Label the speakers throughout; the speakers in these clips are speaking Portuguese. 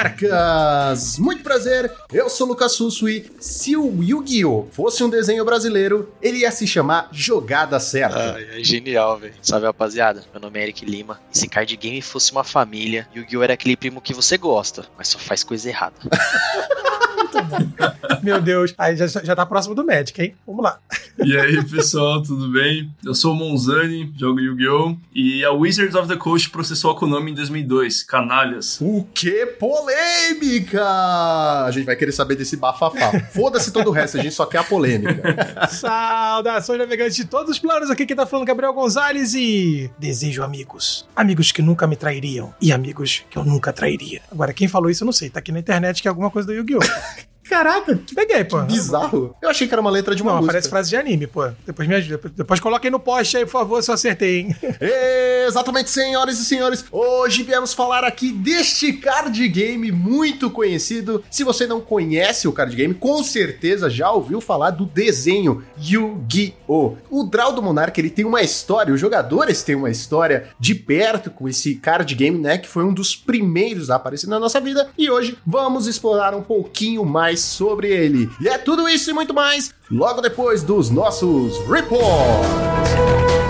Speaker 1: Monarcas! Muito prazer, eu sou o Lucas Susso e se o Yu-Gi-Oh! fosse um desenho brasileiro, ele ia se chamar Jogada Certa.
Speaker 2: Ah, é genial, velho. Sabe, rapaziada? Meu nome é Eric Lima. E se card game fosse uma família, Yu-Gi-Oh! era aquele primo que você gosta, mas só faz coisa errada.
Speaker 3: Meu Deus. Aí já, já tá próximo do Magic, hein? Vamos lá.
Speaker 4: E aí, pessoal, tudo bem? Eu sou o Monzani, jogo Yu-Gi-Oh! E a Wizards of the Coast processou a Konami em 2002. Canalhas.
Speaker 1: O que polêmica! A gente vai querer saber desse bafafá. Foda-se todo o resto, a gente só quer a polêmica.
Speaker 3: Saudações navegantes de todos os planos. Aqui quem tá falando é Gabriel Gonzalez e desejo amigos. Amigos que nunca me trairiam e amigos que eu nunca trairia. Agora, quem falou isso eu não sei. Tá aqui na internet que é alguma coisa do Yu-Gi-Oh!
Speaker 1: Caraca, que
Speaker 3: Peguei, pô.
Speaker 1: bizarro. Eu achei que era uma letra de uma
Speaker 3: Não,
Speaker 1: música.
Speaker 3: parece frase de anime, pô. Depois me ajuda. Depois, aí no post aí, por favor, se eu acertei, hein?
Speaker 1: Exatamente, senhoras e senhores. Hoje viemos falar aqui deste card game muito conhecido. Se você não conhece o card game, com certeza já ouviu falar do desenho Yu-Gi-Oh! O Draw do Monarca, ele tem uma história, os jogadores têm uma história de perto com esse card game, né, que foi um dos primeiros a aparecer na nossa vida. E hoje vamos explorar um pouquinho mais sobre ele. E é tudo isso e muito mais logo depois dos nossos reports.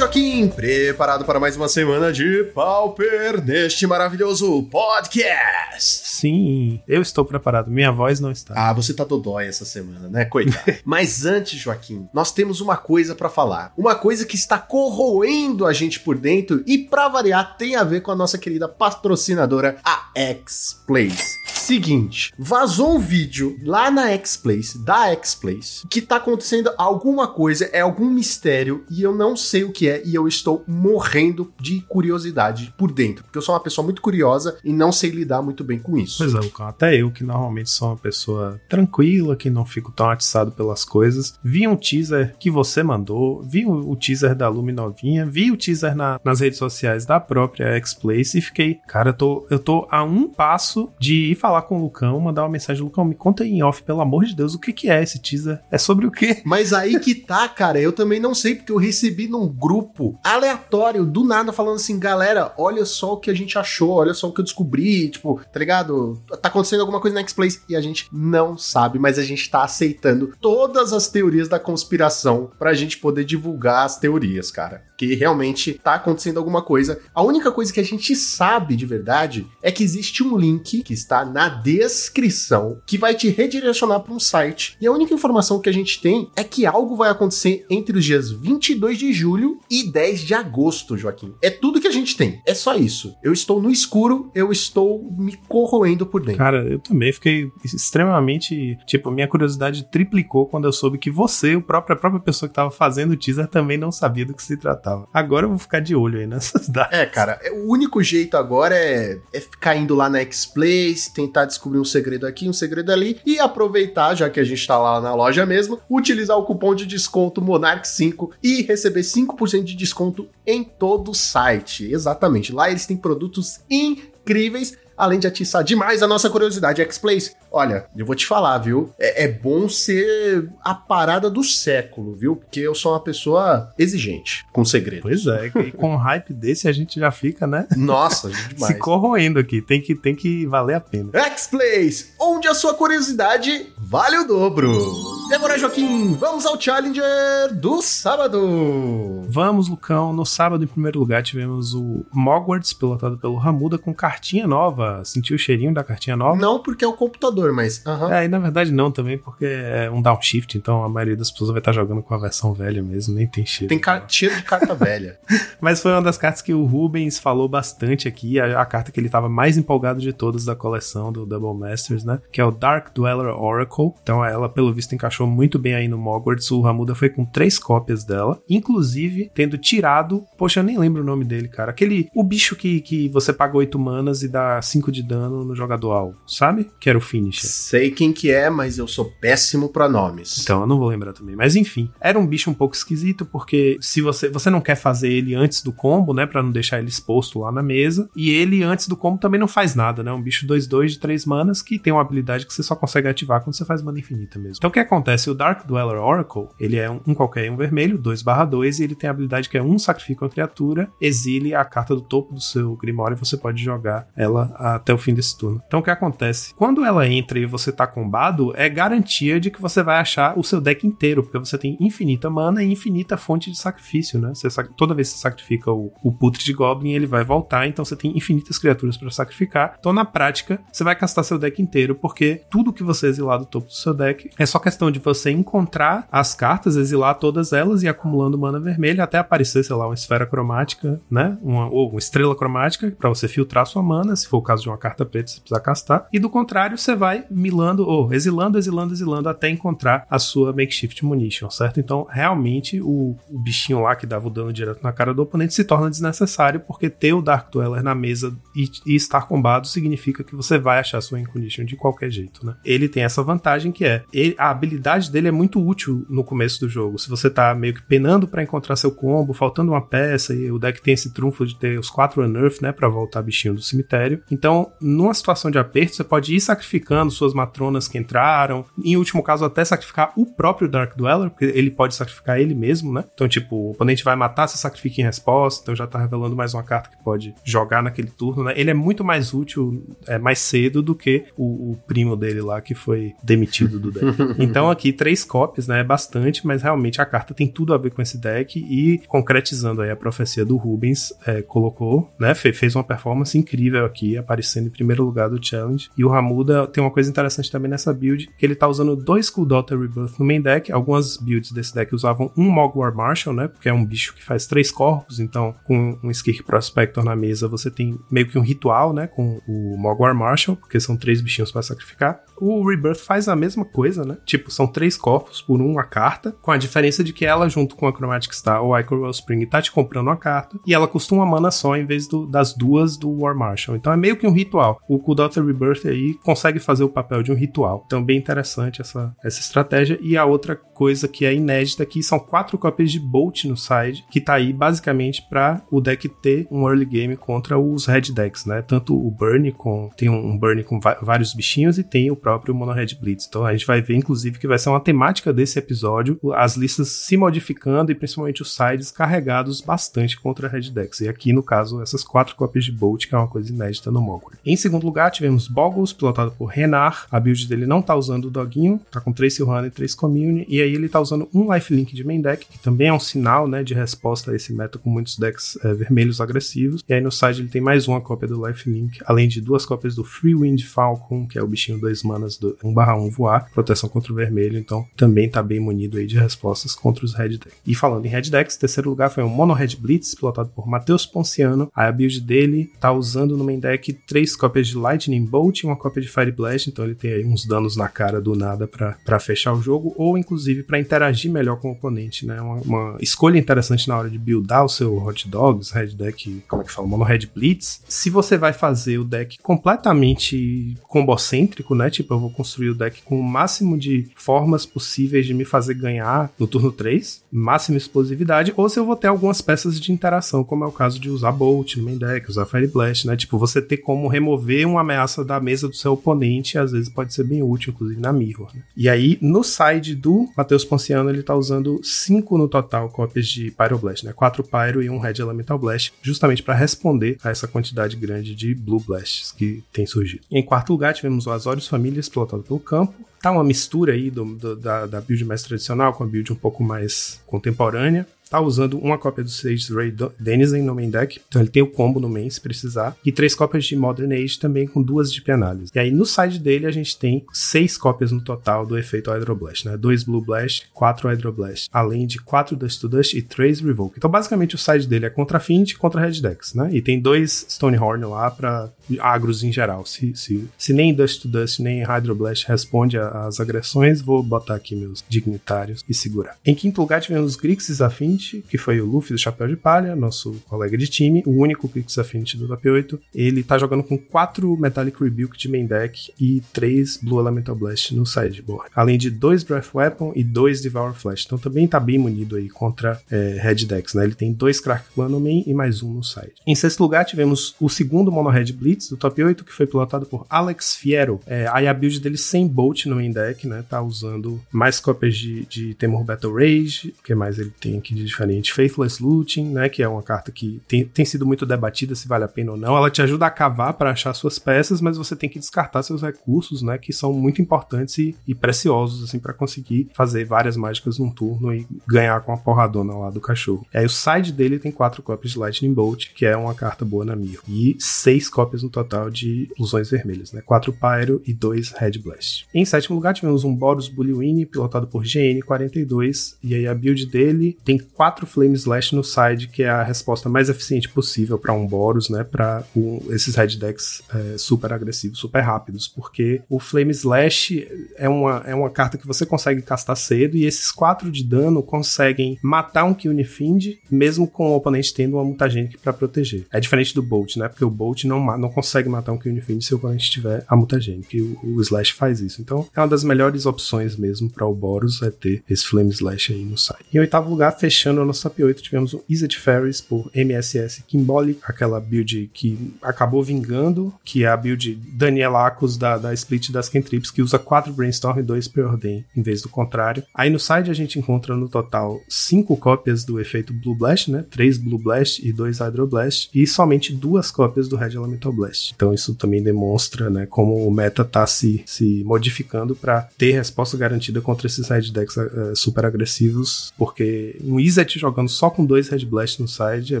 Speaker 1: Bem, preparado para mais uma semana de Pauper neste maravilhoso podcast.
Speaker 5: Sim, eu estou preparado. Minha voz não está.
Speaker 1: Ah, você tá dodói essa semana, né? Coitado. Mas antes, Joaquim, nós temos uma coisa pra falar. Uma coisa que está corroendo a gente por dentro e, pra variar, tem a ver com a nossa querida patrocinadora, a X-Place. Seguinte, vazou um vídeo lá na X-Place, da X-Place, que tá acontecendo alguma coisa, é algum mistério e eu não sei o que é e eu estou morrendo de curiosidade por dentro, porque eu sou uma pessoa muito curiosa e não sei lidar muito bem com isso.
Speaker 5: Pois é, Lucão, até eu, que normalmente sou uma pessoa tranquila, que não fico tão atiçado pelas coisas, vi um teaser que você mandou, vi o, teaser da Lume Novinha, vi o teaser na- nas redes sociais da própria X-Place e fiquei, cara, eu tô, eu tô a um passo de ir falar com o Lucão, mandar uma mensagem, Lucão, me conta em off, pelo amor de Deus, o que que é esse teaser? É sobre o quê?
Speaker 1: Mas aí que tá, cara, eu também não sei, porque eu recebi num grupo aleatório, do nada, falando assim, galera, olha só o que a gente achou, olha só o que eu descobri, tipo, tá ligado? Tá acontecendo alguma coisa na X-Place e a gente não sabe, mas a gente tá aceitando todas as teorias da conspiração pra gente poder divulgar as teorias, cara. Que realmente tá acontecendo alguma coisa. A única coisa que a gente sabe de verdade é que existe um link que está na descrição que vai te redirecionar para um site. E a única informação que a gente tem é que algo vai acontecer entre os dias 22 de julho e 10 de agosto, Joaquim. É tudo que a gente tem. É só isso. Eu estou no escuro, eu estou me corroendo por dentro.
Speaker 5: Cara, eu também fiquei extremamente. Tipo, minha curiosidade triplicou quando eu soube que você, o próprio, a própria pessoa que tava fazendo o teaser, também não sabia do que se tratava. Agora eu vou ficar de olho aí nessas datas.
Speaker 1: É, cara, é- o único jeito agora é, é ficar indo lá na X-Place, tentar descobrir um segredo aqui, um segredo ali, e aproveitar, já que a gente tá lá na loja mesmo, utilizar o cupom de desconto Monarch5 e receber 5% de desconto em todo o site. Exatamente. Lá eles têm produtos incríveis. Além de atiçar demais a nossa curiosidade, X-Place, olha, eu vou te falar, viu? É, é bom ser a parada do século, viu? Porque eu sou uma pessoa exigente com segredo.
Speaker 5: Pois é, e com um hype desse a gente já fica, né?
Speaker 1: Nossa, demais.
Speaker 5: Se corroendo aqui. Tem que, tem que valer a pena.
Speaker 1: X-Plays, onde a sua curiosidade vale o dobro. E agora, Joaquim, vamos ao Challenger do sábado.
Speaker 5: Vamos, Lucão. No sábado, em primeiro lugar, tivemos o Mogwarts, pilotado pelo Ramuda, com cartinha nova. Sentiu o cheirinho da cartinha nova?
Speaker 1: Não porque é o computador, mas... aham.
Speaker 5: É, e na verdade não também, porque é um downshift, então a maioria das pessoas vai estar jogando com a versão velha mesmo, nem tem cheiro.
Speaker 1: Tem ca- cheiro de carta velha.
Speaker 5: Mas foi uma das cartas que o Rubens falou bastante aqui, a, a carta que ele estava mais empolgado de todas da coleção do Double Masters, né? Que é o Dark Dweller Oracle. Então ela, pelo visto, encaixou muito bem aí no Mogwarts. O Ramuda foi com três cópias dela, inclusive tendo tirado. Poxa, eu nem lembro o nome dele, cara. Aquele. O bicho que, que você paga 8 manas e dá 5 de dano no jogador alvo, sabe? Que era o finisher.
Speaker 1: Sei quem que é, mas eu sou péssimo pra nomes.
Speaker 5: Então, eu não vou lembrar também. Mas enfim, era um bicho um pouco esquisito, porque se você, você não quer fazer ele antes do combo, né? Pra não deixar ele exposto lá na mesa. E ele, antes do combo, também não faz nada, né? Um bicho 2-2 de 3 manas que tem uma habilidade que você só consegue ativar quando você faz mana infinita mesmo. Então o que acontece? O Dark Dweller Oracle, ele é um, um qualquer um vermelho, 2/2, e ele tem a habilidade que é um sacrifica uma criatura, exile a carta do topo do seu Grimório e você pode jogar ela até o fim desse turno. Então o que acontece? Quando ela entra e você tá combado, é garantia de que você vai achar o seu deck inteiro, porque você tem infinita mana e infinita fonte de sacrifício, né? Você, toda vez que você sacrifica o, o Putre de Goblin, ele vai voltar, então você tem infinitas criaturas para sacrificar. Então na prática, você vai castar seu deck inteiro, porque tudo que você exilar do topo do seu deck é só questão de você encontrar as cartas, exilar todas elas e acumulando mana vermelha até aparecer, sei lá, uma esfera cromática, né? Uma, ou uma estrela cromática para você filtrar sua mana, se for o caso de uma carta preta, você precisa castar. E do contrário, você vai milando ou exilando, exilando, exilando até encontrar a sua makeshift munition, certo? Então, realmente, o, o bichinho lá que dava o dano direto na cara do oponente se torna desnecessário, porque ter o Dark Dweller na mesa e, e estar combado significa que você vai achar sua Incondition de qualquer jeito, né? Ele tem essa vantagem que é, ele, a habilidade dele é muito útil no começo do jogo. Se você tá meio que penando para encontrar seu combo, faltando uma peça, e o deck tem esse trunfo de ter os quatro Unearth, né, pra voltar bichinho do cemitério. Então, numa situação de aperto, você pode ir sacrificando suas matronas que entraram, em último caso, até sacrificar o próprio Dark Dweller, porque ele pode sacrificar ele mesmo, né? Então, tipo, o oponente vai matar, você sacrifica em resposta, então já tá revelando mais uma carta que pode jogar naquele turno, né? Ele é muito mais útil, é, mais cedo do que o, o primo dele lá que foi demitido do deck. então, aqui, três cópias, né? É bastante, mas realmente a carta tem tudo a ver com esse deck e concretizando aí a profecia do Rubens, é, colocou, né? Fez uma performance incrível aqui, aparecendo em primeiro lugar do challenge. E o Ramuda tem uma coisa interessante também nessa build, que ele tá usando dois Daughter Rebirth no main deck. Algumas builds desse deck usavam um Mogwar Marshal, né? Porque é um bicho que faz três corpos, então com um Skirk Prospector na mesa você tem meio que um ritual, né? Com o Mogwar Marshal, porque são três bichinhos para sacrificar. O Rebirth faz a mesma coisa, né? Tipo, são três corpos por uma carta, com a diferença de que ela, junto com a Chromatic Star ou Ichor Wellspring, tá te comprando uma carta, e ela custa uma mana só em vez do, das duas do War Marshal. Então é meio que um ritual. O Daughter Rebirth aí consegue fazer o papel de um ritual. Então, bem interessante essa, essa estratégia. E a outra coisa que é inédita aqui são quatro cópias de Bolt no side, que tá aí basicamente para o deck ter um early game contra os red decks, né? Tanto o Burn com tem um Burn com vários bichinhos e tem o próprio Mono Red Blitz. Então a gente vai ver inclusive que vai ser uma temática desse episódio, as listas se modificando e principalmente os sides carregados bastante contra red decks. E aqui no caso essas quatro cópias de Bolt, que é uma coisa inédita no Mogul. Em segundo lugar, tivemos Boggles, pilotado por Renar. A build dele não tá usando o Doguinho, tá com 3 Silhana e 3 Commune. E aí ele tá usando um Lifelink de main deck, que também é um sinal, né, de resposta a esse meta com muitos decks é, vermelhos agressivos. E aí no side ele tem mais uma cópia do Lifelink, além de duas cópias do Free Wind Falcon, que é o bichinho 2 manas do 1/1 voar, proteção contra o vermelho, então também tá bem munido aí de respostas contra os Red Decks. E falando em Red Decks, terceiro lugar foi o Mono Red Blitz, pilotado por Matheus Ponciano. Aí a build dele tá usando no main deck três cópias de Lightning Bolt e uma cópia de Fire Blast, então ele tem aí uns danos na cara do nada para fechar o jogo, ou inclusive para interagir melhor com o oponente, né? Uma, uma, escolha interessante na hora de buildar o seu Hot Dogs, Red Deck, como é que fala? Mono Red Blitz. Se você vai fazer o deck completamente combocêntrico, né? Tipo, eu vou construir o deck com o máximo de formas possíveis de me fazer ganhar no turno 3, máxima explosividade, ou se eu vou ter algumas peças de interação, como é o caso de usar Bolt no main deck, usar Fire Blast, né? Tipo, você ter como remover uma ameaça da mesa do seu oponente, às vezes pode ser bem útil, inclusive na Mirror. Né? E aí, no side do Matheus Ponciano, ele tá usando 5 no total cópias de Pyroblast, né? 4 Pyro e um Red Elemental Blast, justamente para responder a essa quantidade grande de Blue Blasts que tem surgido. Em quarto lugar, tivemos o Azorius Família explotado pelo campo, tá uma mistura aí do, do, da, da build mais tradicional com a build um pouco mais contemporânea. Tá usando uma cópia do Sage Ray Denizen no main deck, então ele tem o combo no main se precisar, e três cópias de Modern Age também com duas de Análise. E aí no side dele a gente tem seis cópias no total do efeito Hydroblast, né? Dois Blue Blast, quatro Hydroblast, além de quatro Dust to Dust e três Revoke. Então basicamente o side dele é contra Fiend e contra Red Decks, né? E tem dois Stonehorn lá para agros em geral. Se, se, se nem Dust to Dust nem Hydroblast responde às agressões, vou botar aqui meus dignitários e segurar. Em quinto lugar tivemos Grixis Affinity, que foi o Luffy do Chapéu de Palha, nosso colega de time, o único Grixis Affinity do top 8. Ele tá jogando com quatro Metallic Rebuke de main deck e três Blue Elemental Blast no sideboard. Além de dois Breath Weapon e dois Devour Flash. Então também tá bem munido aí contra é, Red Decks, né? Ele tem dois Crack Clan no main e mais um no side. Em sexto lugar tivemos o segundo Mono Red Blitz do top 8, que foi pilotado por Alex Fiero. É, aí a build dele sem Bolt no main deck, né? Tá usando mais cópias de, de Temur Battle Rage. O que mais ele tem aqui de diferente? Faithless Looting, né? Que é uma carta que tem, tem sido muito debatida se vale a pena ou não. Ela te ajuda a cavar para achar suas peças, mas você tem que descartar seus recursos, né? Que são muito importantes e, e preciosos, assim, para conseguir fazer várias mágicas num turno e ganhar com a porradona lá do cachorro. Aí o side dele tem quatro cópias de Lightning Bolt, que é uma carta boa na Mir. E seis cópias no total de ilusões vermelhas, né? Quatro Pyro e dois Red Blast. Em sétimo lugar tivemos um Boros Bullywine, pilotado por GN42, e aí a build dele tem quatro Flame Slash no side, que é a resposta mais eficiente possível para um Boros, né? Para um, esses Red Decks é, super agressivos, super rápidos, porque o Flame Slash é uma, é uma carta que você consegue castar cedo, e esses quatro de dano conseguem matar um Fiend, mesmo com o oponente tendo uma Mutagenic para proteger. É diferente do Bolt, né? Porque o Bolt não, não consegue matar um Fiend se o oponente tiver a Mutagenic, o, o Slash faz isso. Então é uma das melhores opções mesmo para o Boros é ter esse Flame Slash aí no site. Em oitavo lugar, fechando o nosso top 8, tivemos o Izzet Ferris por MSS Kimboli, aquela build que acabou vingando, que é a build Danielacos da, da split das Kentrips, que usa 4 Brainstorm e 2 Preordain, em vez do contrário. Aí no side a gente encontra no total 5 cópias do efeito Blue Blast, né? 3 Blue Blast e 2 Hydro Blast, e somente duas cópias do Red Elemental Blast. Então isso também demonstra, né, como o meta tá se, se modificando para ter resposta garantida contra esses Red Decks uh, super agressivos, porque um Izzet jogando só com dois Red Blast no side é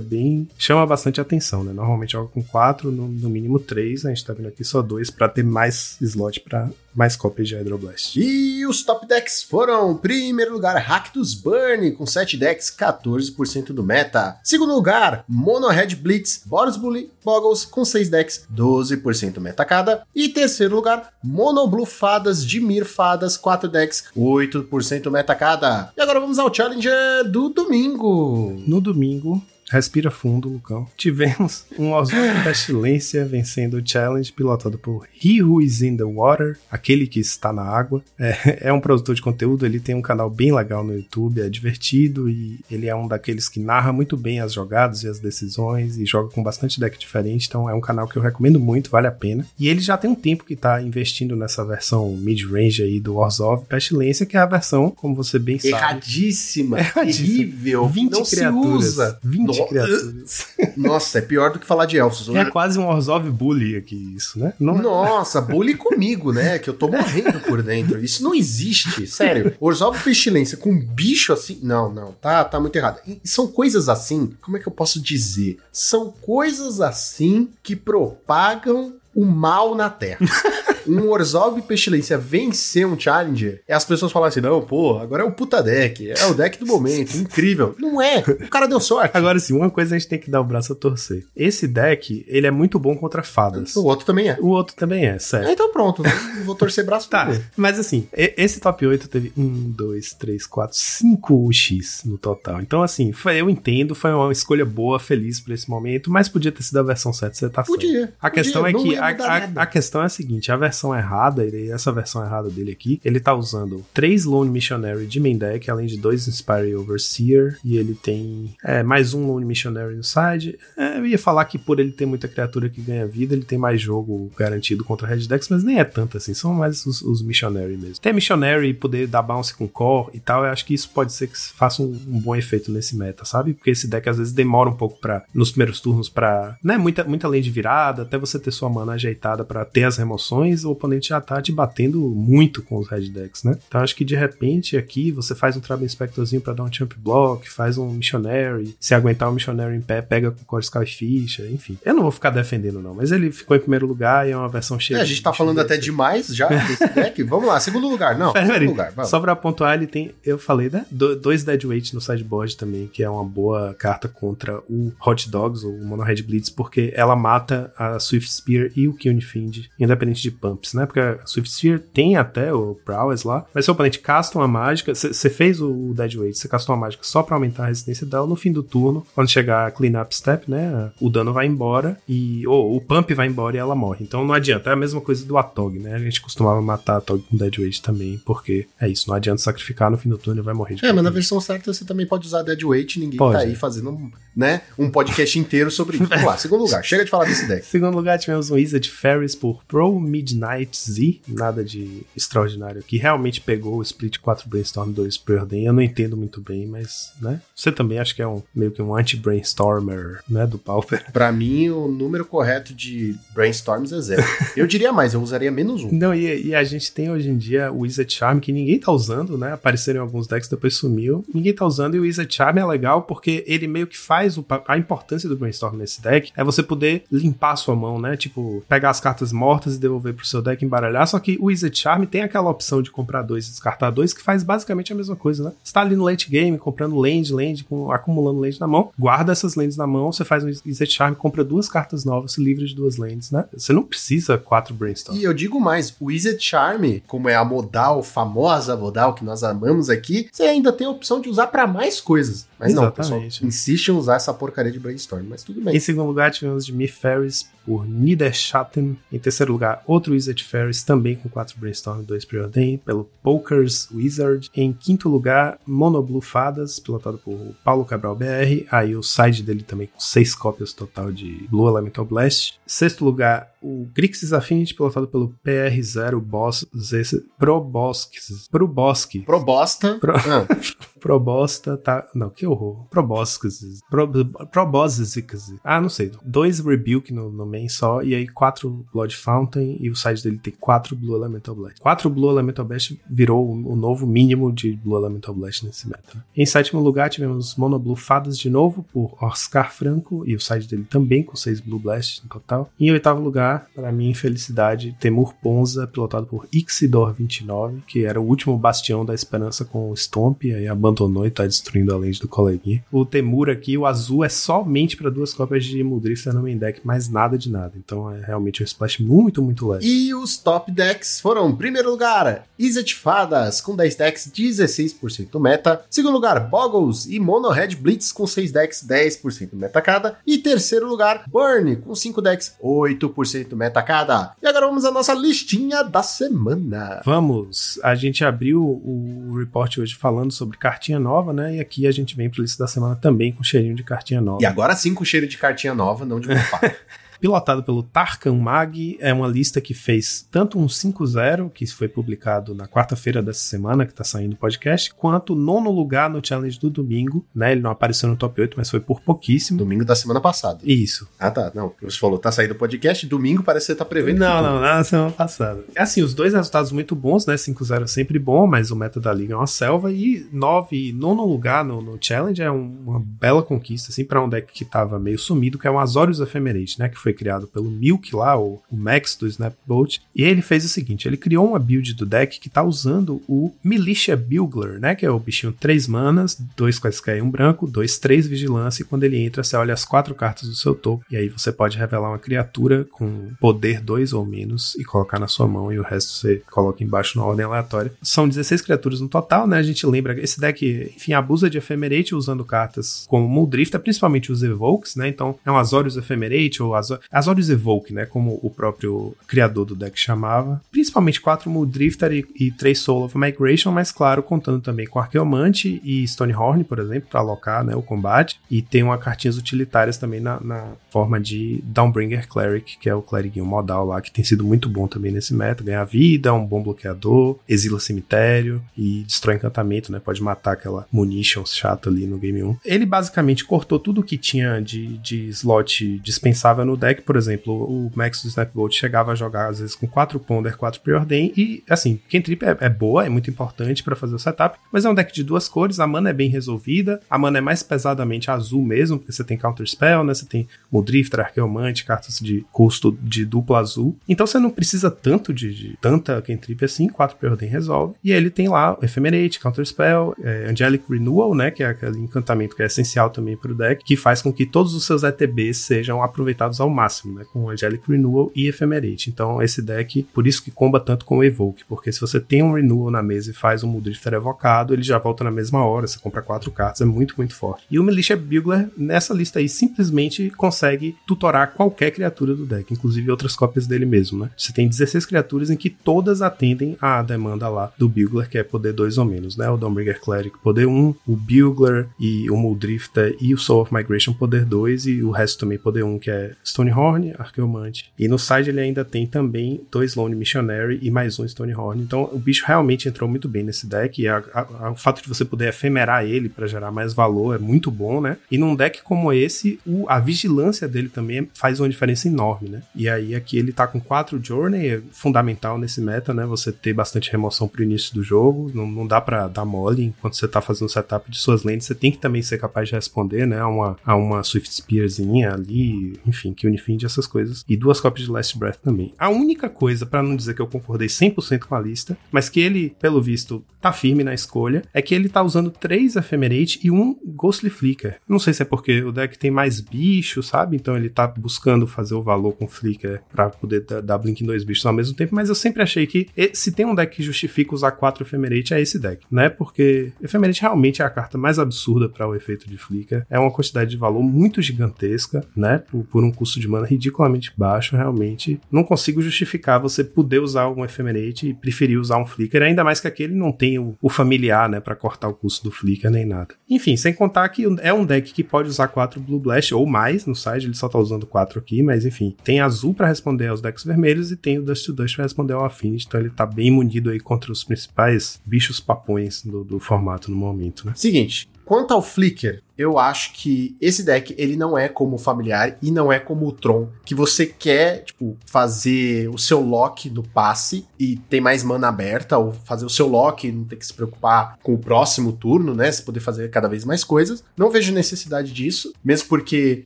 Speaker 5: bem. chama bastante atenção, né? Normalmente joga com quatro, no, no mínimo três, a gente tá vendo aqui só dois para ter mais slot para mais cópias de Hydroblast.
Speaker 1: E os top decks foram: primeiro lugar, Ractus Burn, com 7 decks, 14% do meta. Segundo lugar, Mono Red Blitz, Boros Bully, Boggles, com 6 decks, 12% meta cada. E terceiro lugar, Mono Blue Fadas, Dimir Fadas, 4 decks, 8% meta cada. E agora vamos ao Challenger do domingo.
Speaker 5: No domingo, Respira fundo, Lucão. Tivemos um Oswald Pestilência vencendo o challenge, pilotado por He Who Is In The Water, aquele que está na água. É, é, um produtor de conteúdo, ele tem um canal bem legal no YouTube, é divertido e ele é um daqueles que narra muito bem as jogadas e as decisões e joga com bastante deck diferente, então é um canal que eu recomendo muito, vale a pena. E ele já tem um tempo que está investindo nessa versão mid-range aí do Orzhov Pestilência, que é a versão, como você bem sabe...
Speaker 1: Erradíssima, Erradíssima. terrível,
Speaker 5: 20
Speaker 1: não
Speaker 5: criaturas,
Speaker 1: se usa.
Speaker 5: 20 criaturas.
Speaker 1: Nossa, é pior do que falar de elfos.
Speaker 5: É quase um Orzhov Bully aqui, isso, né?
Speaker 1: Não... É? Nossa, bully comigo, né? Que eu tô morrendo por dentro. Isso não existe, sério. Orzhov Pestilência com um bicho assim. Não, não, tá, tá muito errado. E são coisas assim, como é que eu posso dizer? São coisas assim que propagam o mal na Terra. um Orzhov Pestilência vencer um Challenger, é as pessoas falarem assim, não, pô, agora é o puta deck, é o deck do momento, incrível. Não é, o cara deu sorte.
Speaker 5: Agora sim, uma coisa a gente tem que dar o braço a torcer. Esse deck, ele é muito bom contra fadas.
Speaker 1: O outro também é.
Speaker 5: O outro também é, sério.
Speaker 1: É, então pronto, vou torcer braço
Speaker 5: Tá, mas assim, esse top 8 teve 1, 2, 3, 4, 5 X no total. Então assim, foi, eu entendo, foi uma escolha boa, feliz por esse momento, mas podia ter sido a versão 7, você tá
Speaker 1: Podia.
Speaker 5: Certo. A
Speaker 1: podia,
Speaker 5: questão é que a, a, questão é a seguinte, a versão errada, ele, essa versão errada dele aqui, ele tá usando três Lone Missionary de main deck, além de dois Inspire Overseer, e ele tem é, mais um Lone Missionary no side. É, eu ia falar que por ele ter muita criatura que ganha vida, ele tem mais jogo garantido contra Red Decks, mas nem é tanto assim, são mais os, os Missionary mesmo. Ter Missionary e poder dar bounce com core e tal, eu acho que isso pode ser que faça um, um bom efeito nesse meta, sabe? Porque esse deck às vezes demora um pouco para nos primeiros turnos para, né, muita muita lane de virada, até você ter sua mana mana ajeitada para ter as remoções, o oponente já tá te batendo muito com os red decks, né? Então acho que de repente aqui você faz um Tribal Inspectorzinho pra dar um champ block, faz um Missionary, se aguentar o um Missionary em pé, pega com Core Skyfish, enfim. Eu não vou ficar defendendo não, mas ele ficou em primeiro lugar e é uma versão cheia.
Speaker 1: É, a gente tá falando até demais já desse deck. vamos lá, segundo lugar. Não,
Speaker 5: Pera,
Speaker 1: segundo lugar. Vamos.
Speaker 5: Só pra pontuar, ele tem, eu falei, né? Do, dois Deadweight no sideboard também, que é uma boa carta contra o Hot Dogs, ou o Mono Red Blitz, porque ela mata a Swift Spear e o Kill Fiend, independente de pumps, né? Porque a Swift Spear tem até o Prowess lá, mas se o oponente casta uma mágica, você fez o Deadweight, você castou uma mágica só pra aumentar a resistência dela, no fim do turno, quando chegar a Clean Up Step, né? O dano vai embora e ou, o pump vai embora e ela morre. Então não adianta, é a mesma coisa do Atog, né? A gente costumava matar a Atog com Deadweight também, porque é isso, não adianta sacrificar no fim do turno e vai morrer de
Speaker 1: É, mas na versão certa você também pode usar Deadweight, ninguém
Speaker 5: Pode.
Speaker 1: tá aí fazendo um, né, um podcast inteiro sobre isso. Vamos lá, segundo lugar, chega de falar desse deck.
Speaker 5: Segundo lugar, tivemos um Wizard Ferris por Pro Midnight Z. Nada de extraordinário aqui. Realmente pegou o Split 4 Brainstorm 2 Preordain. Eu não entendo muito bem, mas, né? Você também acha que é um meio que um anti-brainstormer, né? Do Pauper.
Speaker 1: Pra mim, o número correto de brainstorms é zero. Eu diria mais, eu usaria menos um.
Speaker 5: Não, e, e a gente tem hoje em dia o Wizard Charm que ninguém tá usando, né? Apareceram em alguns decks, depois sumiu. Ninguém tá usando e o Wizard Charm é legal porque ele meio que faz o, a importância do Brainstorm nesse deck é você poder limpar a sua mão, né? Tipo, pegar as cartas mortas e devolver pro seu deck embaralhar. Só que o Wizard Charm tem aquela opção de comprar dois e descartar dois que faz basicamente a mesma coisa, né? Você tá ali no late game comprando land, land, com, acumulando land na mão, guarda essas lands na mão, você faz um Wizard Charm, compra duas cartas novas, se livra de duas lands, né? Você não precisa quatro Brainstorm.
Speaker 1: E eu digo mais, o Wizard Charm, como é a modal, famosa modal que nós amamos aqui, você ainda tem a opção de usar pra mais coisas. Mas não, o pessoal
Speaker 5: Exatamente.
Speaker 1: insiste em usar essa porcaria de brainstorm, mas tudo bem.
Speaker 5: Em segundo lugar, tivemos de Myth Ferris por Niederschatten. Em terceiro lugar, outro Wizard Ferris, também com 4 Brainstorm e 2 Preordain, pelo Pokers Wizard. Em quinto lugar, Mono Blue Fadas, pilotado por Paulo Cabral BR. Aí o side dele também com 6 cópias total de Blue Elemental Blast. Sexto lugar, o Grixis Affinity, pilotado pelo PR0 Boss Z Proboscis. Proboscis.
Speaker 1: Probosta.
Speaker 5: Pro-
Speaker 1: Ah,
Speaker 5: Probosta, tá. Não, que horror. Proboscis. Pro, Proboscis. Ah, não sei. Dois Rebuke no, no main só, e aí quatro Blood Fountain, e o side dele tem quatro Blue Elemental Blast. Quatro Blue Elemental Blast virou o, o novo mínimo de Blue Elemental Blast nesse meta. Em sétimo lugar, tivemos Mono Blue Fadas de novo, por Oscar Franco, e o side dele também com seis Blue Blast no total. Em oitavo lugar, para minha infelicidade, Temur Ponza, pilotado por Ixidor 29, que era o último bastião da esperança com o Stomp, aí abandonou e tá destruindo a lente do coleguinha. O Temur aqui, o azul, é somente para duas cópias de Muldrifter no main deck, mais nada de nada. Então é realmente um splash muito, muito leve.
Speaker 1: E os top decks foram, primeiro lugar, Izzet Fadas, com 10 decks, 16% meta. Segundo lugar, Boggles e Mono Red Blitz, com 6 decks, 10% meta cada. E terceiro lugar, Burn, com 5 decks, 8% meta cada. E agora vamos à nossa listinha da semana.
Speaker 5: Vamos, a gente abriu o report hoje falando sobre cartinha nova, né? E aqui a gente vem pro lista da semana também com cheirinho de cartinha nova.
Speaker 1: E agora sim com cheiro de cartinha nova, não de.
Speaker 5: pilotado pelo Tarkan Mag. É uma lista que fez tanto um 5-0, que foi publicado na quarta-feira dessa semana, que tá saindo o podcast, quanto o nono lugar no challenge do domingo. Né? Ele não apareceu no top 8, mas foi por pouquíssimo.
Speaker 1: Domingo da semana passada.
Speaker 5: Isso.
Speaker 1: Ah, tá. Não, você falou, tá saindo o podcast, domingo parece que você tá prevendo.
Speaker 5: Não, não, na semana passada. Assim, os dois resultados muito bons, né? 5-0 é sempre bom, mas o meta da liga é uma selva. E 9, nono lugar no, no challenge é um- uma bela conquista, assim, pra um deck que tava meio sumido, que é o Azorius Ephemerate, né? Que foi criado pelo Milk lá, o, o Max do Snapbolt. E ele fez o seguinte: ele criou uma build do deck que tá usando o Militia Bugler, né? Que é o bichinho 3 manas, 2 quaisquer e um branco, 2, 3 vigilância. E quando ele entra, você olha as quatro cartas do seu topo. E aí você pode revelar uma criatura com poder 2 ou menos e colocar na sua mão. E o resto você coloca embaixo na ordem aleatória. São 16 criaturas no total, né? A gente lembra esse deck, enfim, abusa de Ephemerate usando cartas como Muldrifter, principalmente os Evokes, né? Então é um Azorius Ephemerate ou Azor... Azorius Evoke, né? Como o próprio criador do deck chamava. Principalmente quatro Muldrifter e, e três Soul of Migration, mas claro, contando também com Arqueomante e Stonehorn, por exemplo, para alocar né, o combate. E tem uma cartinhas utilitárias também na, na forma de Downbringer Cleric, que é o cleriguinho modal lá, que tem sido muito bom também nesse meta. Ganha vida, um bom bloqueador, exila cemitério e destrói encantamento, né? Pode matar aquela munition chata ali no game 1. Ele basicamente cortou tudo que tinha de, de slot dispensável no deck deck, por exemplo, o Max do Snapbolt chegava a jogar às vezes com 4 Ponder, 4 Preordain e, assim, Kentrip é, é boa, é muito importante para fazer o setup, mas é um deck de duas cores, a mana é bem resolvida, a mana é mais pesadamente azul mesmo, porque você tem Counter Spell, né? Você tem Muldrifter, Arqueomante, cartas de custo de dupla azul. Então você não precisa tanto de, de tanta Kentrip assim, 4 Preordain resolve. E ele tem lá Ephemerate, Counter Spell, é, Angelic Renewal, né? Que é aquele encantamento que é essencial também pro deck, que faz com que todos os seus ETBs sejam aproveitados ao máximo, né? Com Angelic Renewal e Ephemerate. Então esse deck, por isso que comba tanto com o Evoke, porque se você tem um Renewal na mesa e faz um Muldrifter evocado, ele já volta na mesma hora, você compra quatro cartas, é muito, muito forte. E o Militia Bugler, nessa lista aí, simplesmente consegue tutorar qualquer criatura do deck, inclusive outras cópias dele mesmo, né? Você tem 16 criaturas em que todas atendem à demanda lá do Bugler, que é poder 2 ou menos, né? O Dawnbreaker Cleric poder 1, um, o Bugler e o Muldrifter e o Soul of Migration poder 2 e o resto também poder 1, um, que é Stonehorn, Arqueomante. E no side ele ainda tem também dois Lone Missionary e mais um Stonehorn. Então o bicho realmente entrou muito bem nesse deck e a, a, o fato de você poder efemerar ele para gerar mais valor é muito bom, né? E num deck como esse, o, a vigilância dele também faz uma diferença enorme, né? E aí aqui ele tá com quatro Journey, é fundamental nesse meta, né? Você ter bastante remoção pro início do jogo, não, não dá para dar mole enquanto você tá fazendo o setup de suas lentes, você tem que também ser capaz de responder, né? A uma, a uma Swift Spearzinha ali, enfim, que unifinde essas coisas. E duas cópias de Last Breath também. A única coisa, para não dizer que eu concordei 100% com a lista, mas que ele, pelo visto, tá firme na escolha, é que ele tá usando três Ephemerate e um Ghostly Flicker. Não sei se é porque o deck tem mais bichos, sabe? Então ele tá buscando fazer o valor com Flicker pra poder dar Blink em dois bichos ao mesmo tempo, mas eu sempre achei que se tem um deck que justifica usar quatro Ephemerate, é esse deck, né? Porque Ephemerate realmente é a carta mais absurda para o efeito de Flicker. É uma quantidade de valor muito gigantesca, né? Por, por um custo de mana ridiculamente baixo, realmente. Não consigo justificar você poder usar um Ephemerate e preferir usar um Flicker, ainda mais que aquele não tem o, o familiar, né? Pra cortar o custo do Flicker nem nada. Enfim, sem contar que é um deck que pode usar quatro Blue Blast ou mais no site, ele só tá usando quatro aqui, mas enfim. Tem azul para responder aos decks vermelhos e tem o Dust to Dust pra responder ao Affinity, então ele tá bem munido aí contra os principais bichos papões do, do formato no momento, né?
Speaker 1: Seguinte, quanto ao Flicker, eu acho que esse deck ele não é como o familiar e não é como o Tron, que você quer, tipo, fazer o seu lock no passe e ter mais mana aberta, ou fazer o seu lock e não ter que se preocupar com o próximo turno, né? Você poder fazer cada vez mais coisas. Não vejo necessidade disso, mesmo porque,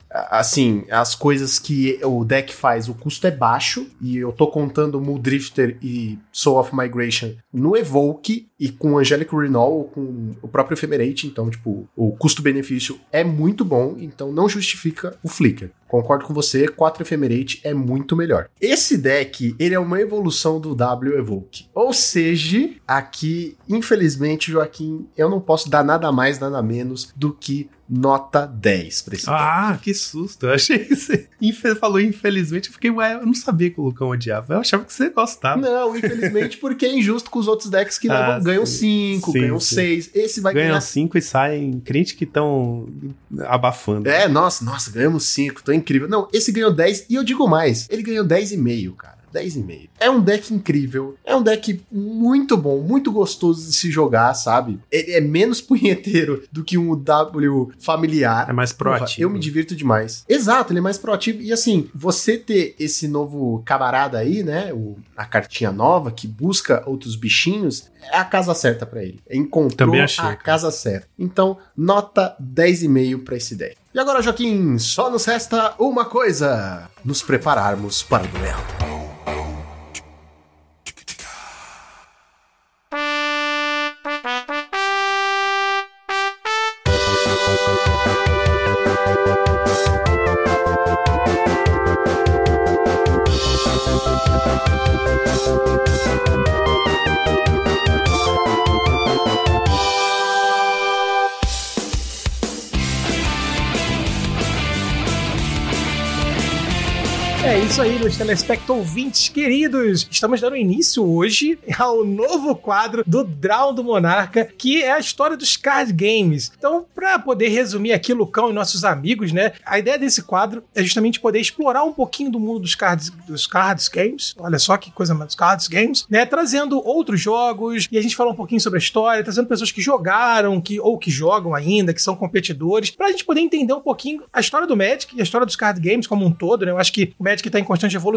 Speaker 1: assim, as coisas que o deck faz, o custo é baixo, e eu tô contando Muldrifter e Soul of Migration no Evoke e com Angelic Renal, com o próprio Ephemerate, então, tipo, o custo-benefício é muito bom, então não justifica o Flicker. Concordo com você, 4 Ephemerate é muito melhor. Esse deck, ele é uma evolução do W Evoke. Ou seja, aqui, infelizmente, Joaquim, eu não posso dar nada mais, nada menos do que nota 10 pra esse
Speaker 5: Ah, deck. que susto. Eu achei que você falou infelizmente. Eu fiquei, ué, eu não sabia que o Lucão odiava. Eu achava que você gostava.
Speaker 1: Não, infelizmente, porque é injusto com os outros decks que ah, ganham 5, ganham 6. Esse vai
Speaker 5: ganham
Speaker 1: ganhar.
Speaker 5: Ganham 5 e saem crente que estão abafando.
Speaker 1: É, nossa, nossa, ganhamos 5, tô incrível. Não, esse ganhou 10 e eu digo mais, ele ganhou 10,5, cara. 10,5. É um deck incrível, é um deck muito bom, muito gostoso de se jogar, sabe? Ele é menos punheteiro do que um W familiar.
Speaker 5: É mais proativo.
Speaker 1: Eu me divirto demais. Exato, ele é mais proativo. E assim, você ter esse novo camarada aí, né? O, a cartinha nova que busca outros bichinhos, é a casa certa para ele. Encontrou achei, a casa certa. Então, nota 10,5 para esse deck. E agora, Joaquim, só nos resta uma coisa: nos prepararmos para o duelo.
Speaker 3: Telespectadores ouvintes queridos. Estamos dando início hoje ao novo quadro do Drown do Monarca, que é a história dos card games. Então, para poder resumir aqui, Lucão e nossos amigos, né? A ideia desse quadro é justamente poder explorar um pouquinho do mundo dos cards, dos cards games. Olha só que coisa mais dos cards games, né? Trazendo outros jogos e a gente fala um pouquinho sobre a história, trazendo pessoas que jogaram, que ou que jogam ainda, que são competidores, pra gente poder entender um pouquinho a história do Magic e a história dos card games como um todo, né? Eu acho que o Magic está em constante evolução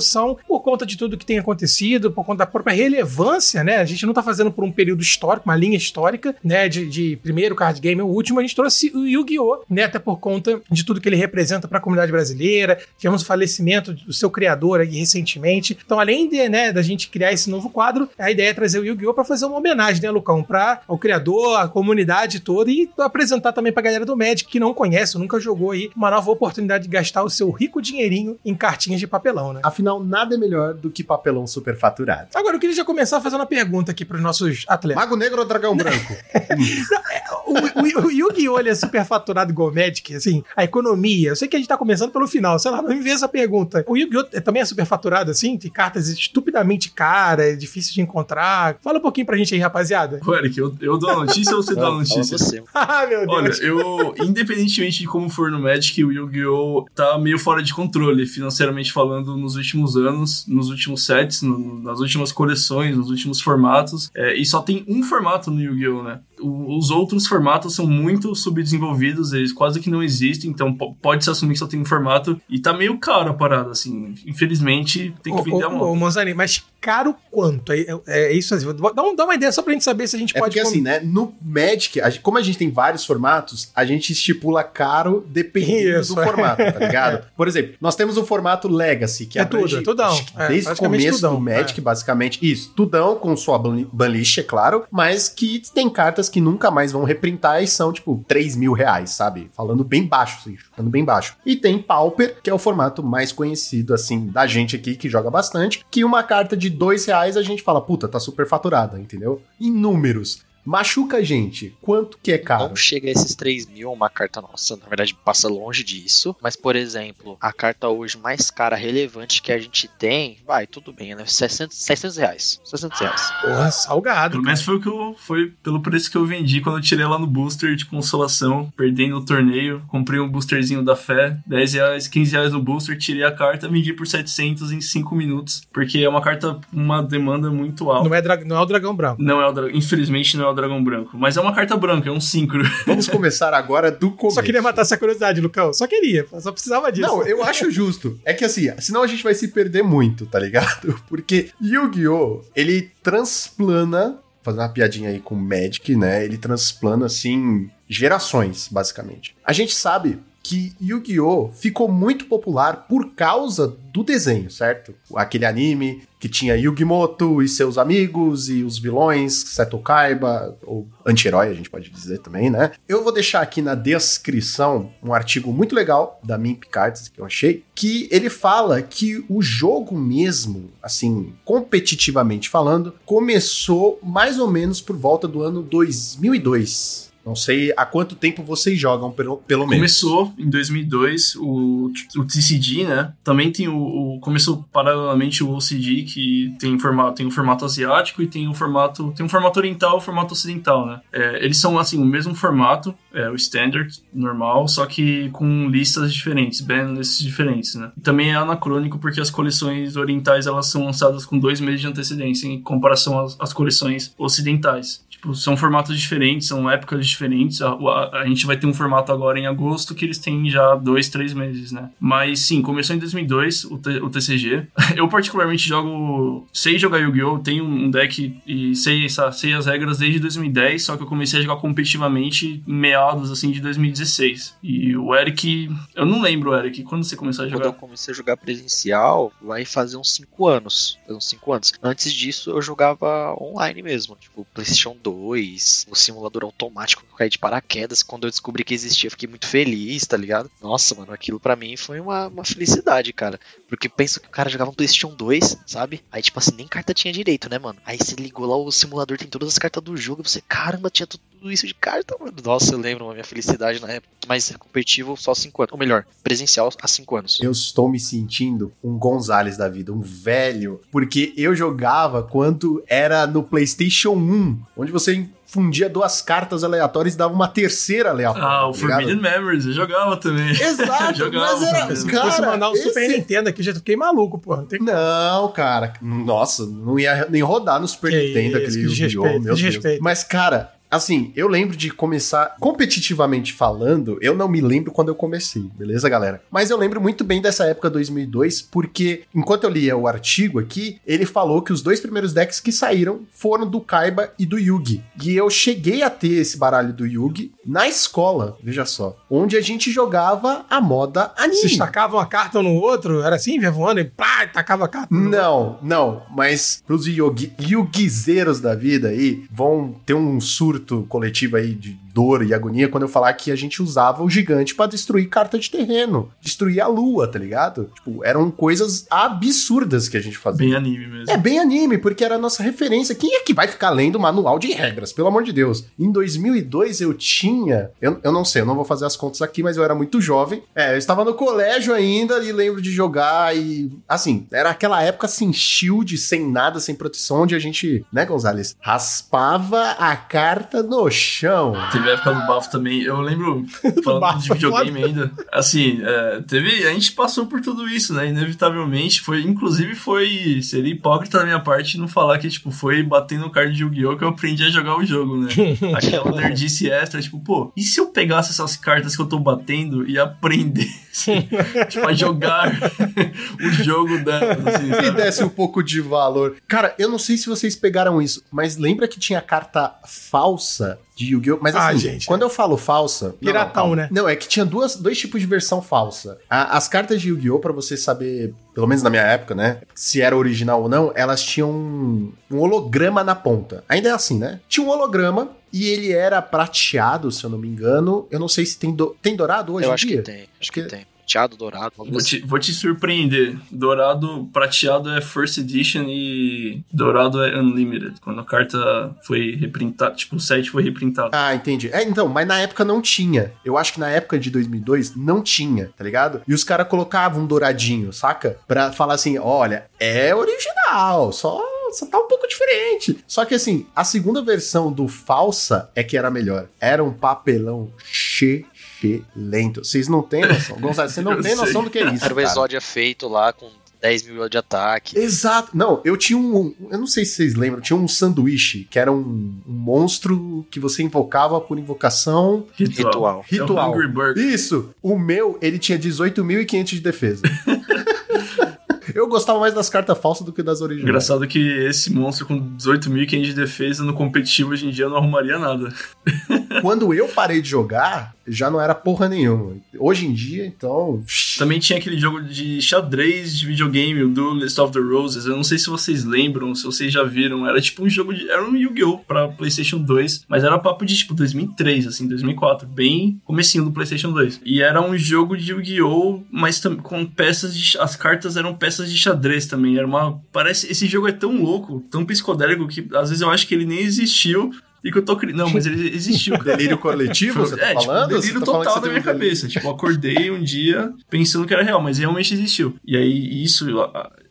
Speaker 3: por conta de tudo que tem acontecido, por conta da própria relevância, né? A gente não está fazendo por um período histórico, uma linha histórica, né? De, de primeiro card game o último, a gente trouxe o Yu-Gi-Oh! né? Até por conta de tudo que ele representa para a comunidade brasileira. Tivemos o falecimento do seu criador aí recentemente. Então, além de, né, da gente criar esse novo quadro, a ideia é trazer o Yu-Gi-Oh! para fazer uma homenagem, né, Lucão? Para o criador, a comunidade toda e apresentar também pra galera do Magic que não conhece, nunca jogou aí, uma nova oportunidade de gastar o seu rico dinheirinho em cartinhas de papelão, né?
Speaker 1: Afinal, nada é melhor do que papelão superfaturado.
Speaker 3: Agora, eu queria já começar fazendo uma pergunta aqui pros nossos atletas.
Speaker 1: Mago Negro ou Dragão Branco?
Speaker 3: O, o, o Yu-Gi-Oh! ele é superfaturado igual o Magic, assim, a economia. Eu sei que a gente tá começando pelo final, sei lá, mas me vê essa pergunta. O Yu-Gi-Oh! também é superfaturado, assim? Tem cartas estupidamente caras, difíceis de encontrar. Fala um pouquinho pra gente aí, rapaziada.
Speaker 4: Ô, Eric, eu, eu dou a notícia ou você dá a notícia?
Speaker 2: você.
Speaker 3: ah, meu Deus.
Speaker 4: Olha, eu, independentemente de como for no Magic, o Yu-Gi-Oh! tá meio fora de controle, financeiramente falando, nos últimos anos, nos últimos sets, no- nas últimas coleções, nos últimos formatos. É, e só tem um formato no Yu-Gi-Oh! né? O- os outros formatos são muito subdesenvolvidos, eles quase que não existem, então po- pode se assumir que só tem um formato. E tá meio caro a parada, assim. Infelizmente, tem que
Speaker 3: Ô,
Speaker 4: vender a
Speaker 3: ô, ô,
Speaker 4: moto.
Speaker 3: Monzani, mas caro quanto? É, é- é isso assim. Dá, um- dá uma ideia só pra gente saber se a gente
Speaker 1: É
Speaker 3: pode.
Speaker 1: porque assim, né? No Magic, a como a gente tem vários formatos, a gente estipula caro dependendo
Speaker 3: Isso,
Speaker 1: do
Speaker 3: é.
Speaker 1: formato, tá ligado? Por exemplo, nós temos o formato Legacy, que
Speaker 3: É
Speaker 1: abrange,
Speaker 3: tudo, é tudão. É,
Speaker 1: desde o começo
Speaker 3: tudão,
Speaker 1: do Magic, basicamente. Isso, tudão com sua ban- banlist, é claro, mas que tem cartas que nunca mais vão reprintar e são, tipo, 3 mil reais, sabe? Falando bem baixo, assim, chutando bem baixo. E tem Pauper, que é o formato mais conhecido, assim, da gente aqui, que joga bastante, que uma carta de 2 reais a gente fala, puta, tá super faturada, entendeu? Em números. Machuca a gente. Quanto que é caro?
Speaker 2: Não chega a esses 3 mil uma carta nossa. Na verdade, passa longe disso. Mas, por exemplo, a carta hoje mais cara relevante que a gente tem, vai, tudo bem, né? 600, 600 reais. 600 reais.
Speaker 3: Porra, salgado.
Speaker 4: Pelo menos foi o que eu. Foi pelo preço que eu vendi quando eu tirei lá no booster de consolação, perdendo o torneio. Comprei um boosterzinho da fé, 10 reais, 15 reais no booster, tirei a carta, vendi por 700 em 5 minutos. Porque é uma carta, uma demanda muito alta.
Speaker 3: Não é, dra- não é o dragão branco.
Speaker 4: Não é o dragão. Infelizmente não é o dragão branco. Mas é uma carta branca, é um síncro.
Speaker 1: Vamos começar agora do começo.
Speaker 3: Só queria matar essa curiosidade, Lucão. Só queria. Só precisava disso.
Speaker 1: Não, eu acho justo. É que assim, senão a gente vai se perder muito, tá ligado? Porque Yu-Gi-Oh! ele transplana, fazendo uma piadinha aí com Magic, né? Ele transplana, assim, gerações, basicamente. A gente sabe que Yu-Gi-Oh! ficou muito popular por causa do desenho, certo? Aquele anime que tinha Yu-Gi-Moto e seus amigos e os vilões, Seto Kaiba, ou anti-herói, a gente pode dizer também, né? Eu vou deixar aqui na descrição um artigo muito legal da Mimp Cards que eu achei, que ele fala que o jogo mesmo, assim, competitivamente falando, começou mais ou menos por volta do ano 2002. Não sei há quanto tempo vocês jogam, pelo, pelo menos.
Speaker 4: Começou em 2002 o, o TCG, né? Também tem o, o- Começou paralelamente o OCG, que tem, formato, tem um formato asiático e tem um formato. Tem um formato oriental e um formato ocidental, né? É, eles são assim, o mesmo formato, é, o standard, normal, só que com listas diferentes, ban lists diferentes, né? E também é anacrônico porque as coleções orientais elas são lançadas com dois meses de antecedência em comparação às, às coleções ocidentais. Tipo, são formatos diferentes, são épocas diferentes. A, a- a gente vai ter um formato agora em agosto que eles têm já dois, três meses, né? Mas sim, começou em 2002 o, T- o TCG. Eu particularmente jogo, sei jogar Yu-Gi-Oh, tenho um deck e sei, sei as regras desde 2010, só que eu comecei a jogar competitivamente em meados assim de 2016. E o Eric, eu não lembro, Eric, quando você começou a
Speaker 2: Quando
Speaker 4: jogar?
Speaker 2: eu comecei a jogar presencial, vai fazer uns 5 anos. Uns 5 anos. Antes disso, eu jogava online mesmo. Tipo, PlayStation 2, no simulador automático eu caí de paraquedas. Quando eu descobri que existia, fiquei muito feliz, tá ligado? Nossa, mano, aquilo pra mim foi uma, uma felicidade, cara. Porque pensa que o cara jogava no PlayStation 2, sabe? Aí, tipo assim, nem carta tinha direito, né, mano? Aí você ligou lá o simulador, tem todas as cartas do jogo, e você, caramba, tinha tudo isso de carta, mano. Nossa, eu lembro a minha felicidade na época. Mas competitivo só 5 anos. Ou melhor, presencial há 5 anos.
Speaker 1: Eu estou me sentindo um Gonzales da vida, um velho, porque eu jogava quando era no PlayStation 1, onde você fundia duas cartas aleatórias e dava uma terceira aleatória.
Speaker 4: Ah, o
Speaker 1: tá?
Speaker 4: Forbidden Memories, eu jogava também.
Speaker 1: Exato,
Speaker 4: Jogava,
Speaker 1: mas era,
Speaker 4: mesmo.
Speaker 3: Se fosse
Speaker 1: cara,
Speaker 3: mandar o Super
Speaker 1: esse-
Speaker 3: Nintendo aqui, já fiquei maluco, pô. Não tem
Speaker 1: Não, cara. Nossa, não ia nem rodar no Super
Speaker 3: Que
Speaker 1: Nintendo
Speaker 3: isso,
Speaker 1: aquele
Speaker 3: desrespeito,
Speaker 1: Meu Deus. Mas, cara, assim, eu lembro de começar competitivamente falando, eu não me lembro quando eu comecei, beleza, galera? Mas eu lembro muito bem dessa época 2002, porque enquanto eu lia o artigo aqui, ele falou que os dois primeiros decks que saíram foram do Kaiba e do Yugi. E eu cheguei a ter esse baralho do Yugi na escola, veja só, onde a gente jogava a moda anime.
Speaker 3: Se estacavam a carta um no outro, era assim, via voando e pá, tacava a carta.
Speaker 1: Não, não, mas pros yogi, yuguizeiros da vida aí, vão ter um surto coletivo aí de dor e agonia quando eu falar que a gente usava o gigante pra destruir carta de terreno, destruir a lua, tá ligado? Tipo, eram coisas absurdas que a gente fazia.
Speaker 4: Bem anime mesmo.
Speaker 1: É bem anime, porque era a nossa referência. Quem é que vai ficar lendo manual de regras, pelo amor de Deus? Em 2002 eu tinha, eu, eu não sei, eu não vou fazer as contas aqui, mas eu era muito jovem. É, eu estava no colégio ainda e lembro de jogar e, assim, era aquela época sem shield, sem nada, sem proteção, onde a gente, né, Gonzalez, raspava a carta no chão.
Speaker 4: Teve a época do bafo também. Eu lembro, falando
Speaker 3: bafo
Speaker 4: de
Speaker 3: é
Speaker 4: videogame ainda, assim, é, teve. A gente passou por tudo isso, né? Inevitavelmente. Foi, inclusive, foi. Seria hipócrita da minha parte não falar que, tipo, foi batendo no card de Yu-Gi-Oh! que eu aprendi a jogar o jogo, né? Aquela nerdice extra, tipo, pô, e se eu pegasse essas cartas que eu tô batendo e aprendesse, tipo, a jogar o jogo delas, assim,
Speaker 1: E desse um pouco de valor. Cara, eu não sei se vocês pegaram isso, mas lembra que tinha carta falsa de Yu-Gi-Oh! Mas
Speaker 3: Ah,
Speaker 1: assim,
Speaker 3: gente,
Speaker 1: quando eu falo falsa. não,
Speaker 3: Piratão,
Speaker 1: não,
Speaker 3: né?
Speaker 1: Não, é que tinha duas, dois tipos de versão falsa. A- as cartas de Yu-Gi-Oh! pra você saber, pelo menos na minha época, né? Se era original ou não, elas tinham um, um holograma na ponta. Ainda é assim, né? Tinha um holograma. E ele era prateado, se eu não me engano. Eu não sei se tem, do- tem dourado hoje
Speaker 2: eu
Speaker 1: em
Speaker 2: acho
Speaker 1: dia.
Speaker 2: que tem. Acho que tem. Prateado, dourado.
Speaker 4: Vou
Speaker 2: assim.
Speaker 4: te, vou te surpreender. Dourado, prateado é First Edition e dourado é Unlimited. Quando a carta foi reprintada, tipo, o set foi reprintado.
Speaker 1: Ah, entendi. É, então, mas na época não tinha. Eu acho que na época de 2002 não tinha, tá ligado? E os caras colocavam um douradinho, saca? Pra falar assim, olha, é original, só, só tá um pouco diferente. Só que assim, a segunda versão do falsa é que era melhor. Era um papelão lento. Vocês não têm noção. Gonçalo, você não tem
Speaker 4: sei.
Speaker 1: noção do que é isso,
Speaker 2: Era o
Speaker 1: cara.
Speaker 2: Exódia feito lá com 10 mil de ataque.
Speaker 1: Exato. Não, eu tinha um. Eu não sei se vocês lembram, tinha um sanduíche, que era um, um monstro que você invocava por invocação.
Speaker 2: Ritual.
Speaker 4: É o
Speaker 1: Ritual.
Speaker 4: Hungry Burger.
Speaker 1: Isso. O meu, ele tinha 18.500 de defesa. eu gostava mais das cartas falsas do que das originais.
Speaker 4: Engraçado que esse monstro com 18.500 de defesa no competitivo hoje em dia não arrumaria nada.
Speaker 1: Quando eu parei de jogar, já não era porra nenhuma. Hoje em dia, então.
Speaker 4: Também tinha aquele jogo de xadrez de videogame, o Duelist of the Roses. Eu não sei se vocês lembram, se vocês já viram. Era tipo um jogo de. Era um Yu-Gi-Oh! pra PlayStation 2. Mas era papo de tipo 2003, assim, 2004. Bem comecinho do PlayStation 2. E era um jogo de Yu-Gi-Oh! Mas com peças de. As cartas eram peças de xadrez também. Era uma. Parece. Esse jogo é tão louco, tão psicodélico, que às vezes eu acho que ele nem existiu. E que eu tô. Não, mas ele existiu.
Speaker 1: Delírio coletivo, você tá
Speaker 4: é,
Speaker 1: falando?
Speaker 4: Tipo,
Speaker 1: Você
Speaker 4: delírio
Speaker 1: tá
Speaker 4: total
Speaker 1: teve
Speaker 4: minha
Speaker 1: um delírio?
Speaker 4: cabeça. Tipo, acordei um dia pensando que era real, mas realmente existiu. E aí, isso,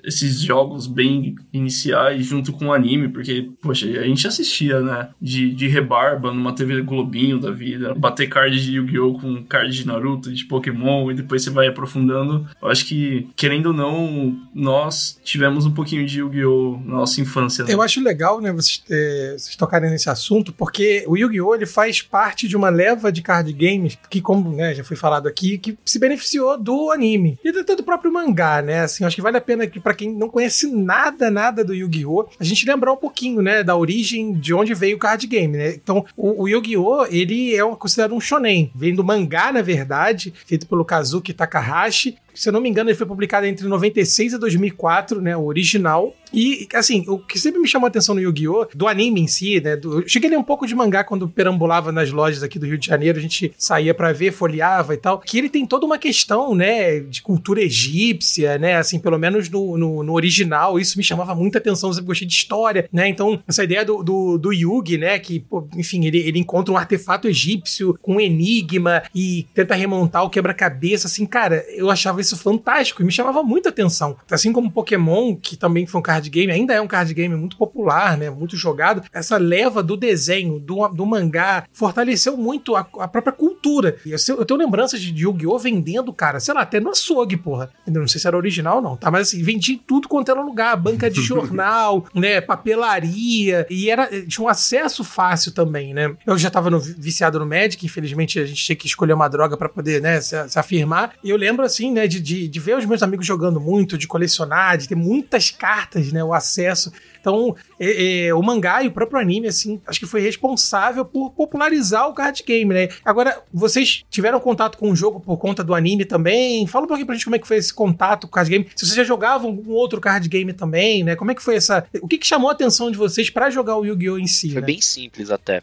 Speaker 4: esses jogos bem iniciais junto com o anime, porque, poxa, a gente assistia, né? De, de rebarba numa TV Globinho da vida, bater card de Yu-Gi-Oh! com card de Naruto, de Pokémon, e depois você vai aprofundando. Eu acho que, querendo ou não, nós tivemos um pouquinho de Yu-Gi-Oh! na nossa infância. Né?
Speaker 3: Eu acho legal, né, vocês, é, vocês tocarem nesse assunto, porque o Yu-Gi-Oh! ele faz parte de uma leva de card games que, como né, já foi falado aqui, que se beneficiou do anime e até do próprio mangá, né? Assim, acho que vale a pena que para quem não conhece nada, nada do Yu-Gi-Oh! a gente lembrar um pouquinho, né, da origem de onde veio o card game, né? Então, o, o Yu-Gi-Oh! ele é considerado um shonen, vem do mangá, na verdade, feito pelo Kazuki Takahashi. Se eu não me engano, ele foi publicado entre 96 e 2004, né, o original. E, assim, o que sempre me chamou a atenção no Yu-Gi-Oh! do anime em si, né? Do, eu cheguei a ler um pouco de mangá quando perambulava nas lojas aqui do Rio de Janeiro, a gente saía para ver, folheava e tal, que ele tem toda uma questão, né, de cultura egípcia, né? Assim, pelo menos no, no, no original, isso me chamava muita atenção, eu sempre gostei de história, né? Então, essa ideia do, do, do Yugi, né? Que, pô, enfim, ele, ele encontra um artefato egípcio com um enigma e tenta remontar o quebra-cabeça, assim, cara, eu achava fantástico e me chamava muita atenção. Assim como Pokémon, que também foi um card game, ainda é um card game muito popular, né? Muito jogado. Essa leva do desenho, do, do mangá, fortaleceu muito a, a própria cultura. E eu, eu tenho lembranças de Yu-Gi-Oh! vendendo, cara, sei lá, até no açougue, porra. Não sei se era original, não, tá? Mas assim, vendi tudo quanto era lugar. Banca de jornal, né? Papelaria. E era, tinha um acesso fácil também, né? Eu já tava no, viciado no Magic, infelizmente a gente tinha que escolher uma droga para poder, né, se, se, afirmar. E eu lembro, assim, né, de, de, de ver os meus amigos jogando muito, de colecionar, de ter muitas cartas, né? O acesso. Então, é, é, o mangá e o próprio anime, assim, acho que foi responsável por popularizar o card game, né? Agora, vocês tiveram contato com o jogo por conta do anime também? Fala um pouquinho pra gente como é que foi esse contato com o card game. Se vocês já jogavam algum outro card game também, né? Como é que foi essa... O que, que chamou a atenção de vocês para jogar o Yu-Gi-Oh! em si,
Speaker 2: Foi
Speaker 3: né?
Speaker 2: bem simples até.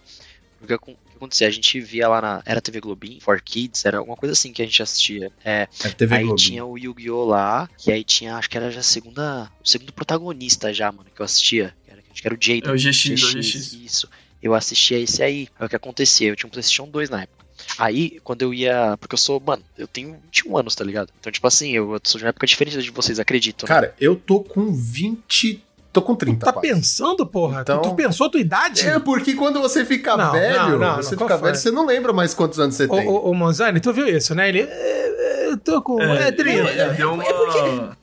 Speaker 2: Porque acontecia? A gente via lá na. Era TV Globinho, For Kids, era alguma coisa assim que a gente assistia. É,
Speaker 1: Era TV
Speaker 2: aí tinha o Yu-Gi-Oh! lá, que aí tinha, acho que era já a segunda. O segundo protagonista já, mano, que eu assistia. Que era, acho que era o Jaden.
Speaker 4: É o GX, é o GX.
Speaker 2: Isso. Eu assistia esse aí. Aí o que acontecia? Eu tinha um PlayStation 2 na época. Aí, quando eu ia. Porque eu sou, mano, eu tenho 21 anos, tá ligado? Então, tipo assim, eu sou de uma época diferente de vocês, acreditam. né?
Speaker 1: Cara, eu tô com 20. Tô com 30.
Speaker 3: Tá
Speaker 1: quase.
Speaker 3: pensando, porra?
Speaker 1: Então-
Speaker 3: Tu pensou a tua idade?
Speaker 1: É, porque quando você fica
Speaker 3: Não,
Speaker 1: velho,
Speaker 3: não, não,
Speaker 1: você fica velho, você não lembra mais quantos anos você tem.
Speaker 3: ô, ô, Monzani, tu viu isso, né? Ele. "É, é, Eu tô com. É, 30.
Speaker 4: ele deu uma.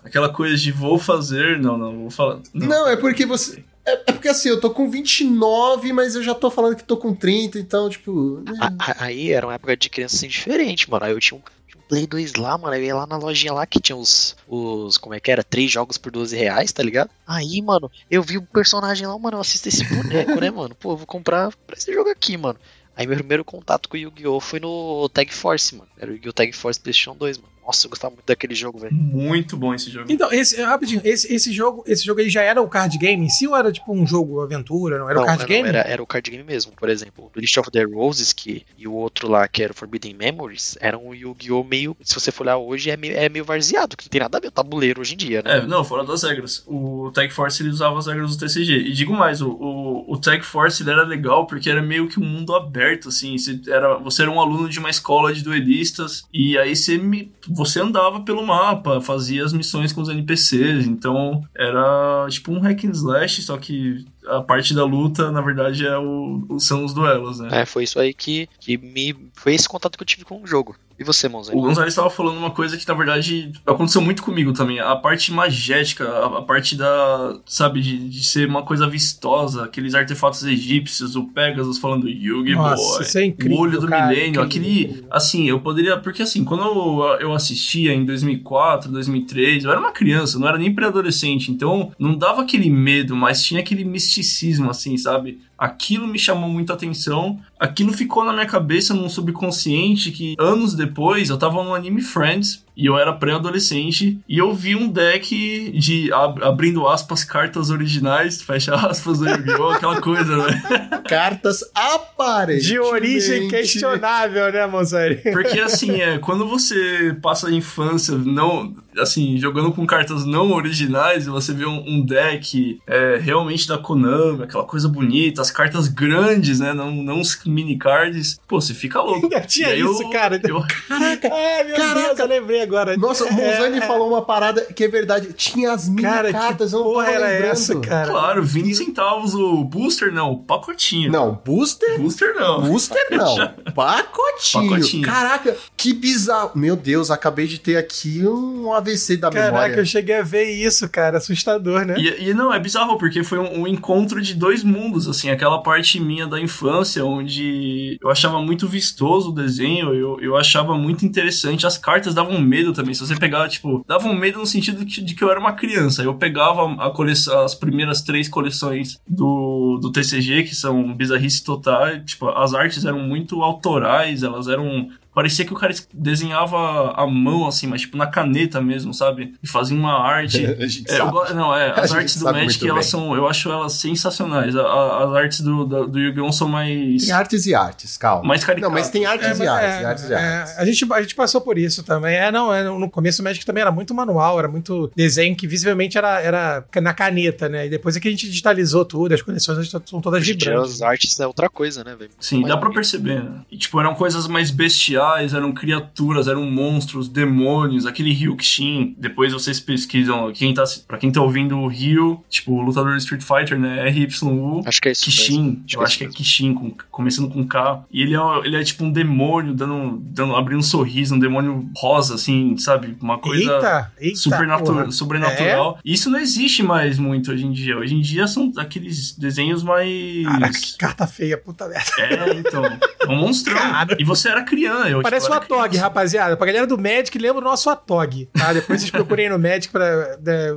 Speaker 4: Aquela coisa de vou fazer. Não, não, vou falar.
Speaker 1: Não, é porque você. É, é porque assim, eu tô com 29, mas eu já tô falando que tô com 30, então, tipo. né?
Speaker 2: Aí era uma época de criança assim diferente, mano. Aí eu tinha tinha um Play 2 lá, mano. Eu ia lá na lojinha lá que tinha os. os como é que era? Três jogos por 12 reais, tá ligado? Aí, mano, eu vi um personagem lá, mano. Eu assisto esse boneco, né, mano? Pô, eu vou comprar pra esse jogo aqui, mano. Aí meu primeiro contato com o Yu-Gi-Oh! foi no Tag Force, mano. Era o Yu-Gi-Oh! Tag Force PlayStation 2, mano. Nossa, eu gostava muito daquele jogo, velho.
Speaker 4: Muito bom esse jogo.
Speaker 3: Então, esse, rapidinho, esse, esse jogo, esse jogo aí já era o card game em si ou era tipo um jogo aventura? Não era o
Speaker 2: Não,
Speaker 3: card
Speaker 2: não,
Speaker 3: game?
Speaker 2: Era, era o card game mesmo, por exemplo. O List of the Roses que, e o outro lá, que era o Forbidden Memories, eram um Yu-Gi-Oh! meio. Se você for olhar hoje, é meio, é meio varzeado, que não tem nada a ver o tabuleiro hoje em dia, né?
Speaker 4: É, não, fora das regras. O Tag Force ele usava as regras do TCG. E digo mais, o, o, o Tag Force ele era legal porque era meio que um mundo aberto, assim. Você era, você era um aluno de uma escola de duelistas e aí você, me, você andava pelo mapa, fazia as missões com os NPCs. Então era tipo um hack and slash, só que a parte da luta, na verdade, é o, são os duelos, né?
Speaker 2: É, foi isso aí que, que me. Foi esse contato que eu tive com o jogo. E você, Monzão?
Speaker 4: O Gonzalez estava falando uma coisa que, na verdade, aconteceu muito comigo também. A parte magética, a, a parte da. Sabe, de, de ser uma coisa vistosa, aqueles artefatos egípcios, o Pegasus falando Yugi
Speaker 3: Nossa,
Speaker 4: Boy.
Speaker 3: isso é incrível,
Speaker 4: o olho do
Speaker 3: cara,
Speaker 4: milênio, aquele. Assim, eu poderia. Porque assim, quando eu, eu assistia em 2004, 2003, eu era uma criança, não era nem pré-adolescente, então não dava aquele medo, mas tinha aquele misticismo, assim, sabe? Aquilo me chamou muita atenção. Aquilo ficou na minha cabeça num subconsciente que anos depois eu tava no anime Friends e eu era pré-adolescente e eu vi um deck de ab- abrindo aspas cartas originais, fecha aspas do Yu-Gi-Oh, aquela coisa, né?
Speaker 1: Cartas aparentemente.
Speaker 3: De origem questionável, né, Monzani?
Speaker 4: Porque assim, é, quando você passa a infância não, assim, jogando com cartas não originais, e você vê um, um deck é, realmente da Konami, aquela coisa bonita, as cartas grandes, né, não, não os mini cards, pô, você fica louco.
Speaker 3: Tinha
Speaker 4: E aí
Speaker 3: isso,
Speaker 4: eu-
Speaker 3: cara.
Speaker 4: eu-
Speaker 1: Caraca,
Speaker 3: Ai, meu
Speaker 1: Caraca.
Speaker 3: Deus, eu lembrei agora.
Speaker 1: Nossa, o Monzani
Speaker 3: É,
Speaker 1: falou uma parada que é verdade. Tinha as mini
Speaker 3: Cara,
Speaker 1: cartas,
Speaker 3: que
Speaker 1: eu não
Speaker 3: porra era
Speaker 1: lembrando.
Speaker 3: essa, cara?
Speaker 4: claro, 20 centavos o booster, não, o pacotinho.
Speaker 1: Não, booster
Speaker 4: Booster não.
Speaker 1: Booster não. Pacotinho.
Speaker 4: Pacotinho.
Speaker 1: Caraca, que bizarro. Meu Deus, acabei de ter aqui um AVC da
Speaker 3: Caraca,
Speaker 1: memória.
Speaker 3: eu cheguei a ver isso, cara. Assustador, né?
Speaker 4: E, e não, é bizarro, porque foi um, um encontro de dois mundos, assim, aquela parte minha da infância, onde eu achava muito vistoso o desenho, eu, eu achava muito interessante, as cartas davam medo também, se você pegar, tipo, davam medo no sentido de, de que eu era uma criança, eu pegava a coleção, as primeiras três coleções do, do TCG, que são bizarrice total, tipo, as artes eram muito autorais, elas eram parecia que o cara desenhava a mão, assim, mas tipo na caneta mesmo, sabe? E fazia uma arte.
Speaker 1: A gente
Speaker 4: É, eu
Speaker 1: sabe.
Speaker 4: go- não, é,
Speaker 1: A
Speaker 4: as
Speaker 1: gente
Speaker 4: artes do Magic, elas
Speaker 1: bem.
Speaker 4: são, eu acho elas sensacionais. A- a- as artes do, da- do Yu-Gi-Oh! são mais,
Speaker 1: Tem artes e artes, calma.
Speaker 4: mais caricatas.
Speaker 1: Não, mas tem artes e
Speaker 3: É,
Speaker 1: artes,
Speaker 3: é,
Speaker 1: e artes e
Speaker 3: é,
Speaker 1: artes.
Speaker 3: a, gente, a gente passou por isso também. É, não, é, no começo o Magic também era muito manual, era muito desenho que visivelmente era, era na caneta, né? E depois é que a gente digitalizou tudo, as coleções são todas vibrantes.
Speaker 2: as artes é outra coisa, né, velho?
Speaker 4: Sim, dá pra perceber, né? E, tipo, eram coisas mais bestiais, eram criaturas, eram monstros, demônios, aquele Ryu Kishin. Depois vocês pesquisam, quem tá, pra quem tá ouvindo o Ryu, tipo, o lutador de Street Fighter, né? RYU.
Speaker 2: Acho que é isso
Speaker 4: Kishin,
Speaker 2: mesmo.
Speaker 4: eu acho que é Kishin, com- começando com K. E ele é, ele é tipo um demônio, dando, dando, abrindo um sorriso, um demônio rosa, assim, sabe? Uma coisa
Speaker 3: Eita, eita.
Speaker 4: supernatu- sobrenatural. Isso não existe mais muito hoje em dia. Hoje em dia são aqueles desenhos mais.
Speaker 3: Caraca, que carta feia, puta merda.
Speaker 4: É, então. É um monstrão.
Speaker 3: Cara.
Speaker 4: E você era criança. Eu,
Speaker 3: Parece o Atog, rapaziada. Pra galera do Magic, lembra o nosso Atog, tá? Depois vocês procurem no Magic pra. né,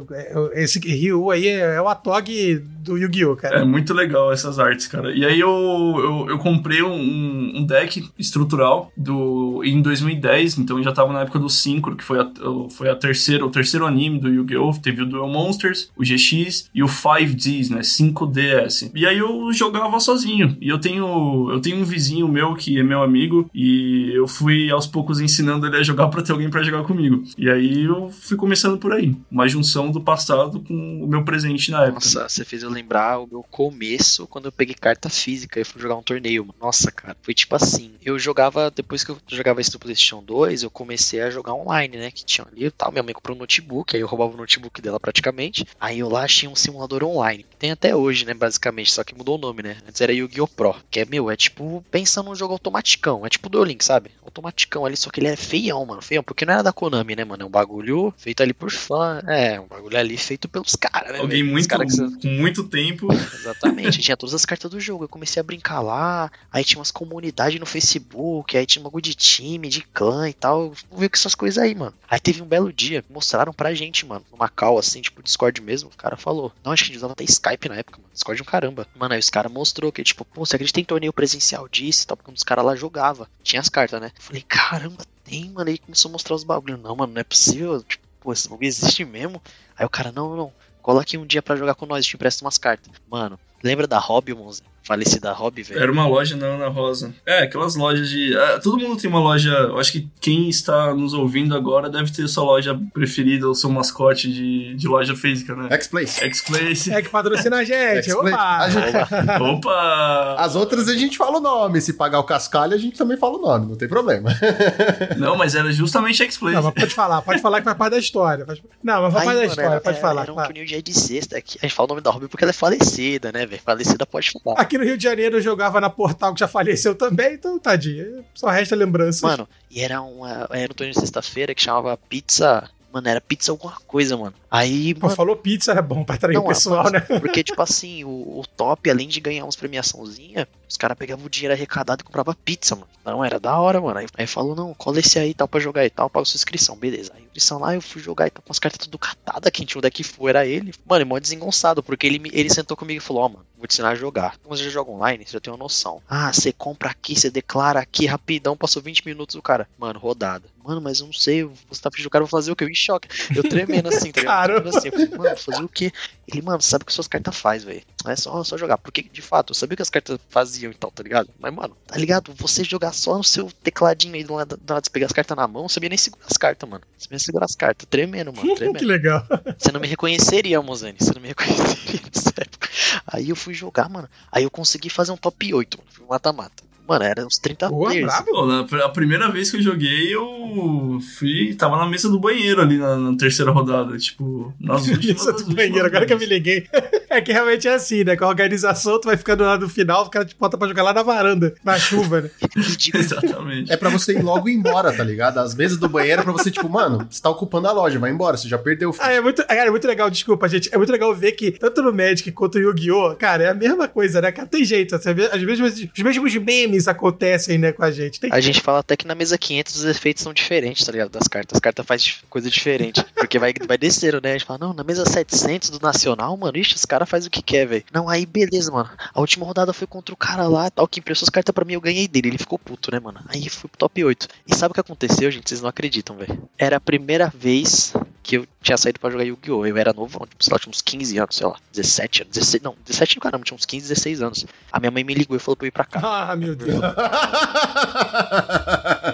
Speaker 3: esse Ryu aí é o Atog do Yu-Gi-Oh, cara.
Speaker 4: É muito legal essas artes, cara. E aí eu, eu, eu comprei um, um deck estrutural do, em 2010, então eu já tava na época do Synchro, que foi a, foi a terceira, o terceiro anime do Yu-Gi-Oh! Teve o Duel Monsters, o GX e o 5Ds, né? 5DS. E aí eu jogava sozinho. E eu tenho, eu tenho um vizinho meu que é meu amigo, e eu fui aos poucos ensinando ele a jogar pra ter alguém pra jogar comigo. E aí eu fui começando por aí. Uma junção do passado com o meu presente na época.
Speaker 2: Nossa, você fez eu lembrar o meu começo quando eu peguei carta física e fui jogar um torneio. mano. Nossa, cara, foi tipo assim. Eu jogava, depois que eu jogava isso do PlayStation 2, eu comecei a jogar online, né? Que tinha ali e tal. Minha mãe comprou um notebook, aí eu roubava o notebook dela praticamente. Aí eu lá achei um simulador online. que Tem até hoje, né? Basicamente, só que mudou o nome, né? Antes era Yu-Gi-Oh! Pro. Que é, meu, é tipo, pensa num jogo automaticão. É tipo Duel Link, sabe? Automaticão ali, só que ele é feião, mano. Feião, porque não era da Konami, né, mano? É um bagulho feito ali por fã. É, um bagulho ali feito pelos caras, né?
Speaker 4: Alguém muito,
Speaker 2: cara que
Speaker 4: com muito tempo.
Speaker 2: Exatamente, tinha todas as cartas do jogo. Eu comecei a brincar lá, aí tinha umas comunidades no Facebook, aí tinha um bagulho de time, de clã e tal. Vamos ver com essas coisas aí, mano. Aí teve um belo dia, mostraram pra gente, mano, numa call assim, tipo Discord mesmo. O cara falou. Não, acho que a gente usava até Skype na época, mano. Discord um caramba. Mano, aí os caras mostrou que, tipo, pô, você acredita em torneio presencial disso e tal, porque um dos caras lá jogava. Tinha as cartas, né? Eu falei, caramba, tem, mano. Aí começou a mostrar os bagulhos. Não, mano, não é possível. Tipo, pô, esse bagulho existe mesmo. Aí o cara, não, não, não. Cola aqui um dia pra jogar com nós, te empresta umas cartas. Mano, lembra da Hobby, Monza? Falecida Hobby, velho?
Speaker 4: Era uma loja na Ana Rosa. É, aquelas lojas de. é, todo mundo tem uma loja. Eu acho que quem está nos ouvindo agora deve ter sua loja preferida ou seu mascote de, de loja física, né?
Speaker 1: X-Place.
Speaker 4: X-Place.
Speaker 3: É que patrocina a gente. Opa!
Speaker 1: Gente-
Speaker 4: Opa!
Speaker 1: As outras a gente fala o nome. Se pagar o cascalho, a gente também fala o nome, não tem problema.
Speaker 4: Não, mas era justamente X-Place.
Speaker 3: Não, mas pode falar, pode falar que faz parte da história. Não, mas faz
Speaker 2: Aí,
Speaker 3: parte da história,
Speaker 2: era,
Speaker 3: pode
Speaker 2: era-
Speaker 3: falar.
Speaker 2: Era um
Speaker 3: claro.
Speaker 2: de de sexta. A gente fala o nome da Hobby porque ela é falecida, né, velho? Falecida pode falar.
Speaker 3: Aqui no Rio de Janeiro eu jogava na Portal que já faleceu também, então tadinho. Só resta lembrança.
Speaker 2: Mano, e era, uma, era um torneio de sexta-feira que chamava Pizza. Mano, era pizza alguma coisa, mano. Aí,
Speaker 3: Pô,
Speaker 2: mano,
Speaker 3: falou pizza, é bom pra atrair o
Speaker 2: Não,
Speaker 3: pessoal,
Speaker 2: mas-
Speaker 3: né?
Speaker 2: Porque, tipo assim, o, o top, além de ganhar umas premiaçãozinha, os caras pegavam o dinheiro arrecadado e compravam pizza, mano. Não, era da hora, mano. Aí, aí falou, não, cola esse aí e tal pra jogar e tal, paga sua inscrição, beleza. Aí inscrição lá, eu fui jogar e tal, com as cartas tudo catadas, quem tinha um deck full era ele. Mano, é mó desengonçado, porque ele, ele sentou comigo e falou, ó, mano, vou te ensinar a jogar. Como você já joga online, você já tem uma noção. Ah, você compra aqui, você declara aqui, rapidão, passou 20 minutos o cara. Mano, rodada. Mano, mas eu não sei, você tá pedindo o cara, vou fazer o quê? Eu em choque. Eu tremendo assim, tá ligado?
Speaker 3: Caramba.
Speaker 2: Tremendo assim, eu mano, fazer o quê? Ele, mano, sabe o que suas cartas faz, velho. É só, só jogar. Porque, de fato, eu sabia o que as cartas faziam e tal, tá ligado? Mas, mano, tá ligado? Você jogar só no seu tecladinho aí do lado, do lado de pegar as cartas na mão, não sabia nem segurar as cartas, mano. Não sabia nem segurar as cartas. Tremendo, mano,
Speaker 3: que
Speaker 2: tremendo.
Speaker 3: legal.
Speaker 2: Você não me reconheceria, Mozane. Você não me reconheceria nessa época. Aí eu fui jogar, mano. Aí eu consegui fazer um top 8, mano. Fui mata-mata. Mano, era uns 30
Speaker 3: Boa,
Speaker 2: players.
Speaker 4: na, a primeira vez que eu joguei, eu fui. Tava na mesa do banheiro ali na, na terceira rodada. Tipo, nas últimas.
Speaker 3: Isso do banheiro, agora que eu me liguei. É que realmente é assim, né? Com a organização, tu vai ficando lá no final, o cara te bota pra jogar lá na varanda, na chuva, né?
Speaker 4: Exatamente.
Speaker 1: É pra você ir logo embora, tá ligado? As mesas do banheiro é pra você, tipo, mano, você tá ocupando a loja, vai embora, você já perdeu o
Speaker 3: Ah, é muito, cara, é muito legal, desculpa, gente. É muito legal ver que, tanto no Magic quanto no Yu-Gi-Oh!, cara, é a mesma coisa, né, cara? Tem jeito, assim, as mesmas, os mesmos memes acontecem, né, com a gente. Tem
Speaker 2: A gente fala até que na mesa 500 os efeitos são diferentes, tá ligado? Das cartas. As cartas fazem coisa diferente. Porque vai, vai descendo, né? A gente fala, não, na mesa 700 do Nacional, mano, ixi, os caras cara faz o que quer, velho. Não, aí beleza, mano. A última rodada foi contra o cara lá, tal, que impressou as cartas pra mim, eu ganhei dele. Ele ficou puto, né, mano? Aí fui pro top 8. E sabe o que aconteceu, gente? Vocês não acreditam, velho. Era a primeira vez que eu tinha saído pra jogar Yu-Gi-Oh! Eu era novo, tipo, sei lá, tinha uns 15 anos, sei lá, 17 anos, 16, não, 17 no caramba, tinha uns 15, 16 anos. A minha mãe me ligou e falou pra eu ir pra casa.
Speaker 3: Ah, meu Deus.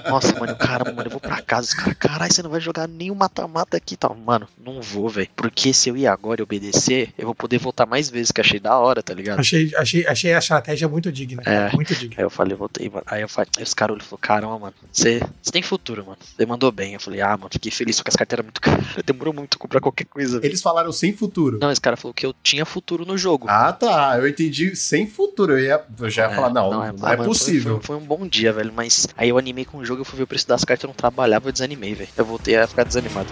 Speaker 2: Nossa, mano, caramba, mano, eu vou pra casa. Os caras, caralho, você não vai jogar nenhum mata-mata aqui tal. Mano, não vou, velho. Porque se eu ir agora e obedecer, eu vou poder voltar mais vezes, que achei da hora, tá ligado?
Speaker 3: Achei, achei, achei a estratégia muito digna.
Speaker 2: É.
Speaker 3: Muito digna.
Speaker 2: Aí eu falei, voltei, mano. Aí eu falei, aí os caras olham e falaram, caramba, mano, você você tem futuro, mano. Você mandou bem. Eu falei, ah, mano, fiquei feliz porque as carteiras eram muito caras. Demorou muito comprar qualquer coisa.
Speaker 1: Eles falaram sem futuro.
Speaker 2: Não, esse cara falou que eu tinha futuro no jogo.
Speaker 1: Ah, tá. Eu entendi sem futuro. Eu, ia, eu já ia falar, não, não, é,
Speaker 2: ah, mano,
Speaker 1: possível.
Speaker 2: Foi, foi- foi um bom dia, velho. Mas aí eu animei com o jogo, eu fui ver o preço das cartas, eu não trabalhava, eu desanimei, velho. Eu voltei a ficar desanimado.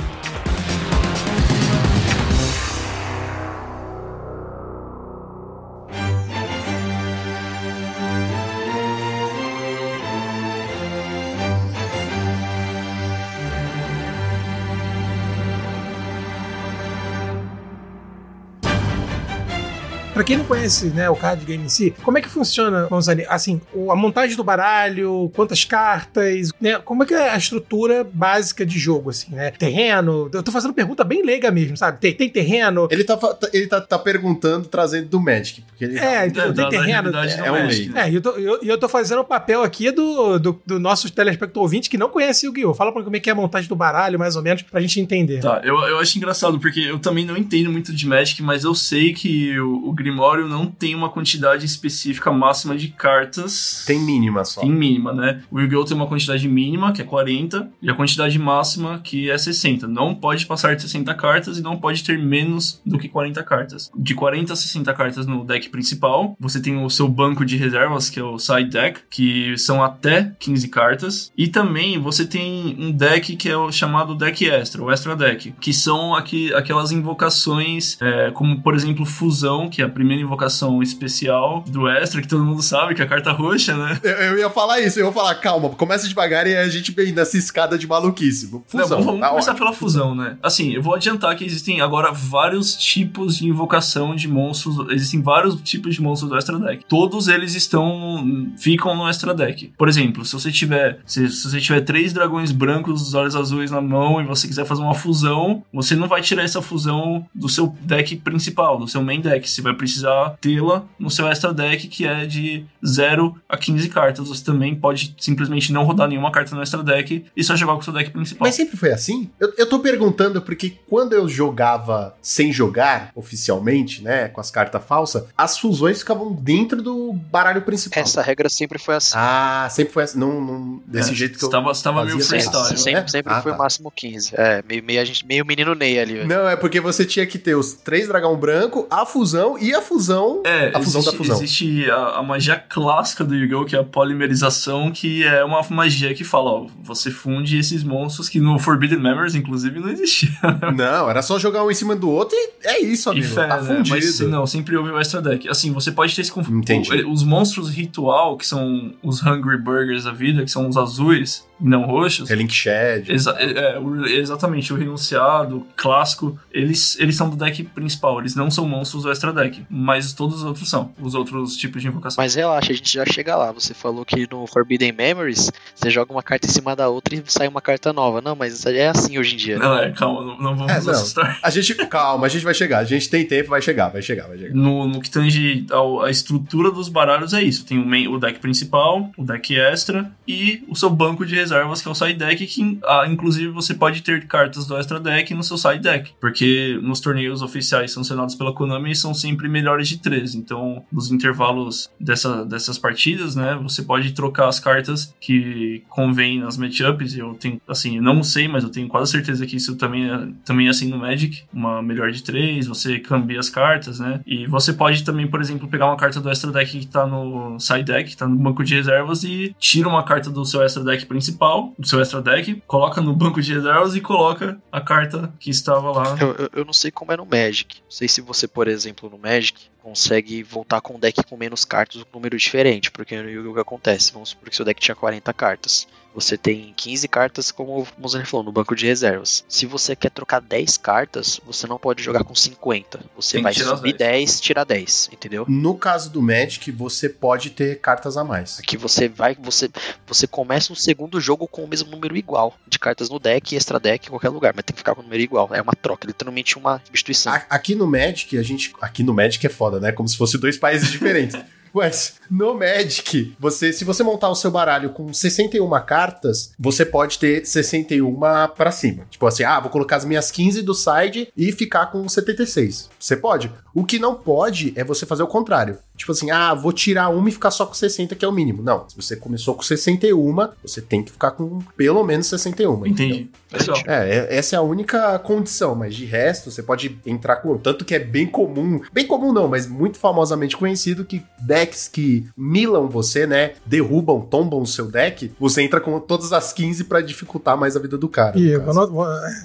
Speaker 3: Quem não conhece, né, o card game em si, como é que funciona, Gonzalo? Assim, a montagem do baralho, quantas cartas, né? Como é que é a estrutura básica de jogo, assim, né? Terreno? Eu tô fazendo pergunta bem leiga mesmo, sabe? Tem, tem terreno?
Speaker 1: Ele, tá, fa- ele tá, tá perguntando, trazendo do Magic. Porque ele
Speaker 3: É, então,
Speaker 4: É,
Speaker 3: tem terreno.
Speaker 1: é
Speaker 4: do
Speaker 1: um lei.
Speaker 4: né?
Speaker 3: É, e eu, tô, eu, e eu tô fazendo o papel aqui do, do, do nosso telespectador ouvinte que não conhece o Guiô. Fala pra mim como é que é a montagem do baralho, mais ou menos, pra gente entender.
Speaker 4: Tá, eu, eu acho engraçado, porque eu também não entendo muito de Magic, mas eu sei que o, o Grimório não tem uma quantidade específica máxima de cartas.
Speaker 1: tem mínima só.
Speaker 4: Tem mínima, né? O Yu-Gi-Oh! tem uma quantidade mínima, que é 40, e a quantidade máxima, que é 60. Não pode passar de 60 cartas e não pode ter menos do que 40 cartas. De 40 a 60 cartas no deck principal, você tem o seu banco de reservas, que é o side deck, que são até 15 cartas. E também você tem um deck que é o chamado deck extra, o extra deck, que são aqui, aquelas invocações, é, como por exemplo Fusão, que é a primeira invocação especial do extra, que todo mundo sabe, que é a carta roxa, né?
Speaker 1: Eu, eu ia falar isso, eu ia falar, calma, começa devagar e a gente vem nessa escada de maluquice.
Speaker 4: Não,
Speaker 1: Fusão,
Speaker 4: vamos
Speaker 1: tá
Speaker 4: começar
Speaker 1: ótimo.
Speaker 4: pela fusão, né? Assim, eu vou adiantar que existem agora vários tipos de invocação de monstros. Existem vários tipos de monstros do Extra Deck. Todos eles estão. ficam no Extra Deck. Por exemplo, se você tiver. Se, se você tiver três dragões brancos, os olhos azuis na mão, e você quiser fazer uma fusão, você não vai tirar essa fusão do seu deck principal, do seu main deck. Você vai precisar tê-la no seu Extra Deck, que é de 0 a 15 cartas. Você também pode simplesmente não rodar nenhuma carta no Extra Deck e só jogar com o seu deck principal.
Speaker 1: Mas sempre foi assim? Eu, eu tô perguntando porque quando eu jogava sem jogar, oficialmente, né, com as cartas falsas, as fusões ficavam dentro do baralho principal.
Speaker 2: Essa regra sempre foi assim.
Speaker 1: Ah, sempre foi assim, não, não- desse
Speaker 4: É,
Speaker 1: jeito que eu...
Speaker 4: Estava, estava meio freestyle.
Speaker 1: sempre.
Speaker 2: sempre
Speaker 1: né?
Speaker 2: sempre
Speaker 1: Ah,
Speaker 2: foi
Speaker 1: tá.
Speaker 2: máximo 15. É, meio, meio, a gente, meio menino Ney ali, velho.
Speaker 1: Não, é porque você tinha que ter os três dragão branco, a fusão e a fusão...
Speaker 4: É,
Speaker 1: A fusão
Speaker 4: existe,
Speaker 1: da fusão.
Speaker 4: existe a, a magia clássica do Yu-Gi-Oh! que é a polimerização, que é uma magia que fala, ó, você funde esses monstros que no Forbidden Memories, inclusive, não existia.
Speaker 1: Não, era só jogar um em cima do outro e é isso,
Speaker 4: E
Speaker 1: amigo.
Speaker 4: fé,
Speaker 1: tá
Speaker 4: né?
Speaker 1: fundido.
Speaker 4: Mas não, sempre houve o extra deck. Assim, você pode ter esse conf...
Speaker 1: Entendi.
Speaker 4: o- Os monstros ritual, que são os Hungry Burgers da vida, que são os azuis não roxos.
Speaker 1: Relink Shed.
Speaker 4: Exa é, é, o- exatamente, o renunciado, clássico, eles, eles são do deck principal, eles não são monstros do extra deck, mas todos os outros são, os outros tipos de invocação.
Speaker 2: Mas relaxa, a gente já chega lá. Você falou que no Forbidden Memories, você joga uma carta em cima da outra e sai uma carta nova. Não, mas é assim hoje em dia.
Speaker 4: Não, é, calma, não, não vamos
Speaker 1: É, não.
Speaker 4: assustar.
Speaker 1: A gente, calma, a gente vai chegar. A gente tem tempo, vai chegar, vai chegar, vai chegar.
Speaker 4: No, no que tange ao- a estrutura dos baralhos é isso. Tem o, main- o deck principal, o deck extra e o seu banco de reservas, que é o side deck, que ah, inclusive você pode ter cartas do extra deck no seu side deck. Porque nos torneios oficiais sancionados pela Konami são sempre melhores de 13. Então, nos intervalos dessa, dessas partidas, né, você pode trocar as cartas que convém nas matchups. Eu tenho, assim, eu não sei, mas eu tenho quase certeza que isso também é, também é assim no Magic. Uma melhor de 3, você cambia as cartas, né? E você pode também, por exemplo, pegar uma carta do extra deck que tá no side deck, tá no banco de reservas, e tira uma carta do seu extra deck principal, do seu extra deck, coloca no banco de reservas e coloca a carta que estava lá.
Speaker 2: Eu, eu, eu não sei como é no Magic. Não sei se você, por exemplo, no Magic, consegue voltar com um deck com menos cartas, um número diferente. Porque no Yu-Gi-Oh! acontece? Vamos supor que seu deck tinha 40 cartas. Você tem 15 cartas, como o Mozart falou, no banco de reservas. Se você quer trocar 10 cartas, você não pode jogar com 50. Você
Speaker 4: Tem
Speaker 2: vai subir 10, tirar 10, entendeu?
Speaker 1: No caso do Magic, você pode ter cartas a mais.
Speaker 2: Aqui você vai, você, você começa um segundo jogo com o mesmo número igual de cartas no deck, extra deck, em qualquer lugar, mas tem que ficar com o número igual. É uma troca, literalmente uma substituição.
Speaker 1: A- Aqui no Magic, a gente. Aqui no Magic é foda, né? Como se fosse dois países diferentes. Mas no Magic, você, se você montar o seu baralho com 61 cartas, você pode ter 61 pra cima. Tipo assim, ah, vou colocar as minhas 15 do side e ficar com 76. Você pode. O que não pode é você fazer o contrário. Tipo assim, ah, vou tirar uma e ficar só com 60, que é o mínimo. Não. Se você começou com 61, você tem que ficar com pelo menos 61.
Speaker 4: Entendi.
Speaker 1: É, é- essa é a única condição, mas de resto você pode entrar com. Tanto que é bem comum, bem comum não, mas muito famosamente conhecido que decks que milam você, né, derrubam, tombam o seu deck, você entra com todas as 15 pra dificultar mais a vida do cara.
Speaker 3: E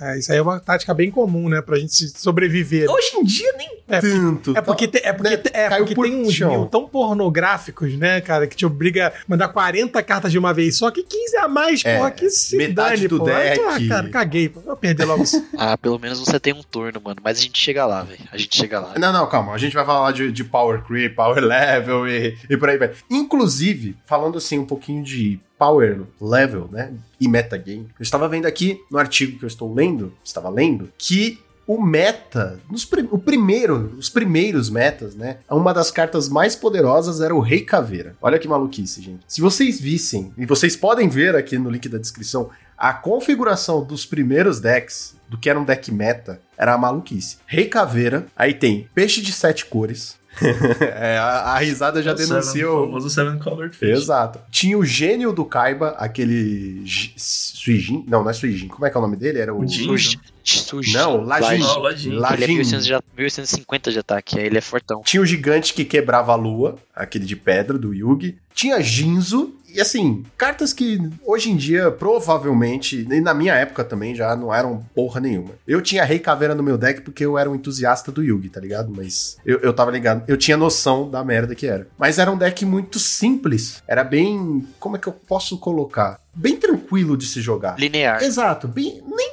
Speaker 3: é, isso aí é uma tática bem comum, né? Pra gente se sobreviver.
Speaker 1: Hoje em dia nem
Speaker 3: É,
Speaker 1: tanto.
Speaker 3: É porque,
Speaker 1: tá?
Speaker 3: é porque,
Speaker 1: né,
Speaker 3: é porque
Speaker 1: por
Speaker 3: tem
Speaker 1: chão.
Speaker 3: Mil tão pornográficos, né, cara, que te obriga a mandar 40 cartas de uma vez só, que 15 a mais,
Speaker 1: É,
Speaker 3: porra, que se
Speaker 1: metade
Speaker 3: dane,
Speaker 1: do
Speaker 3: porra.
Speaker 1: deck.
Speaker 3: Ah, cara, caguei. Vou perder logo isso.
Speaker 2: Ah, pelo menos você tem um turno, mano. Mas a gente chega lá, velho. A gente chega lá.
Speaker 1: Não, não, calma. A gente vai falar de, de power creep, power level e, e por aí vai. Inclusive, falando assim um pouquinho de power level, né? E metagame. Eu estava vendo aqui no artigo que eu estou lendo, estava lendo, que o meta, prim- o primeiro, os primeiros metas, né? Uma das cartas mais poderosas era o Rei Caveira. Olha que maluquice, gente. Se vocês vissem, e vocês podem ver aqui no link da descrição, a configuração dos primeiros decks, do que era um deck meta, era a maluquice. Rei Caveira, aí tem peixe de sete cores. É, a, a risada já
Speaker 4: O
Speaker 1: denuncia
Speaker 4: Seven,
Speaker 1: o,
Speaker 4: famoso Seven Colored Fish.
Speaker 1: Exato. Tinha o gênio do Kaiba, aquele. Gi- Suijin? Não, não é Suijin. Como é que é o nome dele? Era o.
Speaker 4: O Jin.
Speaker 2: Suji. Suji.
Speaker 1: Não, Lajin.
Speaker 4: Ah, o Lajin.
Speaker 2: Ele é
Speaker 1: Lajin.
Speaker 2: 1800 de, 1850 de ataque, aí ele é fortão.
Speaker 1: Tinha o gigante que quebrava a lua, aquele de pedra do Yugi. Tinha Jinzo. E assim, cartas que hoje em dia, provavelmente, e na minha época também, já não eram porra nenhuma. Eu tinha Rei Caveira no meu deck porque eu era um entusiasta do Yugi, tá ligado? Mas eu, eu tava ligado, eu tinha noção da merda que era. Mas era um deck muito simples. Era bem. Como é que eu posso colocar? Bem tranquilo de se jogar.
Speaker 2: Linear.
Speaker 1: Exato, bem, nem,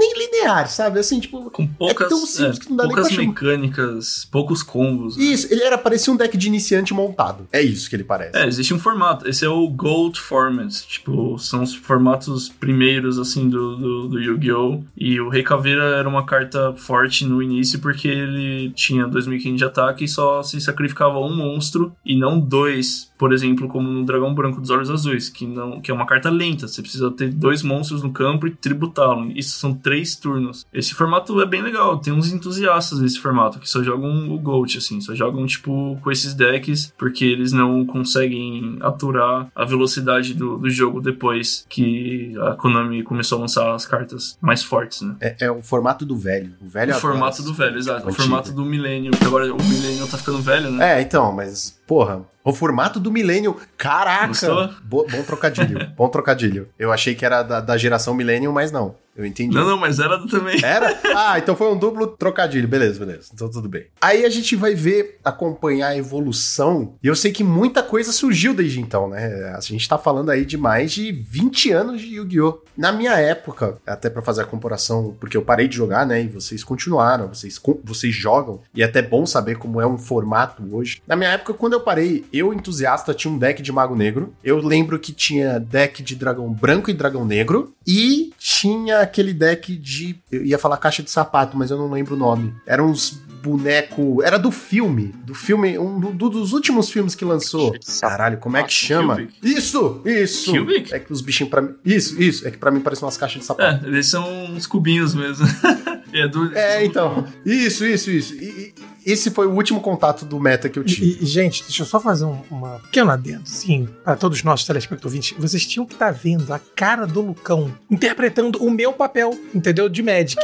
Speaker 1: nem, nem linear, sabe? Assim, tipo.
Speaker 4: Com poucas,
Speaker 1: tão simples
Speaker 4: é,
Speaker 1: que não dá nem
Speaker 4: poucas
Speaker 1: pra chamar.
Speaker 4: mecânicas, poucos combos. né?
Speaker 1: Isso, ele era parecia um deck de iniciante montado. É isso que ele parece.
Speaker 4: É, existe um formato. Esse é o Gold Format. Tipo, são os formatos primeiros, assim, do, do, do Yu-Gi-Oh! E o Rei Caveira era uma carta forte no início porque ele tinha 2500 de ataque e só se sacrificava um monstro e não dois. Por exemplo, como no Dragão Branco dos Olhos Azuis, que, não, que é uma carta lenta. Você precisa ter dois monstros no campo e tributá-lo. Isso são três turnos. Esse formato é bem legal. Tem uns entusiastas nesse formato que só jogam o Gold, assim. Só jogam, tipo, com esses decks porque eles não conseguem aturar a velocidade do, do jogo depois que a Konami começou a lançar as cartas mais fortes, né?
Speaker 1: É, é o formato do velho. O velho
Speaker 4: O
Speaker 1: adora
Speaker 4: formato do velho, exato. O
Speaker 1: Antigo.
Speaker 4: formato do Millennium. Agora o Millennium tá ficando velho, né?
Speaker 1: É, então, mas, porra, o formato do Millennium. Caraca!
Speaker 4: Gostou?
Speaker 1: Bo- bom trocadilho, bom trocadilho. Eu achei que era da, da geração Millennium, mas não. Eu entendi.
Speaker 4: Não, não, mas era também.
Speaker 1: Era? Ah, então foi um duplo trocadilho. Beleza, beleza. Então tudo bem. Aí a gente vai ver, acompanhar a evolução. E eu sei que muita coisa surgiu desde então, né? A gente tá falando aí de mais de 20 anos de Yu-Gi-Oh! Na minha época, até pra fazer a comparação, porque eu parei de jogar, né? E vocês continuaram, vocês, vocês jogam. E é até bom saber como é um formato hoje. Na minha época, quando eu parei, eu, entusiasta, tinha um deck de Mago Negro. Eu lembro que tinha deck de Dragão Branco e Dragão Negro. E tinha aquele deck de. Eu ia falar caixa de sapato, mas eu não lembro o nome. Era uns boneco. Era do filme. Do filme. Um do- dos últimos filmes que lançou. Caralho, como é que chama?
Speaker 4: Cubic.
Speaker 1: Isso! Isso!
Speaker 4: Cubic?
Speaker 1: É que os bichinhos pra mim. Isso, isso. É que pra mim parecem umas caixas de sapato.
Speaker 4: É, eles são uns cubinhos mesmo. é, do,
Speaker 1: É, então. Isso, isso, isso. E, e- esse foi o último contato do meta que eu tive.
Speaker 3: E, e, gente, deixa eu só fazer um, uma pequena adendo, assim, para todos os nossos telespectadores. Vocês tinham que estar vendo a cara do Lucão interpretando o meu papel, entendeu? De Magic.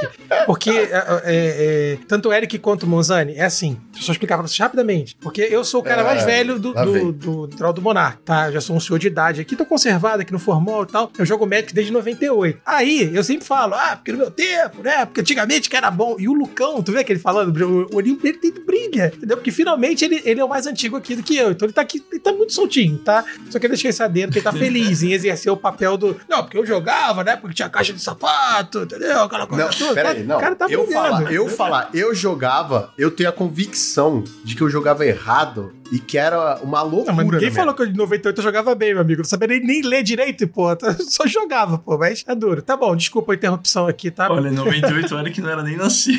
Speaker 3: Porque é, é, é, tanto o Eric quanto o Monzani é assim. Deixa eu só explicar pra vocês rapidamente. Porque eu sou o cara
Speaker 1: É,
Speaker 3: mais velho do, do, do, do, do Monark, tá? Eu já sou um senhor de idade aqui, tô conservado aqui no formal e tal. Eu jogo Magic desde 98. Aí, eu sempre falo, ah, porque no meu tempo, né? Porque antigamente que era bom. E o Lucão, tu vê aquele falando, o olhinho dele ele brilha, entendeu? Porque finalmente ele, ele é o mais antigo aqui do que eu. Então ele tá aqui, ele tá muito soltinho, tá? Só que ele deixa saber que ele tá feliz em exercer o papel do. Não, porque eu jogava, né? Porque tinha caixa de sapato, entendeu? Aquela coisa
Speaker 1: Não,
Speaker 3: toda.
Speaker 1: peraí, não.
Speaker 3: O cara tá
Speaker 1: eu
Speaker 3: brilhando.
Speaker 1: falar, eu falar, eu jogava, eu tenho a convicção de que eu jogava errado e que era uma loucura.
Speaker 3: Não, mas ninguém falou que em 98 eu jogava bem, meu amigo. Eu não sabia nem, nem ler direito, pô. Eu só jogava, pô. Mas é duro. Tá bom, desculpa a interrupção aqui, tá?
Speaker 4: Olha, em 98 era que não era nem nascido.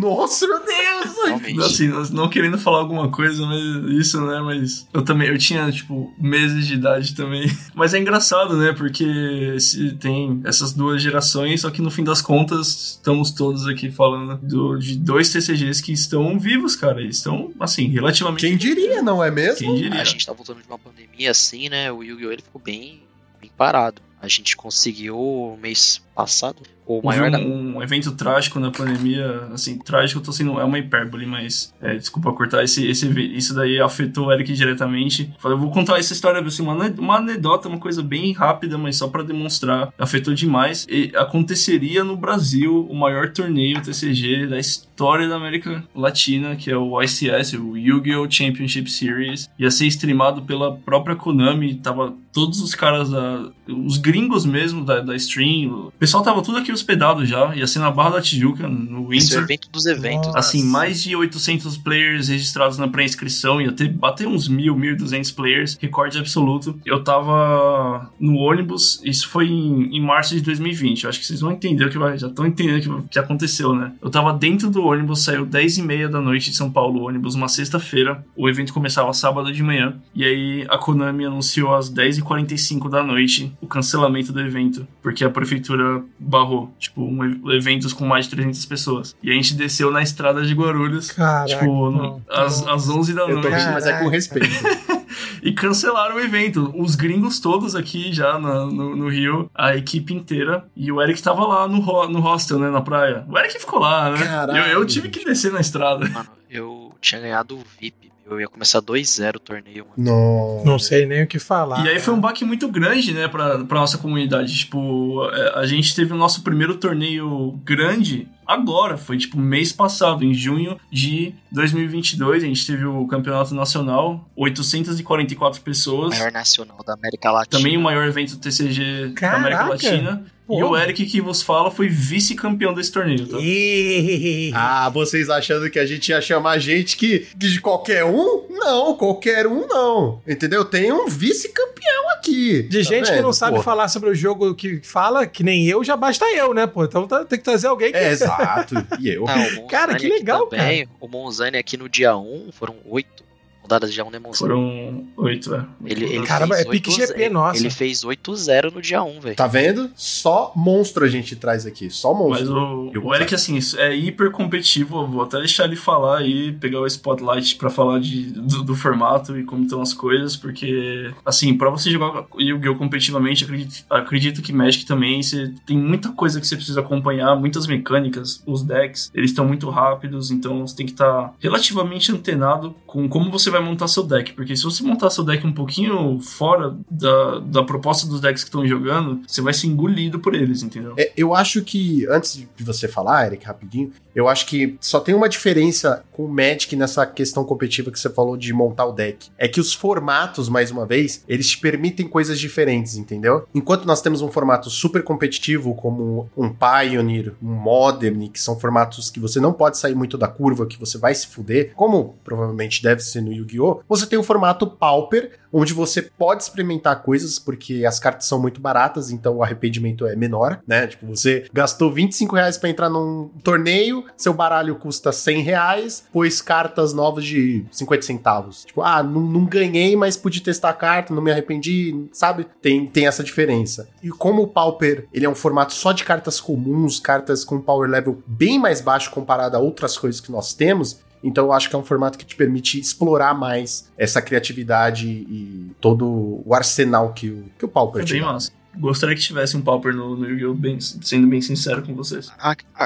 Speaker 1: Nossa, meu Deus!
Speaker 2: Realmente.
Speaker 4: Assim, não querendo falar alguma coisa, mas isso, né? Mas eu também, eu tinha, tipo, meses de idade também. Mas é engraçado, né? Porque se tem essas duas gerações, só que no fim das contas, estamos todos aqui falando do- de dois TCGs que estão vivos, cara. Eles estão, assim, relativamente.
Speaker 1: Quem diria, não é mesmo?
Speaker 4: Quem diria?
Speaker 2: A gente tá voltando de uma pandemia assim, né? O Yu-Gi-Oh! ele ficou bem, bem parado. A gente conseguiu mês passado o maior
Speaker 4: um, um evento trágico na pandemia, assim, trágico eu tô sendo, é uma hipérbole, mas é, desculpa cortar, esse, esse, isso daí afetou o Eric diretamente. Falei, eu vou contar essa história, assim, uma, uma anedota, uma coisa bem rápida, mas só pra demonstrar, afetou demais. E aconteceria no Brasil o maior torneio TCG da história da América Latina, que é o ICS, o Yu-Gi-Oh! Championship Series, ia ser streamado pela própria Konami, tava todos os caras da, os gringos mesmo da, da stream, pessoal tava tudo aqui hospedado já, ia ser na Barra da Tijuca, no
Speaker 2: é
Speaker 4: Windsor.
Speaker 2: evento dos eventos.
Speaker 3: Nossa.
Speaker 4: Assim, mais de 800 players registrados na pré-inscrição, ia ter, bater uns 1.000, 1.200 players, recorde absoluto. Eu tava no ônibus, isso foi em, em março de 2020, eu acho que vocês vão entender o que vai, já estão entendendo o que, que aconteceu, né? Eu tava dentro do ônibus, saiu 10 e meia da noite de São Paulo, ônibus, uma sexta-feira, o evento começava sábado de manhã, e aí a Konami anunciou às 10h45 da noite o cancelamento do evento, porque a prefeitura barrou, tipo, um, eventos com mais de 300 pessoas. E a gente desceu na estrada de Guarulhos,
Speaker 3: Caraca.
Speaker 4: tipo,
Speaker 3: não.
Speaker 4: às, às 11 da
Speaker 1: Eu tô
Speaker 4: noite.
Speaker 1: rindo, mas é com respeito.
Speaker 4: E cancelaram o evento. Os gringos todos aqui já na- no, no Rio, a equipe inteira. E o Eric tava lá no, ho- no hostel, né, na praia. O Eric ficou lá, né?
Speaker 1: Caralho,
Speaker 4: eu, eu tive que descer na estrada.
Speaker 2: Mano, eu tinha ganhado o VIP. Eu ia começar 2-0 o torneio, mano.
Speaker 1: Não.
Speaker 3: Não sei nem o que falar.
Speaker 4: E aí foi um baque muito grande, né, pra, pra nossa comunidade. Tipo, é, a gente teve o nosso primeiro torneio grande agora, foi tipo mês passado, em junho de 2022. A gente teve o campeonato nacional, 844 pessoas.
Speaker 2: Maior nacional da América Latina.
Speaker 4: Também o maior evento TCG da América
Speaker 3: Caraca!
Speaker 4: Latina.
Speaker 3: Pô.
Speaker 4: E o Eric que vos fala foi vice-campeão desse torneio, tá?
Speaker 3: Ih,
Speaker 1: Ah, vocês achando que a gente ia chamar gente que de qualquer um? Não, qualquer um não. Entendeu? Tem um vice-campeão aqui.
Speaker 3: De
Speaker 1: Tá
Speaker 3: gente que
Speaker 1: vendo?
Speaker 3: não sabe
Speaker 1: Porra.
Speaker 3: falar sobre o jogo que fala, que nem eu, já basta eu, né, pô? Então tá- tem que trazer alguém que.
Speaker 1: É, exato. E eu?
Speaker 2: Ah,
Speaker 3: Cara, que legal,
Speaker 2: também. O Monzani aqui no dia 1 foram 8 rodadas de dia 1, né, Monzani?
Speaker 4: Foram oito, é.
Speaker 2: Ele, ele
Speaker 3: Caramba, é pique
Speaker 2: 8
Speaker 3: GP, nossa.
Speaker 2: Ele fez 8-0 no dia 1, velho.
Speaker 1: Tá vendo? Só monstro a gente traz aqui. Só
Speaker 4: Mas
Speaker 1: monstro.
Speaker 4: o,
Speaker 1: Eu
Speaker 4: o Eric, assim, isso é hiper competitivo. Eu vou até deixar ele falar aí, pegar o spotlight pra falar de, do, do formato e como estão as coisas, porque, assim, pra você jogar Yu-Gi-Oh! competitivamente, acredito, acredito que Magic também, você tem muita coisa que você precisa acompanhar, muitas mecânicas, os decks, eles estão muito rápidos, então você tem que estar relativamente antenado com como você vai montar seu deck, porque se você montar seu deck um pouquinho fora da, da proposta dos decks que estão jogando, você vai ser engolido por eles, entendeu?
Speaker 1: É, eu acho que, antes de você falar, Eric, rapidinho, eu acho que só tem uma diferença com o Magic nessa questão competitiva que você falou de montar o deck. É que os formatos, mais uma vez, eles te permitem coisas diferentes, entendeu? Enquanto nós temos um formato super competitivo, como um Pioneer, um Modern, que são formatos que você não pode sair muito da curva, que você vai se fuder, como provavelmente deve ser no Yu-Gi-Oh!, você tem o formato Pauper, onde você pode experimentar coisas, porque as cartas são muito baratas, então o arrependimento é menor, né? Tipo, você gastou 25 reais pra entrar num torneio, seu baralho custa 100 reais, pôs cartas novas de 50 centavos. Tipo, ah, não, não ganhei, mas pude testar a carta, não me arrependi, sabe? Tem, tem essa diferença. E como o Pauper, ele é um formato só de cartas comuns, cartas com power level bem mais baixo comparado a outras coisas que nós temos, então eu acho que é um formato que te permite explorar mais essa criatividade e todo o arsenal que o, que o Pauper
Speaker 4: É
Speaker 1: te dá.
Speaker 4: massa. Gostaria que tivesse um Pauper no, no Yu-Gi-Oh! bem- sendo bem sincero com vocês.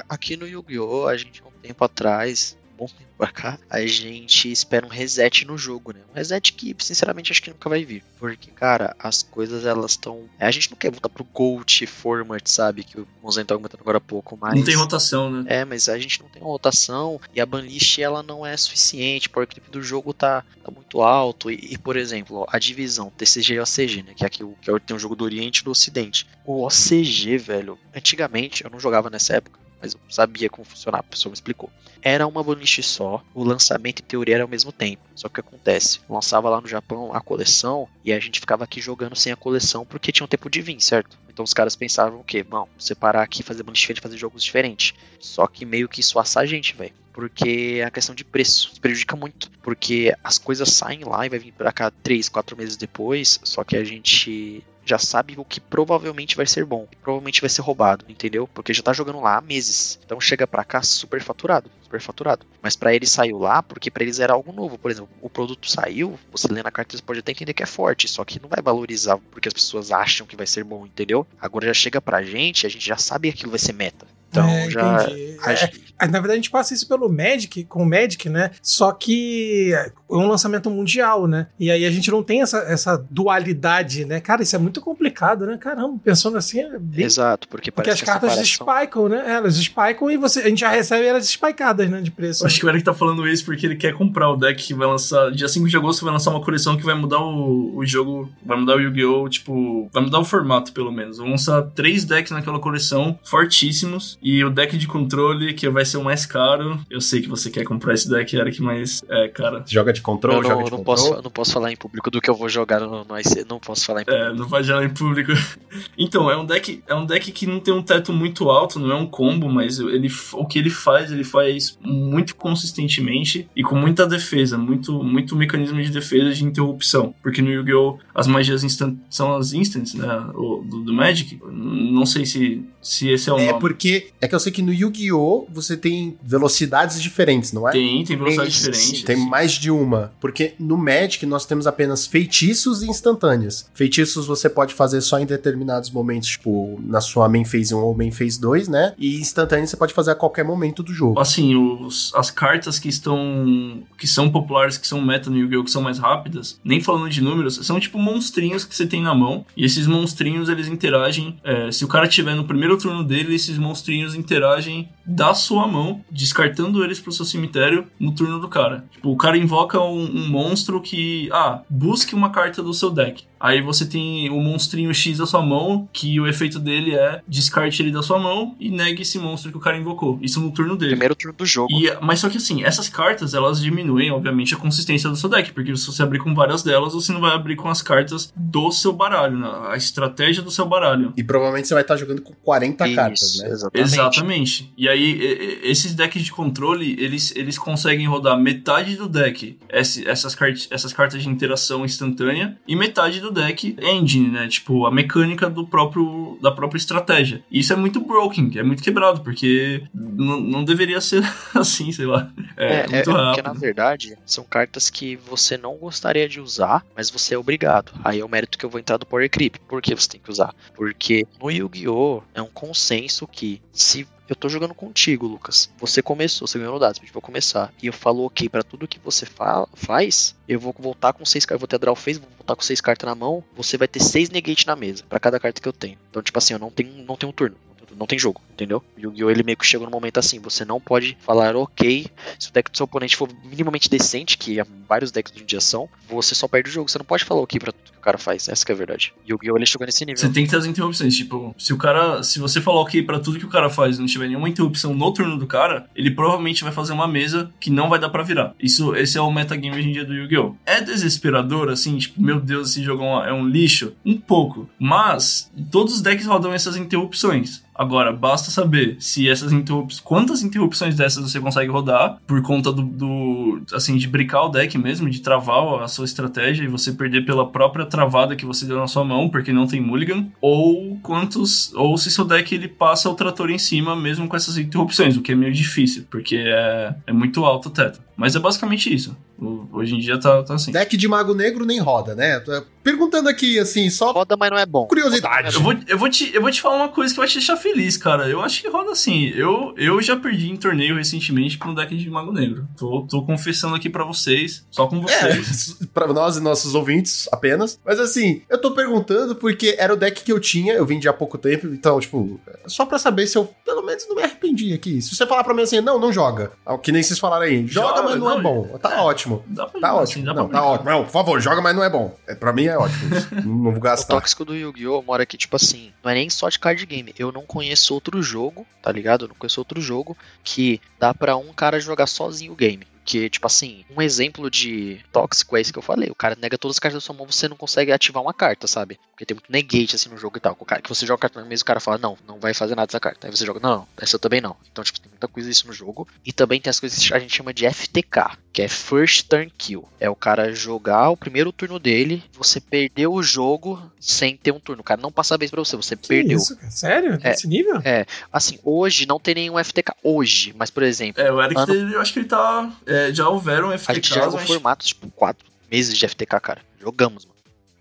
Speaker 2: Aqui no Yu-Gi-Oh! a gente há um tempo atrás bom tempo pra cá, a gente espera um reset no jogo, né? Um reset que, sinceramente, acho que nunca vai vir. Porque, cara, as coisas elas estão. A gente não quer voltar pro Gold Format, sabe? Que o Monzão tá comentando agora há pouco, mas.
Speaker 4: Não tem rotação, né?
Speaker 2: É, mas a gente não tem uma rotação e a banlist ela não é suficiente, o clipe do jogo tá, tá muito alto. E, e, por exemplo, a divisão TCG e OCG, né? Que é aqui o, que é, tem o jogo do Oriente e do Ocidente. O OCG, velho, antigamente eu não jogava nessa época mas eu sabia como funcionava, a pessoa me explicou. Era uma banlist só, o lançamento em teoria era ao mesmo tempo. Só que o que acontece? Lançava lá no Japão a coleção e a gente ficava aqui jogando sem a coleção porque tinha um tempo de vir, certo? Então os caras pensavam o quê? Bom, separar aqui, fazer banlist diferente, fazer jogos diferentes. Só que meio que isso assa a gente, velho porque a questão de preço prejudica muito, porque as coisas saem lá e vai vir para cá três, quatro meses depois, só que a gente já sabe o que provavelmente vai ser bom, provavelmente vai ser roubado, entendeu? Porque já tá jogando lá há meses. Então chega para cá super faturado, super faturado. Mas para eles saiu lá porque para eles era algo novo. Por exemplo, o produto saiu, você lê na carta, você pode até entender que é forte, só que não vai valorizar porque as pessoas acham que vai ser bom, entendeu? Agora já chega pra gente, a gente já sabe que aquilo vai ser meta. Então
Speaker 3: É,
Speaker 2: já.
Speaker 3: entendi.
Speaker 2: a gente-
Speaker 3: na verdade, a gente passa isso pelo Magic, com o Magic, né? Só que é um lançamento mundial, né? E aí a gente não tem essa, essa dualidade, né? Cara, isso é muito complicado, né? Caramba, pensando assim, é bem
Speaker 2: Exato, porque
Speaker 3: Porque
Speaker 2: parece
Speaker 3: as
Speaker 2: que a
Speaker 3: cartas
Speaker 2: separação-
Speaker 3: spikam, né? Elas spikam e você, a gente já recebe elas spicadas, né? De preço.
Speaker 4: Eu Acho que o Eric tá falando isso porque ele quer comprar o deck que vai lançar. Dia 5 de agosto vai lançar uma coleção que vai mudar o, o jogo. Vai mudar o Yu-Gi-Oh! Tipo. Vai mudar o formato, pelo menos. Vão lançar três decks naquela coleção, fortíssimos. E o deck de controle, que vai ser o mais caro. Eu sei que você quer comprar esse deck, Eric, mas. É, cara.
Speaker 1: Joga de controle,
Speaker 2: Eu não,
Speaker 1: joga de
Speaker 2: não
Speaker 1: controle.
Speaker 2: posso, não posso falar em público do que eu vou jogar no, no IC. Não posso falar em público.
Speaker 4: É, não vai gerar em público. Então, é um deck, é um deck que não tem um teto muito alto, não é um combo, mas ele, o que ele faz, ele faz muito consistentemente e com muita defesa, muito, muito mecanismo de defesa de interrupção. Porque no Yu-Gi-Oh! as magias instant, são as instants, né? O, do, do Magic. Não sei se, se esse é o
Speaker 1: É
Speaker 4: nome.
Speaker 1: porque é que eu sei que no Yu-Gi-Oh! você tem velocidades diferentes, não é?
Speaker 4: Tem, tem velocidade
Speaker 2: Sim,
Speaker 4: diferente.
Speaker 1: Tem mais de uma. Porque no Magic nós temos apenas feitiços e instantâneas. Feitiços você pode fazer só em determinados momentos, tipo, na sua main phase 1 ou main phase 2, né? E instantâneas você pode fazer a qualquer momento do jogo.
Speaker 4: Assim, os, as cartas que estão. que são populares, que são meta no Yu-Gi-Oh! que são mais rápidas, nem falando de números, são tipo monstrinhos que você tem na mão. E esses monstrinhos eles interagem. é, se o cara tiver no primeiro turno dele, esses monstrinhos interagem da sua mão, descartando eles pro seu cemitério no turno do cara. Tipo, o cara invoca um, um monstro que. Ah, busque uma carta do seu deck. Aí você tem o monstrinho X da sua mão, que o efeito dele é descarte ele da sua mão e negue esse monstro que o cara invocou. Isso no turno dele.
Speaker 2: Primeiro turno do jogo.
Speaker 4: E, mas só que assim, essas cartas, elas diminuem, obviamente, a consistência do seu deck, porque se você abrir com várias delas, você não vai abrir com as cartas do seu baralho, né? a estratégia do seu baralho.
Speaker 1: E provavelmente você vai estar jogando com 40
Speaker 2: Isso,
Speaker 1: cartas, né?
Speaker 2: Exatamente.
Speaker 4: Exatamente. E aí, esses decks de controle, eles, eles conseguem rodar metade do deck, essas, essas cartas de interação instantânea, e metade do deck engine, né? Tipo, a mecânica do próprio, da própria estratégia. E isso é muito broken, é muito quebrado, porque não deveria ser assim, sei lá. É,
Speaker 2: É, é,
Speaker 4: muito
Speaker 2: porque
Speaker 4: rápido.
Speaker 2: na verdade são cartas que você não gostaria de usar, mas você é obrigado. Aí é o mérito que eu vou entrar do Power Creep. Por que você tem que usar? Porque no Yu-Gi-Oh! é um consenso que se eu tô jogando contigo, Lucas. Você começou, você ganhou no dado, vou começar. E eu falo ok pra tudo que você fa faz, eu vou voltar com seis cartas. Vou ter draw phase, vou voltar com seis cartas na mão. Você vai ter seis negate na mesa, pra cada carta que eu tenho. Então, tipo assim, eu não tenho, não tenho um turno. Não tem jogo, entendeu? Yu-Gi-Oh! ele meio que chegou no momento assim, você não pode falar ok, se o deck do seu oponente for minimamente decente, que vários decks de dia são, você só perde o jogo. Você não pode falar ok pra tudo que o cara faz. Essa é a verdade. Yu-Gi-Oh! ele chegou nesse nível.
Speaker 4: Você tem que ter as interrupções. Tipo, se o cara. Se você falar ok pra tudo que o cara faz não tiver nenhuma interrupção no turno do cara, ele provavelmente vai fazer uma mesa que não vai dar pra virar. Isso, esse é o metagame hoje em dia do Yu-Gi-Oh! É desesperador, assim, tipo, meu Deus, esse jogo é é um lixo? Um pouco. Mas todos os decks rodam essas interrupções. Agora, basta saber se essas interrupções. Quantas interrupções dessas você consegue rodar por conta do, do. Assim, de brincar o deck mesmo, de travar a sua estratégia e você perder pela própria travada que você deu na sua mão, porque não tem mulligan. Ou quantos. Ou se seu deck ele passa o trator em cima, mesmo com essas interrupções, o que é meio difícil, porque é, é muito alto o teto. Mas é basicamente isso. Hoje em dia tá, tá assim.
Speaker 1: Deck de Mago Negro nem roda, né? Perguntando aqui, assim, só
Speaker 2: Roda, mas não é bom.
Speaker 1: curiosidade.
Speaker 4: Eu vou, eu, vou te, eu vou te falar uma coisa que vai te deixar feliz, cara. Eu acho que roda assim. Eu, eu já perdi em torneio recentemente pra um deck de Mago Negro. Tô, tô confessando aqui pra vocês, só com vocês.
Speaker 1: É, pra nós e nossos ouvintes apenas. Mas assim, eu tô perguntando porque era o deck que eu tinha, eu vendi há pouco tempo, então, tipo, só pra saber se eu, pelo menos, não me arrependi aqui. Se você falar pra mim assim, não, não joga. Ah, Que nem vocês falaram aí, joga,
Speaker 4: Joga,
Speaker 1: mas não, é
Speaker 4: não,
Speaker 1: bom. Tá ótimo.
Speaker 4: Dá pra
Speaker 1: Tá
Speaker 4: jogar,
Speaker 1: ótimo.
Speaker 4: assim, dá
Speaker 1: não,
Speaker 4: pra
Speaker 1: tá ótimo. Não, por favor, joga, mas não é bom. É, pra mim é ótimo. não vou
Speaker 2: O
Speaker 1: gastar.
Speaker 2: tóxico do Yu-Gi-Oh! mora aqui, tipo assim, não é nem só de card game. Eu não conheço outro jogo, tá ligado? Eu não conheço outro jogo que dá pra um cara jogar sozinho o game. Que, tipo assim, um exemplo de tóxico é esse que eu falei. O cara nega todas as cartas da sua mão, você não consegue ativar uma carta, sabe? Porque tem muito negate assim no jogo e tal. O cara, que você joga carta na mesa o cara fala, não, não vai fazer nada dessa carta. Aí você joga, não, essa também não. Então, tipo, tem muita coisa isso no jogo. E também tem as coisas que a gente chama de FTK, que é First Turn Kill. É o cara jogar o primeiro turno dele, você perdeu o jogo sem ter um turno. O cara não passa a vez pra você, você
Speaker 3: Que
Speaker 2: perdeu.
Speaker 3: isso, cara? Sério?
Speaker 2: É.
Speaker 3: Nesse nível?
Speaker 2: Assim, hoje não tem nenhum FTK. Hoje, mas por exemplo,
Speaker 4: É, o Eric,
Speaker 2: Ano-
Speaker 4: ele- eu acho que ele tá. é, já houveram
Speaker 2: a gente já
Speaker 4: FTKs, mas
Speaker 2: formatos, tipo, quatro meses de FTK, cara. Jogamos, mano.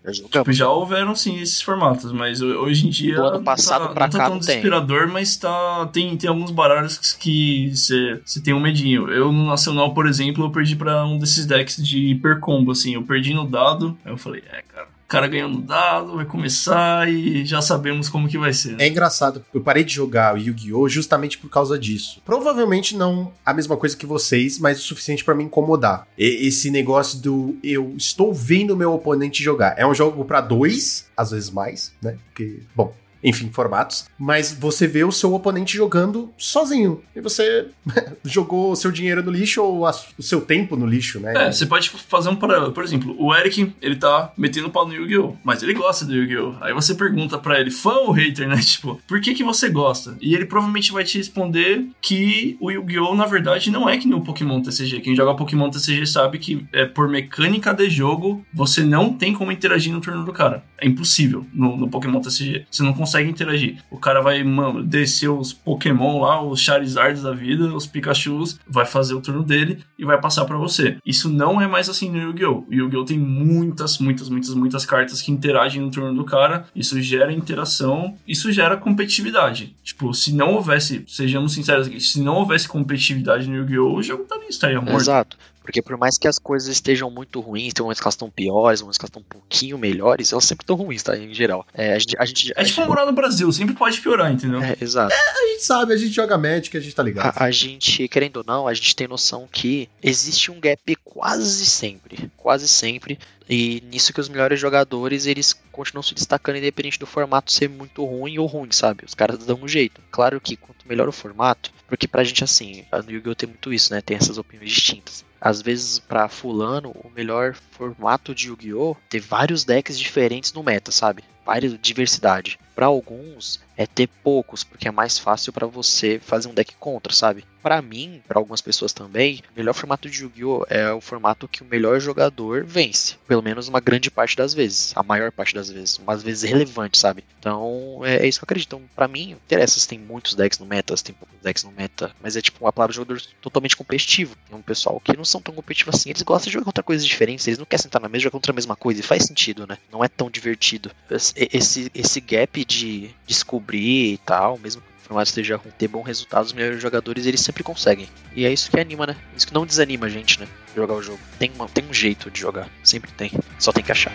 Speaker 2: Já
Speaker 4: Tipo, já houveram sim esses formatos, mas ho- hoje em dia.
Speaker 2: Do ano passado
Speaker 4: não tá,
Speaker 2: pra
Speaker 4: não tá
Speaker 2: cá
Speaker 4: tão
Speaker 2: não tem.
Speaker 4: desesperador, mas tá, tem, tem alguns baralhos que você tem um medinho. Eu no Nacional, por exemplo, eu perdi pra um desses decks de hipercombo, assim. Eu perdi no dado, aí eu falei, é, cara. Cara ganhou no dado, vai começar e já sabemos como que vai ser.
Speaker 1: É engraçado, eu parei de jogar o Yu-Gi-Oh! justamente por causa disso. Provavelmente não a mesma coisa que vocês, mas o suficiente pra me incomodar. E- esse negócio do eu estou vendo meu oponente jogar. É um jogo pra dois, às vezes mais, né? Porque, bom. Enfim, formatos. Mas você vê o seu oponente jogando sozinho. E você jogou o seu dinheiro no lixo ou a- o seu tempo no lixo, né?
Speaker 4: É, você pode fazer um paralelo. Por exemplo, o Eric, ele tá metendo pau no Yu-Gi-Oh! Mas ele gosta do Yu-Gi-Oh! Aí você pergunta pra ele, fã ou hater, né? Tipo, por que que você gosta? E ele provavelmente vai te responder que o Yu-Gi-Oh! na verdade não é que nem o Pokémon TCG. Quem joga Pokémon TCG sabe que é por mecânica de jogo, você não tem como interagir no turno do cara. É impossível no, no Pokémon TCG. Você não consegue interagir. O cara vai mano, descer os Pokémon lá, os Charizards da vida, os Pikachus, vai fazer o turno dele e vai passar pra você. Isso não é mais assim no Yu-Gi-Oh! Yu-Gi-Oh! tem muitas, muitas, muitas, muitas cartas que interagem no turno do cara. Isso gera interação, isso gera competitividade. Tipo, se não houvesse, sejamos sinceros aqui, se não houvesse competitividade no Yu-Gi-Oh! o jogo estaria, estaria morto.
Speaker 2: Exato. Porque por mais que as coisas estejam muito ruins, tem momentos que elas estão piores, momentos que elas estão um pouquinho melhores, elas sempre estão ruins, tá? Em geral. É, a gente. A gente,
Speaker 4: É tipo morar no Brasil, sempre pode piorar, entendeu?
Speaker 2: é, exato.
Speaker 1: A gente sabe, a gente joga Magic, a gente tá ligado.
Speaker 2: A, a gente, querendo ou não, a gente tem noção que existe um gap quase sempre. Quase sempre. E nisso que os melhores jogadores, eles continuam se destacando independente do formato ser muito ruim ou ruim, sabe? Os caras dão um jeito. Claro que quanto melhor o formato, porque pra gente assim, no Yu-Gi-Oh! tem muito isso, né? Tem essas opiniões distintas. Às vezes, pra fulano, o melhor formato de Yu-Gi-Oh! ter vários decks diferentes no meta, sabe? Várias diversidade. Pra alguns é ter poucos, porque é mais fácil pra você fazer um deck contra, sabe? Pra mim, pra algumas pessoas também, o melhor formato de Yu-Gi-Oh! é o formato que o melhor jogador vence. Pelo menos uma grande parte das vezes. A maior parte das vezes. Umas vezes relevante, sabe? Então, é, é isso que eu acredito. Então, pra mim, interessa se tem muitos decks no meta, se tem poucos decks no meta. Mas é tipo uma palavra de jogador totalmente competitivo. Tem um pessoal que não são tão competitivos assim. Eles gostam de jogar contra coisas diferentes. Eles não querem sentar na mesa e jogar contra a mesma coisa. E faz sentido, né? Não é tão divertido. Esse, esse gap de descobrir e tal, mesmo que o formato esteja ruim, ter bons resultados, os melhores jogadores eles sempre conseguem. E é isso que anima, né? Isso que não desanima a gente, né? Jogar o jogo. Tem, uma, tem um jeito de jogar. Sempre tem. Só tem que achar.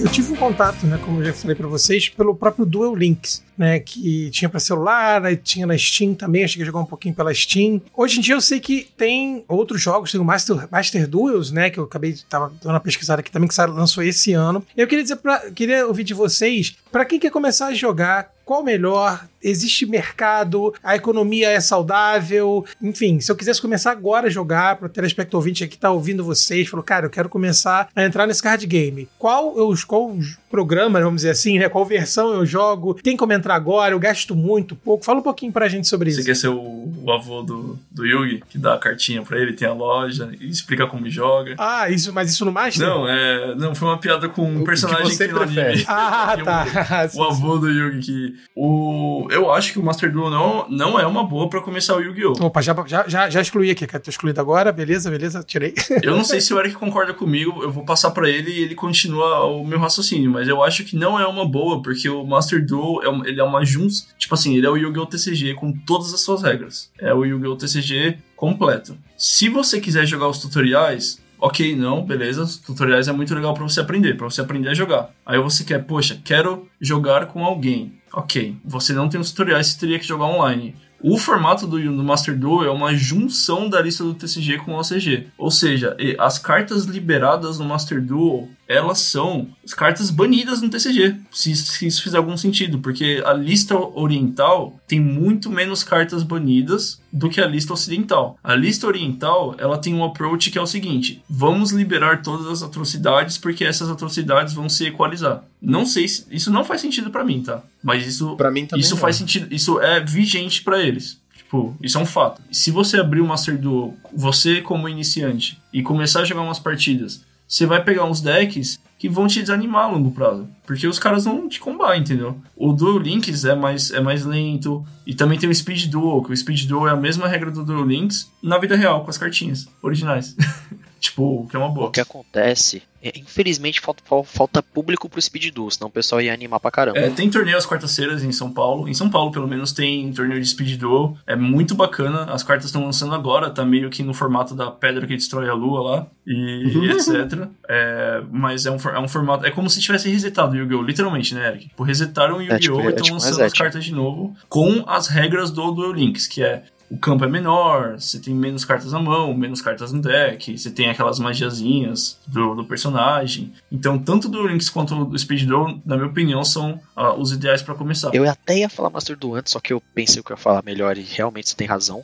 Speaker 3: Eu tive um contato, né, como eu já falei pra vocês, pelo próprio Duel Links, né, que tinha pra celular, tinha na Steam também, eu cheguei a jogar um pouquinho pela Steam. Hoje em dia eu sei que tem outros jogos, tem o Master, Master Duels, né, que eu acabei tava dando uma pesquisada aqui também que lançou esse ano. Eu queria dizer para queria ouvir de vocês, para quem quer começar a jogar, qual o melhor? Existe mercado? A economia é saudável? Enfim, se eu quisesse começar agora a jogar, para o telespectador ouvinte aqui que tá ouvindo vocês, falou, cara, eu quero começar a entrar nesse card game. Qual eu qual programa, vamos dizer assim, né? Qual versão eu jogo? Tem como entrar agora? Eu gasto muito, pouco? Fala um pouquinho pra gente sobre
Speaker 4: Você
Speaker 3: isso.
Speaker 4: quer ser o, o avô do, do Yugi, que dá a cartinha pra ele, tem a loja, e explica como joga.
Speaker 3: Ah, isso, mas isso no Master?
Speaker 4: Não, é, não, foi uma piada com
Speaker 1: O
Speaker 4: um
Speaker 1: que
Speaker 4: personagem
Speaker 1: você
Speaker 4: que no anime.
Speaker 3: Ah, tá.
Speaker 4: O avô do Yugi que O, eu acho que o Master Duel não, não é uma boa pra começar o Yu-Gi-Oh!
Speaker 3: Opa, já, já, já, excluí aqui, cara. Tô excluído agora, beleza, beleza, tirei.
Speaker 4: Eu não sei se o Eric concorda comigo, eu vou passar pra ele e ele continua o meu raciocínio, mas eu acho que não é uma boa, porque o Master Duel é, um- ele é uma junção. Tipo assim, ele é o Yu-Gi-Oh! TCG com todas as suas regras. É o Yu-Gi-Oh! TCG completo. Se você quiser jogar os tutoriais, ok, não, beleza. Os tutoriais é muito legal pra você aprender, pra você aprender a jogar. Aí você quer, poxa, quero jogar com alguém. Ok, você não tem os tutoriais, você teria que jogar online. O formato do, do Master Duel é uma junção da lista do TCG com o OCG. Ou seja, as cartas liberadas no Master Duel, elas são as cartas banidas no TCG. Se, se isso fizer algum sentido, porque a lista oriental tem muito menos cartas banidas do que a lista ocidental. A lista oriental, ela tem um approach que é o seguinte: vamos liberar todas as atrocidades porque essas atrocidades vão se equalizar. Não sei se isso não faz sentido pra mim, tá? Mas isso
Speaker 1: Pra mim também
Speaker 4: isso
Speaker 1: não.
Speaker 4: faz sentido, isso é vigente pra eles. Tipo, isso é um fato. Se você abrir o Master Duel, você como iniciante, e começar a jogar umas partidas, você vai pegar uns decks que vão te desanimar a longo prazo. Porque os caras vão te combar, entendeu? O Duel Links é mais, é mais lento. E também tem o Speed Duel, que o Speed Duel é a mesma regra do Duel Links na vida real, com as cartinhas originais. tipo, que é uma boa.
Speaker 2: O que acontece infelizmente, falta, fal- falta público pro Speed Duel, senão o pessoal ia animar pra caramba.
Speaker 4: É, tem torneio às quartas-feiras em São Paulo. Em São Paulo, pelo menos, tem torneio de Speed Duel. É muito bacana. As cartas estão lançando agora, tá meio que no formato da pedra que destrói a lua lá, e, e etc. É, mas é um, é um formato. É como se tivesse resetado o Yu-Gi-Oh! Literalmente, né, Eric? Tipo, resetaram o
Speaker 2: É, tipo,
Speaker 4: Yu-Gi-Oh!
Speaker 2: é
Speaker 4: e estão
Speaker 2: tipo um
Speaker 4: lançando as cartas de novo com as regras do Duel Links, que é. O campo é menor, você tem menos cartas na mão, menos cartas no deck, você tem aquelas magiazinhas do, do personagem. Então, tanto do Links quanto do Speed Duel, na minha opinião, são ah, os ideais pra começar.
Speaker 2: Eu até ia falar Master Duel antes, só que eu pensei que eu ia falar melhor e realmente você tem razão.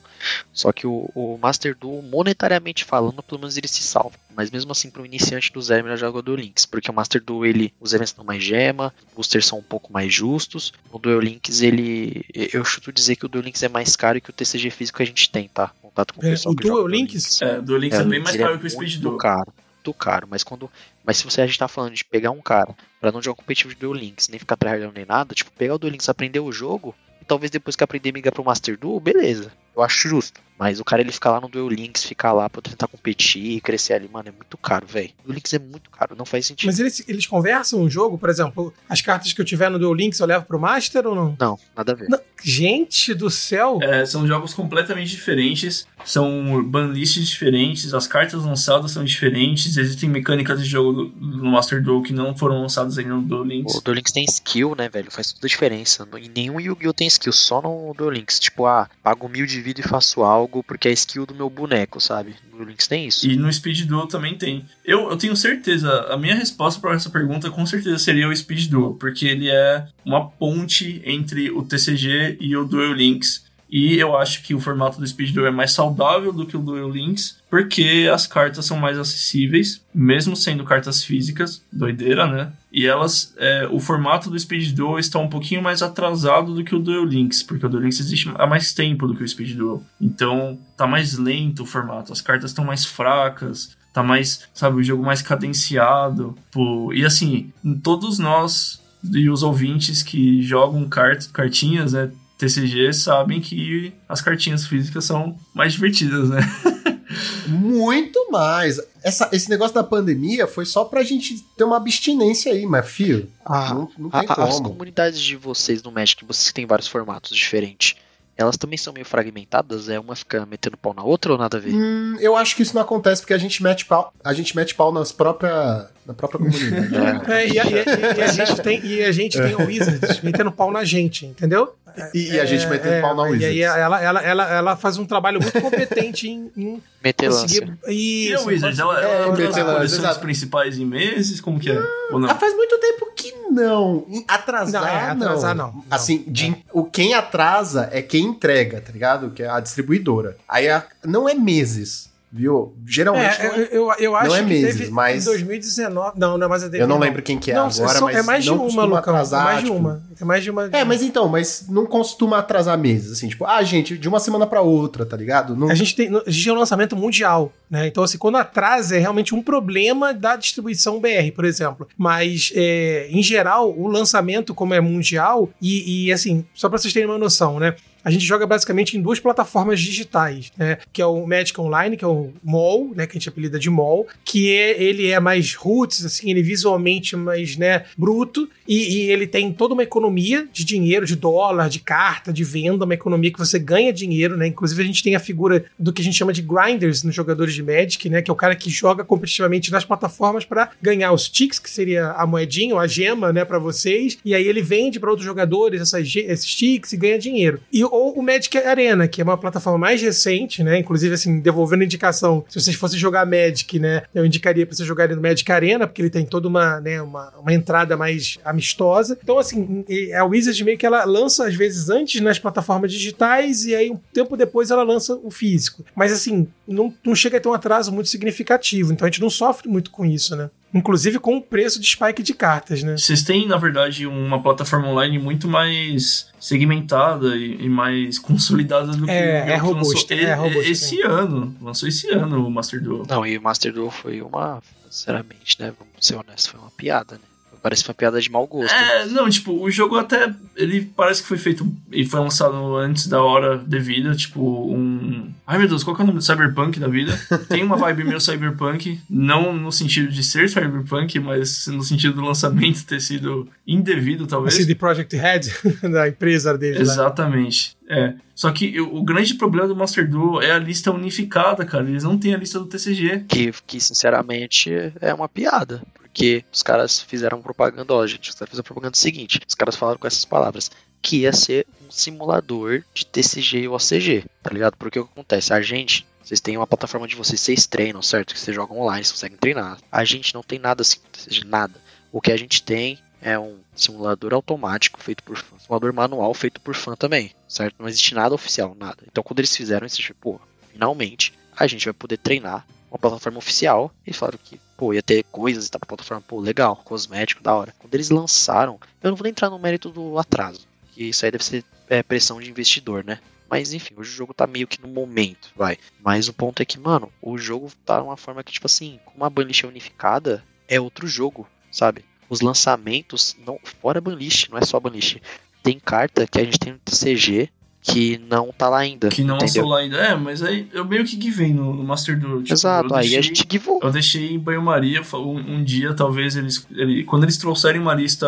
Speaker 2: Só que o, o Master Duel, monetariamente falando, pelo menos ele se salva. Mas mesmo assim, para um iniciante do zero, melhor jogar o Duel Links. Porque o Master Duel, ele, os eventos dão mais gema, os boosters são um pouco mais justos. O Duel Links, ele. Eu chuto dizer que o Duel Links é mais caro que o TCG físico que a gente tem, tá? Contato com o
Speaker 3: É,
Speaker 2: pessoal
Speaker 3: o
Speaker 2: que joga
Speaker 3: Duel Links?
Speaker 4: É, do Links é, bem mais
Speaker 2: ele
Speaker 4: caro que o Speed
Speaker 2: muito
Speaker 4: Duel.
Speaker 2: caro, muito caro, mas quando, mas se você a gente tá falando de pegar um cara pra não jogar competitivo de Duel Links, nem ficar tryhardando nem nada, tipo, pegar o Duel Links, aprender o jogo e talvez depois que aprender migrar pro Master Duel, beleza. Eu acho justo. Mas o cara ele ficar lá no Duel Links, ficar lá pra tentar competir, crescer ali, mano, é muito caro, velho. O Duel Links é muito caro, não faz sentido.
Speaker 3: Mas eles, eles conversam o jogo, por exemplo, as cartas que eu tiver no Duel Links eu levo pro Master ou não?
Speaker 2: Não, nada a ver.
Speaker 3: Não. Gente do céu!
Speaker 4: É, são jogos completamente diferentes, são banlists diferentes, as cartas lançadas são diferentes, existem mecânicas de jogo do- no Master Duel que não foram lançadas ainda no Duel Links.
Speaker 2: O Duel Links tem skill, né, velho? Faz toda a diferença. Em nenhum Yu-Gi-Oh! tem skill, só no Duel Links. Tipo, ah, pago mil de vida e faço algo porque é skill do meu boneco, sabe? No Links tem isso.
Speaker 4: E no Speed Duel também tem. Eu, eu tenho certeza, a minha resposta para essa pergunta com certeza seria o Speed Duel, porque ele é uma ponte entre o TCG e o Duel Links. E eu acho que o formato do Speed Duel é mais saudável do que o Duel Links, porque as cartas são mais acessíveis, mesmo sendo cartas físicas, doideira, né? E elas, é, o formato do Speed Duel está um pouquinho mais atrasado do que o Duel Links, porque o Duel Links existe há mais tempo do que o Speed Duel. Então, tá mais lento o formato, as cartas estão mais fracas, tá mais, sabe, o jogo mais cadenciado. Pô, e assim, todos nós e os ouvintes que jogam cart cartinhas, né, TCG, sabem que as cartinhas físicas são mais divertidas, né?
Speaker 1: Muito mais. Essa, esse negócio da pandemia foi só pra gente ter uma abstinência aí, mas, filho,
Speaker 2: Ah,
Speaker 1: não, não tem
Speaker 2: a- as
Speaker 1: como.
Speaker 2: comunidades de vocês no Magic, vocês que têm vários formatos diferentes, elas também são meio fragmentadas? É uma fica metendo pau na outra ou nada a ver?
Speaker 1: Hum, eu acho que isso não acontece porque a gente mete pau, a gente mete pau nas própria, na própria comunidade.
Speaker 3: É, e, a, e a- e a gente tem, e a gente tem o Wizards metendo pau na gente, entendeu?
Speaker 1: E, e a gente metendo pau na
Speaker 3: É, E
Speaker 1: Wizards.
Speaker 3: aí ela, ela, ela, ela faz um trabalho muito competente em, em
Speaker 2: Meter
Speaker 3: conseguir.
Speaker 2: lance.
Speaker 4: E a Wizards, ela, ela
Speaker 1: É,
Speaker 4: ela
Speaker 1: meter
Speaker 4: as
Speaker 1: lá,
Speaker 4: coleções principais em meses? Como que é? Ou não?
Speaker 1: Ah, faz muito tempo que não. Atrasar,
Speaker 3: Não, é, atrasar não. Não.
Speaker 1: Assim, de- o quem atrasa é quem entrega, tá ligado? Que é a distribuidora. Aí a- não é meses. Viu? Geralmente
Speaker 3: É,
Speaker 1: não,
Speaker 3: eu, eu, eu acho
Speaker 1: é
Speaker 3: que
Speaker 1: meses,
Speaker 3: teve
Speaker 1: mas-
Speaker 3: em 2019. Não, não é mais a
Speaker 1: eu não lembro quem que é
Speaker 3: não,
Speaker 1: agora,
Speaker 3: são-
Speaker 1: mas
Speaker 3: é mais de
Speaker 1: não
Speaker 3: uma, Lucão.
Speaker 1: atrasar,
Speaker 3: é mais de
Speaker 1: tipo,
Speaker 3: uma. É mais de uma.
Speaker 1: É, mas então, mas não costuma atrasar meses, assim, tipo, ah, gente, de uma semana pra outra, tá ligado? Não,
Speaker 3: A gente, tem, a gente tem um lançamento mundial, né? Então, assim, quando atrasa é realmente um problema da distribuição BR, por exemplo. Mas, é, em geral, o lançamento, como é mundial, e, e, assim, só pra vocês terem uma noção, né? A gente joga basicamente em duas plataformas digitais, né? Que é o Magic Online, que é o MOL, né? Que a gente apelida de MOL, que é, ele é mais roots, assim, ele visualmente mais, né, bruto, e, e ele tem toda uma economia de dinheiro, de dólar, de carta, de venda, uma economia que você ganha dinheiro, né? Inclusive a gente tem a figura do que a gente chama de grinders nos jogadores de Magic, né? Que é o cara que joga competitivamente nas plataformas para ganhar os ticks, que seria a moedinha ou a gema, né, para vocês, e aí ele vende para outros jogadores essas, esses ticks e ganha dinheiro. E ou o Magic Arena, que é uma plataforma mais recente, né? Inclusive assim, devolvendo indicação, se vocês fossem jogar Magic, né, eu indicaria para vocês jogarem no Magic Arena, porque ele tem toda uma, né, uma, uma entrada mais amistosa. Então assim, a Wizard meio que ela lança às vezes antes nas plataformas digitais e aí um tempo depois ela lança o físico. Mas assim, não, não chega a ter um atraso muito significativo, então a gente não sofre muito com isso, né? Inclusive com o preço de spike de cartas, né?
Speaker 4: Vocês têm, na verdade, uma plataforma online muito mais segmentada e, e mais consolidada do que
Speaker 3: É,
Speaker 4: o que
Speaker 3: é
Speaker 4: lançou
Speaker 3: robusta, é robusta,
Speaker 4: esse ano. Lançou esse ano o Master Duel.
Speaker 2: Não, e o Master Duel foi uma, sinceramente, né? Vamos ser honestos, foi uma piada, né? Parece uma piada de mau gosto.
Speaker 4: É, não, tipo, o jogo até. Ele parece que foi feito e foi lançado antes da hora devida, tipo, um. Ai meu Deus, qual que é o nome do Cyberpunk da vida? Tem uma vibe meio Cyberpunk, não no sentido de ser Cyberpunk, mas no sentido do lançamento ter sido indevido, talvez.
Speaker 3: CD Projekt Red da empresa deles lá.
Speaker 4: Exatamente. É. Só que o, o grande problema do Master Duel é a lista unificada, cara. Eles não têm a lista do TCG.
Speaker 2: Que, que, sinceramente, é uma piada. Porque os caras fizeram propaganda, ó, gente, os caras fizeram propaganda seguinte. Os caras falaram com essas palavras. Que ia ser um simulador de TCG e OCG, tá ligado? Porque o que acontece? A gente, vocês têm uma plataforma de vocês, vocês treinam, certo? Que vocês jogam online, vocês conseguem treinar. A gente não tem nada assim, nada. O que a gente tem é um simulador automático feito por fã, simulador manual feito por fã também, certo? Não existe nada oficial, nada. Então quando eles fizeram isso, tipo, pô, finalmente a gente vai poder treinar uma plataforma oficial e falaram que, pô, ia ter coisas pra plataforma, pô, legal, cosmético, da hora. Quando eles lançaram, eu não vou nem entrar no mérito do atraso, que isso aí deve ser é, pressão de investidor, né? Mas enfim, hoje o jogo tá meio que no momento, vai. Mas o ponto é que, mano, o jogo tá uma forma que, tipo assim, com uma banlist unificada, é outro jogo, sabe? Os lançamentos, não, fora banlist, não é só banlist. Tem carta que a gente tem no TCG que não tá lá ainda.
Speaker 4: Que não
Speaker 2: entendeu?
Speaker 4: lá ainda. É, mas aí eu meio que givei no, no Master Duel. Tipo,
Speaker 2: Exato,
Speaker 4: eu
Speaker 2: aí
Speaker 4: deixei-
Speaker 2: a gente givou.
Speaker 4: Eu deixei em banho-maria, um, um dia talvez eles, ele- Quando eles trouxerem uma lista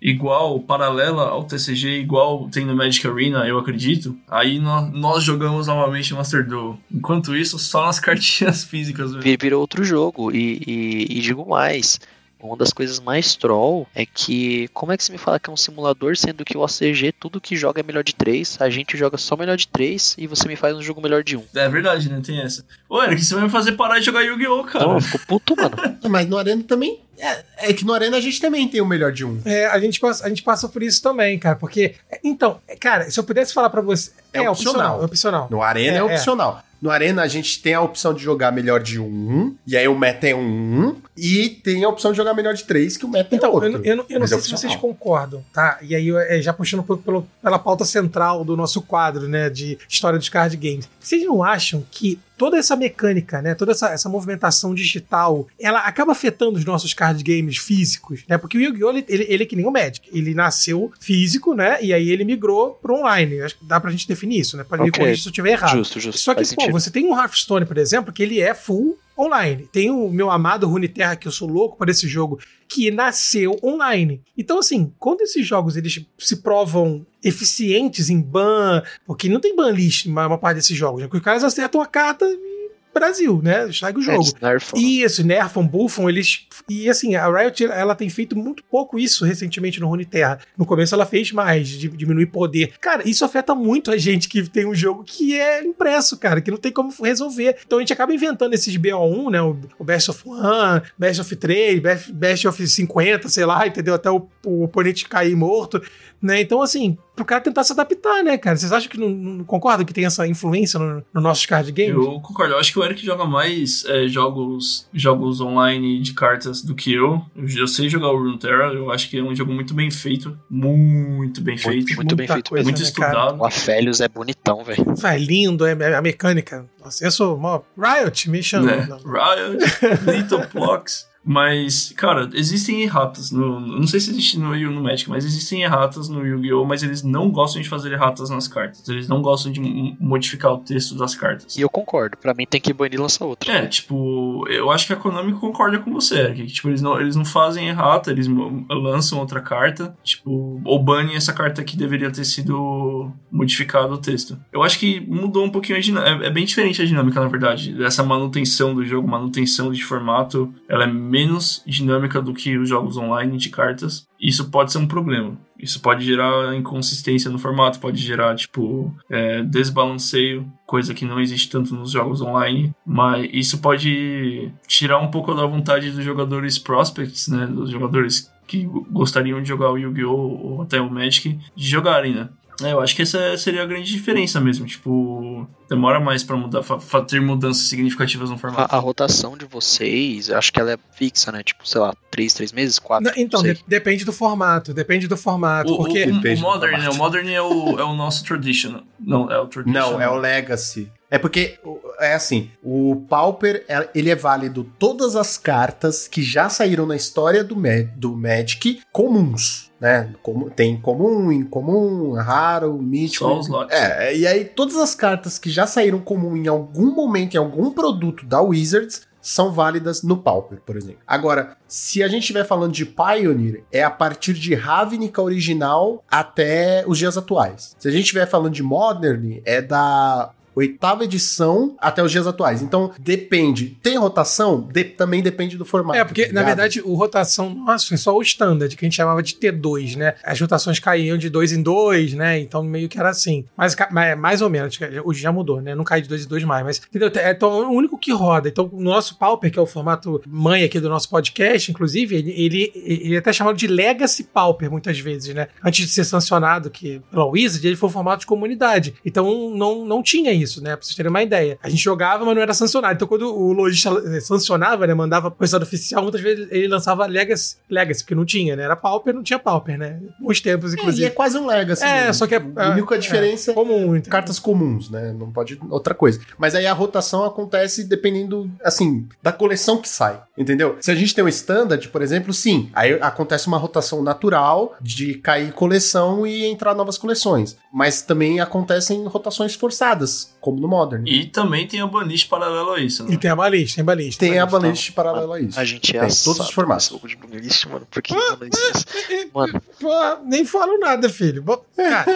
Speaker 4: igual, paralela ao TCG, igual tem no Magic Arena, eu acredito, aí nó- nós, jogamos novamente o Master Duel. Enquanto isso, só nas cartinhas físicas.
Speaker 2: Vi- virou outro jogo. E, e- e digo mais. Uma das coisas mais troll é que. Como é que você me fala que é um simulador, sendo que o OCG, tudo que joga é melhor de 3, a gente joga só melhor de 3 e você me faz um jogo melhor de 1.
Speaker 4: É verdade, né? Tem essa. Ô, Eric, você vai me fazer parar de jogar Yu-Gi-Oh, cara.
Speaker 2: Então, eu fico puto, mano.
Speaker 1: Mas no Arena também. É, é que no Arena a gente também tem o melhor de um.
Speaker 3: É, a gente, passa, a gente passa por isso também, cara, porque. Então, cara, se eu pudesse falar pra você.
Speaker 1: É opcional.
Speaker 3: É opcional.
Speaker 1: No Arena é,
Speaker 3: É, é.
Speaker 1: opcional. No Arena a gente tem a opção de jogar melhor de um, e aí o meta é um, e tem a opção de jogar melhor de três, que o meta é
Speaker 3: Então,
Speaker 1: outro.
Speaker 3: eu, não- eu eu não
Speaker 1: Mas é
Speaker 3: sei se vocês concordam, tá? E aí, é, já puxando um pouco pelo- pela pauta central do nosso quadro, né, de história dos card games. Vocês não acham que toda essa mecânica, né, toda essa, essa movimentação digital, ela acaba afetando os nossos card games físicos, né? Porque o Yu-Gi-Oh! Ele, ele, ele é que nem o Magic. Ele nasceu físico, né? E aí ele migrou pro online. Acho que dá pra gente definir isso, né? Pode me
Speaker 2: Ok.
Speaker 3: corrigir se eu estiver errado.
Speaker 2: Justo, justo.
Speaker 3: Só que,
Speaker 2: faz
Speaker 3: pô,
Speaker 2: sentido.
Speaker 3: você tem um Hearthstone, por exemplo, que ele é full online. Tem o meu amado Runeterra, que eu sou louco por esse jogo, que nasceu online. Então, assim, quando esses jogos eles se provam eficientes em ban, porque não tem ban list na maior parte desses jogos, né? Porque os caras acertam a carta e Brasil, né? Segue o
Speaker 2: É,
Speaker 3: jogo.
Speaker 2: nerfam.
Speaker 3: Isso, nerfam, buffam, eles. E assim, a Riot ela tem feito muito pouco isso recentemente no Runeterra. No começo ela fez mais, de diminuir poder. Cara, isso afeta muito a gente que tem um jogo que é impresso, cara, que não tem como resolver. Então a gente acaba inventando esses BO1, né? O, Best of One, Best of 3, Best, Best of 50, sei lá, entendeu? Até o, o oponente cair morto. Né? Então, assim, pro cara tentar se adaptar, né, cara? Vocês acham que não, não concordam que tem essa influência no, no nossos card games?
Speaker 4: Eu concordo. Eu acho que o Eric joga mais é, jogos, jogos online de cartas do que eu. eu. Eu sei jogar o Runeterra. Eu acho que é um jogo muito bem feito. Muito bem feito.
Speaker 2: Muito, muito bem feito.
Speaker 3: coisa,
Speaker 4: muito
Speaker 3: né,
Speaker 4: estudado.
Speaker 2: O Afélios é bonitão, velho.
Speaker 3: Vai lindo, é, é a mecânica. Nossa, eu sou mó Riot, me chama.
Speaker 4: né? Riot, Little Blocks. Mas, cara, existem erratas. No, não sei se existe no, no Magic, mas existem erratas no Yu-Gi-Oh! Mas eles não gostam de fazer erratas nas cartas. Eles não gostam de modificar o texto das cartas.
Speaker 2: E eu concordo. Pra mim tem que banir e lançar outra.
Speaker 4: É, tipo, eu acho que a Konami concorda com você, que tipo, eles não, eles não fazem errata, eles lançam outra carta, tipo, ou banem essa carta que deveria ter sido modificado o texto. Eu acho que mudou um pouquinho a dinâmica, é, é bem diferente a dinâmica, na verdade, dessa manutenção do jogo, manutenção de formato, ela é menos dinâmica do que os jogos online de cartas. Isso pode ser um problema. Isso pode gerar inconsistência no formato, pode gerar, tipo, é, desbalanceio, coisa que não existe tanto nos jogos online. Mas isso pode tirar um pouco da vontade dos jogadores prospects, né? Dos jogadores que gostariam de jogar o Yu-Gi-Oh! ou até o Magic, de jogarem, né? É, eu acho que essa seria a grande diferença mesmo. Tipo, demora mais pra mudar, fa- ter mudanças significativas no formato.
Speaker 2: A, a rotação de vocês, eu acho que ela é fixa, né? Tipo, sei lá, três, três meses, quatro.
Speaker 3: Não, então, de- depende do formato, depende do formato.
Speaker 4: O,
Speaker 3: porque.
Speaker 4: o- o Modern, né?
Speaker 1: formato.
Speaker 4: O Modern é o, é o nosso Traditional. Não, é o Traditional.
Speaker 1: Não, é o Legacy. É porque, é assim, o Pauper, é- ele é válido todas as cartas que já saíram na história do, do Magic comuns, né? Como- tem comum, incomum, raro, mítico.
Speaker 4: Só os lotes.
Speaker 1: É, e aí todas as cartas que já saíram comum em algum momento, em algum produto da Wizards, são válidas no Pauper, por exemplo. Agora, se a gente estiver falando de Pioneer, é a partir de Ravnica original até os dias atuais. Se a gente estiver falando de Modern, é da oitava edição até os dias atuais. Então, depende. Tem rotação? De- também depende do formato.
Speaker 3: É, porque,
Speaker 1: tá
Speaker 3: na verdade, o rotação nosso é só o standard, que a gente chamava de T2, né? As rotações caíam de dois em dois, né? Então, meio que era assim. Mas, mas mais ou menos, hoje já mudou, né? Não cai de dois em dois mais, mas, entendeu? É, Então, é o único que roda. Então, o nosso Pauper, que é o formato mãe aqui do nosso podcast, inclusive, ele, ele, ele é até chamado de Legacy Pauper, muitas vezes, né? Antes de ser sancionado que, pela Wizard, ele foi um formato de comunidade. Então, não, não tinha isso, né? Pra vocês terem uma ideia. A gente jogava, mas não era sancionado. Então, quando o lojista sancionava, né? Mandava pro estado oficial, muitas vezes ele lançava Legacy, Legacy, porque não tinha, né? Era Pauper, não tinha Pauper, né? Bons tempos,
Speaker 1: É, e
Speaker 3: inclusive.
Speaker 1: é quase um Legacy.
Speaker 3: É,
Speaker 1: mesmo.
Speaker 3: só que é-
Speaker 1: A única diferença é
Speaker 3: comum, então.
Speaker 1: cartas comuns, né? Não pode outra coisa. Mas aí a rotação acontece dependendo, assim, da coleção que sai, entendeu? Se a gente tem um standard, por exemplo, sim, aí acontece uma rotação natural de cair coleção e entrar novas coleções. Mas também acontecem rotações forçadas, como no Modern.
Speaker 4: E também tem a banlist paralelo a isso, né?
Speaker 3: E tem a balista, tem balista.
Speaker 1: tem a
Speaker 3: balista.
Speaker 1: balist paralela a isso.
Speaker 2: A gente é
Speaker 1: Tem todos os formatos.
Speaker 2: jogo de Bluelist, mano. Por que mano,
Speaker 3: Pô, nem falo nada, filho. Cara,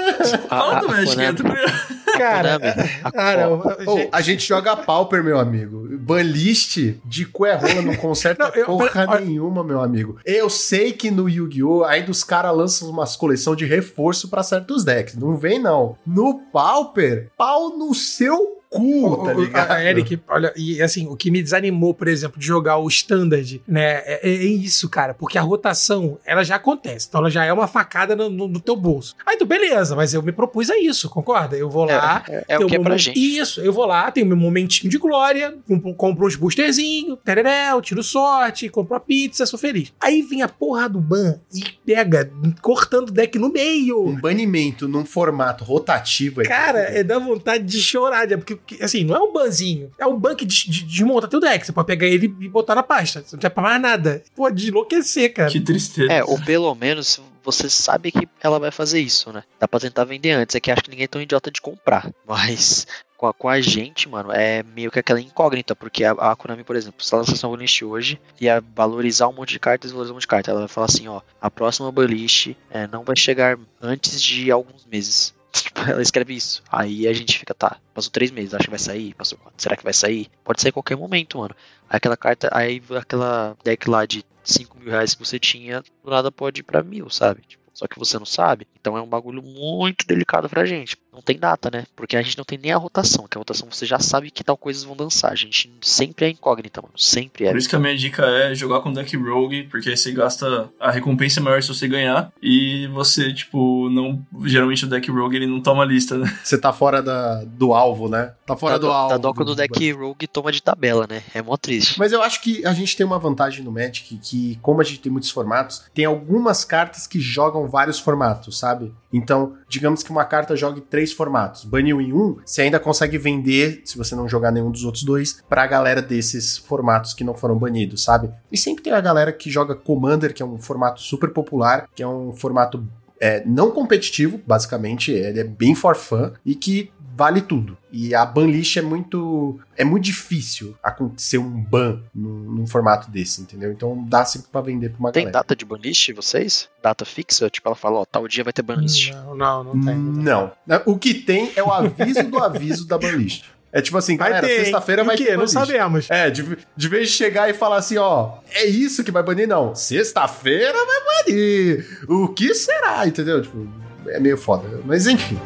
Speaker 2: a,
Speaker 4: Fala do eu tô curioso.
Speaker 3: Cara.
Speaker 2: Konami, a-
Speaker 3: Cara, eu- gente,
Speaker 1: a gente joga Pauper, meu amigo. Banlist de cu é rola não conserta
Speaker 3: Não, eu-
Speaker 1: porra
Speaker 3: olha-
Speaker 1: nenhuma, meu amigo. Eu sei que no Yu-Gi-Oh! ainda os caras lançam umas coleção de reforço pra certos decks. Não vem, não. No Pauper, pau no seu cu, tá
Speaker 3: O- o-
Speaker 1: ligado?
Speaker 3: a Eric, olha, e assim, o que me desanimou, por exemplo, de jogar o Standard, né, é, é isso, cara, porque a rotação, ela já acontece, então ela já é uma facada no, no- no teu bolso. Aí tu, beleza, mas eu me propus a isso, concorda? Eu vou lá,
Speaker 2: é, é
Speaker 3: tem
Speaker 2: o que é pra gente.
Speaker 3: Isso, eu vou lá, tenho meu momentinho de glória, compro, uns boosterzinhos, tereréu, tiro sorte, compro a pizza, sou feliz. Aí vem a porra do ban e pega, cortando o deck no meio.
Speaker 1: Um banimento num formato rotativo. é
Speaker 3: Cara, é da vontade de chorar? Porque, porque, assim, não é um banzinho. É um ban que des- de- desmonta teu deck. Você pode pegar ele e botar na pasta. Você não quer pra mais nada. Pô, de enlouquecer, cara.
Speaker 4: Que tristeza.
Speaker 2: É, ou pelo menos você sabe que ela vai fazer isso, né? Dá pra tentar vender antes. É que acho que ninguém é tão idiota de comprar. Mas com a, com a gente, mano, é meio que aquela incógnita. Porque a, a Konami, por exemplo, se ela lançasse uma banlist hoje, ia valorizar um monte de cartas e valorizar um monte de cartas. Ela vai falar assim, ó, a próxima banlist é, não vai chegar antes de alguns meses. Tipo, ela escreve isso. Aí a gente fica, tá, passou três meses, acho que vai sair, passou quatro, será que vai sair? Pode sair a qualquer momento, mano. Aí aquela carta, aí aquela deck lá de 5 mil reais que você tinha, do nada pode ir pra mil, sabe? Tipo, Só que você não sabe. Então é um bagulho muito delicado pra gente. Não tem data, né? Porque a gente não tem nem a rotação, que a rotação você já sabe que tal coisas vão dançar. A gente sempre é incógnita, mano. Sempre é.
Speaker 4: Por isso que a minha dica é jogar com deck rogue, porque aí você gasta a recompensa é maior se você ganhar e você, tipo, não. Geralmente o deck rogue ele não toma lista, né?
Speaker 1: Você tá fora da, do alvo, né? Tá fora
Speaker 2: Tá
Speaker 1: do
Speaker 2: do,
Speaker 1: alvo.
Speaker 2: tá dó quando o deck rogue toma de tabela, né? É mó triste.
Speaker 1: Mas eu acho que a gente tem uma vantagem no Magic que, como a gente tem muitos formatos, tem algumas cartas que jogam vários formatos, sabe? Então, digamos que uma carta jogue três formatos. Baniu em um, você ainda consegue vender, se você não jogar nenhum dos outros dois, pra galera desses formatos que não foram banidos, sabe? E sempre tem a galera que joga Commander, que é um formato super popular, que é um formato é, não competitivo, basicamente, ele é bem for fun e que vale tudo. E a ban list é muito é muito difícil acontecer um ban num, num formato desse, entendeu? Então dá sempre pra vender pra uma
Speaker 2: Tem
Speaker 1: galera.
Speaker 2: data de banlist, vocês? Data fixa? Tipo, ela fala, ó, tal dia vai ter banlist.
Speaker 3: Não, não, não tem. não tem.
Speaker 1: Não. O que tem é o aviso do aviso da ban list. É tipo assim,
Speaker 3: Vai
Speaker 1: galera,
Speaker 3: ter,
Speaker 1: sexta-feira vai
Speaker 3: o quê?
Speaker 1: ter
Speaker 3: Não sabemos.
Speaker 1: É, de, de vez de chegar e falar assim, ó, é isso que vai banir, não. Sexta-feira vai banir. O que será, entendeu? Tipo, é meio foda. Mas enfim.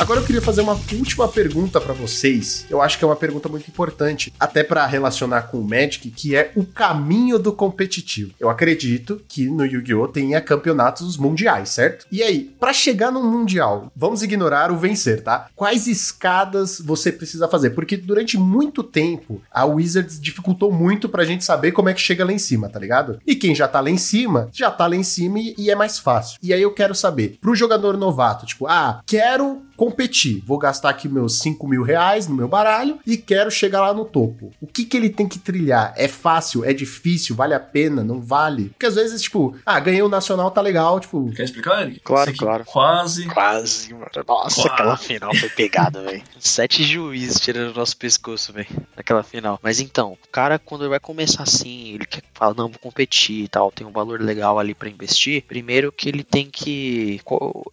Speaker 1: Agora eu queria fazer uma última pergunta pra vocês. Eu acho que é uma pergunta muito importante, até pra relacionar com o Magic, que é o caminho do competitivo. Eu acredito que no Yu-Gi-Oh tenha campeonatos mundiais, certo? E aí, pra chegar no mundial, vamos ignorar o vencer, tá? Quais escadas você precisa fazer? Porque durante muito tempo a Wizards dificultou muito pra gente saber como é que chega lá em cima, tá ligado? E quem já tá lá em cima, já tá lá em cima e, e é mais fácil. E aí eu quero saber, pro jogador novato, tipo, ah, quero competir. Vou gastar aqui meus 5 mil reais no meu baralho e quero chegar lá no topo. O que que ele tem que trilhar? É fácil? É difícil? Vale a pena? Não vale? Porque às vezes, tipo, ah, ganhei o Nacional, tá legal, tipo...
Speaker 4: Quer explicar, Eric?
Speaker 2: Claro, claro.
Speaker 4: Quase.
Speaker 2: Quase, mano. Nossa,
Speaker 4: Quase.
Speaker 2: aquela final foi pegada, velho. Sete juízes tirando o nosso pescoço, velho. Naquela final. Mas então, o cara, quando ele vai começar assim, ele quer falar, não, vou competir e tal, tem um valor legal ali pra investir. Primeiro que ele tem que.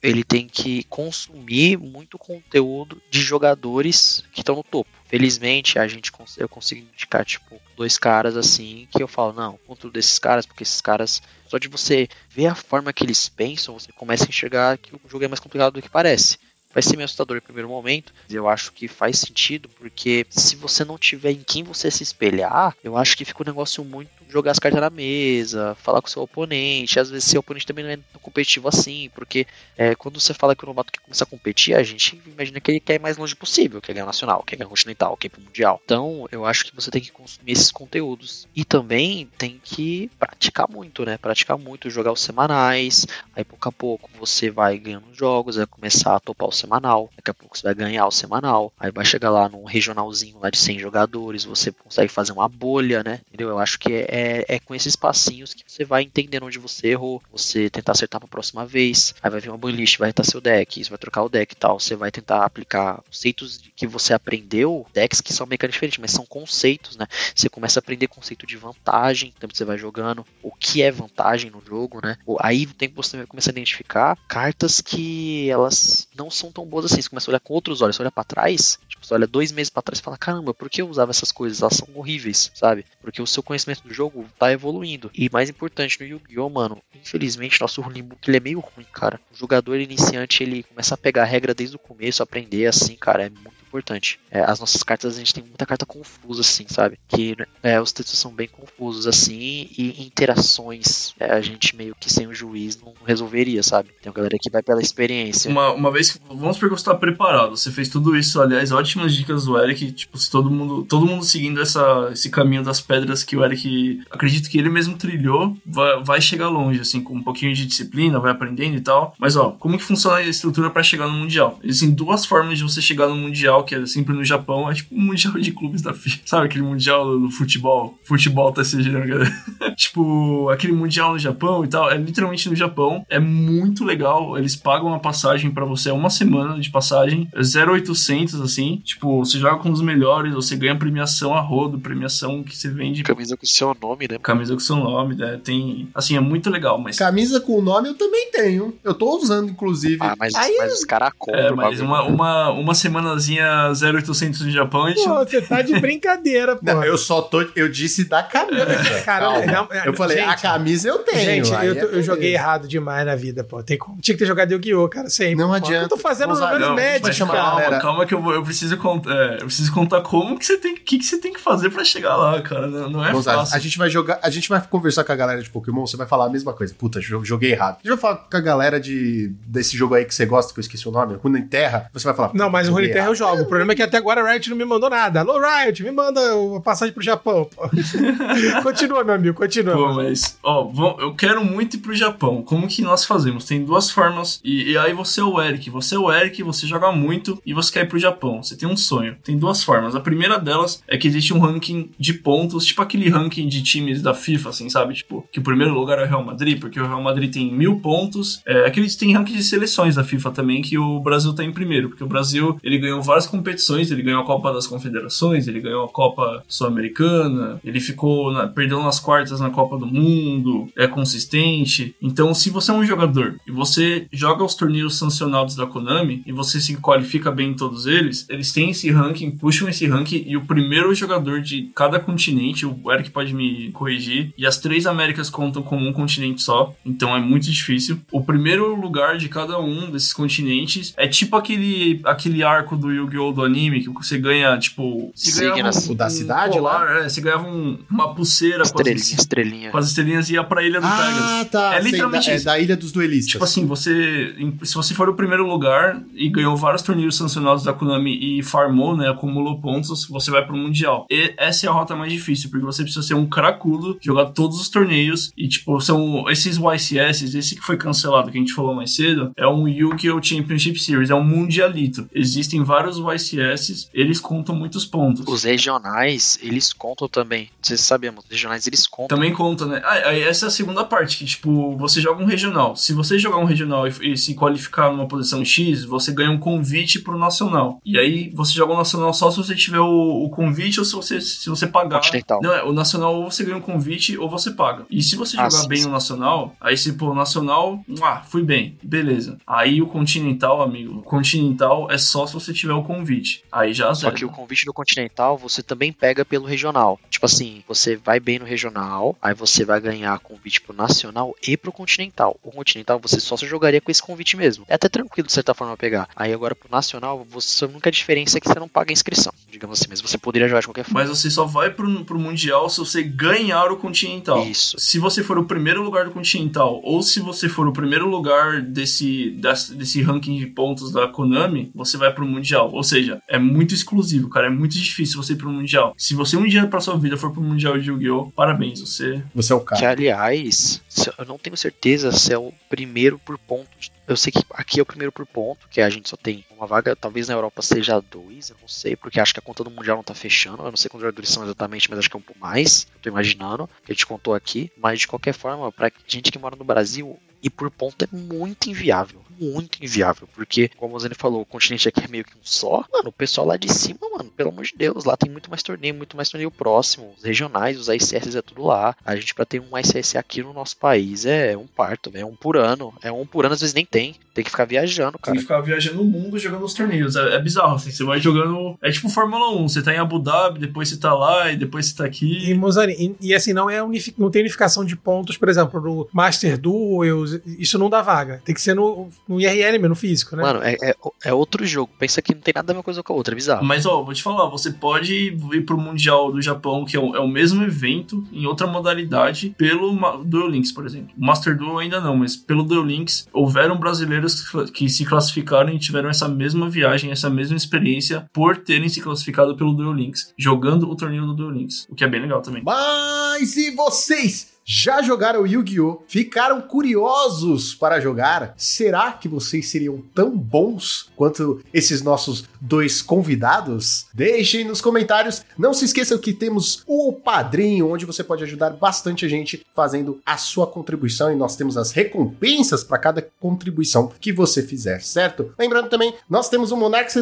Speaker 2: Ele tem que consumir muito conteúdo de jogadores que estão no topo. Felizmente, a gente eu consigo indicar, tipo, dois caras assim que eu falo, não, conteúdo desses caras, porque esses caras, só de você ver a forma que eles pensam, você começa a enxergar que o jogo é mais complicado do que parece. Vai ser meio assustador no primeiro momento, eu acho que faz sentido, porque se você não tiver em quem você se espelhar, eu acho que fica um negócio muito jogar as cartas na mesa, falar com seu oponente, às vezes seu oponente também não é tão competitivo assim, porque é, quando você fala que o novato quer começar a competir, a gente imagina que ele quer ir mais longe possível, quer ganhar nacional, quer ganhar continental, quer ir pro mundial. Então, eu acho que você tem que consumir esses conteúdos. E também tem que praticar muito, né? Praticar muito, jogar os semanais, aí pouco a pouco você vai ganhando jogos, vai começar a topar o semanal, daqui a pouco você vai ganhar o semanal, aí vai chegar lá num regionalzinho lá de 100 jogadores, você consegue fazer uma bolha, né? Entendeu? Eu acho que é, é com esses passinhos que você vai entendendo onde você errou, você tentar acertar pra próxima vez, aí vai vir uma banlist, vai estar seu deck, você vai trocar o deck e tal, você vai tentar aplicar conceitos que você aprendeu, decks que são mecânicas diferentes, mas são conceitos, né? Você começa a aprender conceito de vantagem, então você vai jogando o que é vantagem no jogo, né? O- Aí tem que você começar a identificar cartas que elas não são tão boas assim. Você começa a olhar com outros olhos, você olha pra trás, tipo, você olha dois meses pra trás e fala: caramba, por que eu usava essas coisas? Elas são horríveis, sabe? Porque o seu conhecimento do jogo tá evoluindo. E mais importante, no Yu-Gi-Oh, mano, infelizmente nosso Runebook ele é meio ruim, cara. O jogador iniciante ele começa a pegar a regra desde o começo, aprender assim, cara, é muito importante. É, as nossas cartas, a gente tem muita carta confusa, assim, sabe? Que é, os textos são bem confusos, assim, e interações é, a gente meio que sem o juiz não resolveria, sabe? Tem uma galera que vai pela experiência.
Speaker 4: Uma, uma vez que. Vamos supor que você tá preparado. Você fez tudo isso, aliás, ótimas dicas do Eric. Tipo, se todo mundo. Todo mundo seguindo essa, esse caminho das pedras que o Eric. Acredito que ele mesmo trilhou, vai, vai chegar longe, assim, com um pouquinho de disciplina, vai aprendendo e tal. Mas ó, como que funciona a estrutura pra chegar no Mundial? Existem duas formas de você chegar no Mundial, que é sempre no Japão, é tipo um Mundial de clubes da FIFA. Sabe aquele Mundial no futebol? Futebol TCG, né, galera? tipo, aquele Mundial no Japão e tal. É literalmente no Japão. É muito legal. Eles pagam a passagem pra você, é uma semana de passagem, é 0,800, assim. Tipo, você joga com os melhores, você ganha premiação a rodo, premiação que você vende.
Speaker 2: Camisa com seu nome, né?
Speaker 4: Camisa com seu nome, né? Tem. Assim, é muito legal, mas.
Speaker 1: Camisa com o nome eu também tenho. Eu tô usando, inclusive.
Speaker 2: Ah, mas,
Speaker 1: Aí
Speaker 2: mas os caras compram
Speaker 4: É, mas uma, uma, uma semanazinha ganha 0,800 no Japão, a gente
Speaker 3: Pô, você tá de brincadeira, pô.
Speaker 1: Não, eu só tô. Eu disse da camisa.
Speaker 3: Cara, não, é,
Speaker 1: eu falei,
Speaker 3: gente,
Speaker 1: a camisa eu tenho.
Speaker 3: Gente, eu,
Speaker 1: é
Speaker 3: tô- eu joguei errado demais na vida, pô. Tem como. Tinha que ter jogado Yu-Gi-Oh, cara, sempre.
Speaker 1: Não
Speaker 3: pô.
Speaker 1: adianta.
Speaker 3: Eu tô fazendo os números cara.
Speaker 1: a
Speaker 4: calma,
Speaker 1: galera.
Speaker 4: calma que eu, vou, eu preciso contar, é, eu preciso contar como que você tem, que, que você tem que fazer pra chegar lá, cara. Não, não é
Speaker 1: Gonzalo,
Speaker 4: fácil.
Speaker 1: a gente vai jogar, a gente vai conversar com a galera de Pokémon, você vai falar a mesma coisa. Puta, jo- joguei errado. A gente vai falar com a galera de desse jogo aí que você gosta, que eu esqueci o nome, Runa em Terra, você vai falar.
Speaker 3: Não, mas o
Speaker 1: joguei
Speaker 3: Runeterra eu jogo. O problema é que até agora a Riot não me mandou nada. Alô, Riot, me manda a passagem pro Japão. continua, meu amigo, continua.
Speaker 4: Pô, mas, ó, vamos- eu quero muito ir pro Japão. Como que nós fazemos? Tem duas formas. E, e aí você é o Eric. Você é o Eric, você joga muito e você quer ir pro Japão. Você tem um sonho. Tem duas formas. A primeira delas é que existe um ranking de pontos, tipo aquele ranking de times da FIFA, assim, sabe? Tipo, que o primeiro lugar é o Real Madrid, porque o Real Madrid tem mil pontos. É, aqueles tem ranking de seleções da FIFA também, que o Brasil tá em primeiro, porque o Brasil ele ganhou várias competições, ele ganhou a Copa das Confederações, ele ganhou a Copa Sul-Americana, ele ficou na- perdeu nas quartas na Copa do Mundo, é consistente. Então, se você é um jogador e você joga os torneios sancionados da Konami e você se qualifica bem em todos eles, eles têm esse ranking, puxam esse ranking e o primeiro jogador de cada continente, o Eric pode me corrigir, e as três Américas contam como um continente só, então é muito difícil. O primeiro lugar de cada um desses continentes é tipo aquele, aquele arco do Yu-Gi-Oh! do anime, que você ganha, tipo. Você ganhava
Speaker 2: Signos.
Speaker 1: O da cidade
Speaker 4: colar, é, você ganhava um- uma pulseira com as,
Speaker 2: Estrelinha, estrelinha.
Speaker 4: com as estrelinhas e ia pra ilha do Pegasus.
Speaker 1: Ah, tá.
Speaker 4: É
Speaker 1: sei,
Speaker 4: literalmente
Speaker 1: da, é da Ilha dos Duelistas.
Speaker 4: Tipo assim, você. Se você for o primeiro lugar e ganhou vários torneios sancionados da Konami e farmou, né? Acumulou pontos, você vai pro Mundial. E essa é a rota mais difícil, porque você precisa ser um cracudo, jogar todos os torneios. E, tipo, são esses YCS, esse que foi cancelado, que a gente falou mais cedo, é um Yu-Gi-Oh! Championship Series, é um mundialito. Existem vários YCS, eles contam muitos pontos.
Speaker 2: Os regionais, eles contam também. Se sabemos, os regionais eles contam.
Speaker 4: Também conta, né? Ah, essa é a segunda parte, que, tipo, você joga um regional. Se você jogar um regional e, e se qualificar numa posição X, você ganha um convite pro nacional. E aí você joga o nacional só se você tiver o, o convite ou se você, se você pagar.
Speaker 2: Continental.
Speaker 4: Não, é, o nacional ou você ganha um convite ou você paga. E se você
Speaker 2: Ah,
Speaker 4: jogar
Speaker 2: sim,
Speaker 4: bem no nacional, aí se pô, nacional, ah, fui bem, beleza. Aí o continental, amigo, o continental é só se você tiver o convite. Aí já
Speaker 2: Só
Speaker 4: zero.
Speaker 2: que o convite do Continental você também pega pelo regional. Tipo assim, você vai bem no regional, aí você vai ganhar convite pro nacional e pro continental. O continental você só se jogaria com esse convite mesmo. É até tranquilo de certa forma pegar. Aí agora pro nacional, você, a única diferença é que você não paga a inscrição, digamos assim, mas você poderia jogar de qualquer forma.
Speaker 4: Mas você só vai pro, pro Mundial se você ganhar o Continental.
Speaker 2: Isso.
Speaker 4: Se você for o primeiro lugar do Continental, ou se você for o primeiro lugar desse, desse ranking de pontos da Konami, você vai pro Mundial. Ou seja, é muito exclusivo, cara. É muito difícil você ir pro Mundial. Se você um dia pra sua vida for pro Mundial de Yu-Gi-Oh!, parabéns, você.
Speaker 1: Você é o
Speaker 2: Que
Speaker 1: cara.
Speaker 2: aliás, se- eu não tenho certeza se é o primeiro por pontos. Eu sei que aqui é o primeiro por ponto, que a gente só tem uma vaga, talvez na Europa seja dois, eu não sei, porque acho que a conta do Mundial não tá fechando, eu não sei quantos jogadores são exatamente, mas acho que é um pouco mais, tô imaginando, que a gente contou aqui, mas de qualquer forma, pra gente que mora no Brasil, ir por ponto é muito inviável, muito inviável, porque, como o Zane falou, o continente aqui é meio que um só, mano, o pessoal lá de cima, mano, pelo amor de Deus, lá tem muito mais torneio, muito mais torneio próximo, os regionais, os ICS é tudo lá, a gente pra ter um ICS aqui no nosso país é um parto, é um por ano, é um por ano, às vezes nem tem, tem que ficar viajando,
Speaker 4: Tem
Speaker 2: cara.
Speaker 4: que ficar viajando o mundo jogando os torneios. É, é bizarro, assim. Você vai jogando. É tipo Fórmula 1. Você tá em Abu Dhabi, depois você tá lá e depois você tá
Speaker 3: E,
Speaker 4: aqui.
Speaker 3: Mozart, e, e assim, não, é unifi- não tem unificação de pontos, por exemplo, no Master Duels, isso não dá vaga. Tem que ser no, no IRL mesmo, no físico, né?
Speaker 2: Mano, é, é, é outro jogo. Pensa que não tem nada a ver uma coisa com a outra, é bizarro.
Speaker 4: Mas, ó, vou te falar, você pode ir pro Mundial do Japão, que é o, é o mesmo evento, em outra modalidade, pelo Duel Links, por exemplo. O Master Duel ainda não, mas pelo Duel Links, houveram brasileiros que se classificaram e tiveram essa mesma viagem, essa mesma experiência, por terem se classificado pelo Duel Links, jogando o torneio do Duel Links, o que é bem legal também.
Speaker 1: Mas e vocês? Já jogaram Yu-Gi-Oh? Ficaram curiosos para jogar? Será que vocês seriam tão bons quanto esses nossos dois convidados? Deixem nos comentários. Não se esqueçam que temos o Padrinho, onde você pode ajudar bastante a gente fazendo a sua contribuição e nós temos as recompensas para cada contribuição que você fizer, certo? Lembrando também, nós temos o Monarques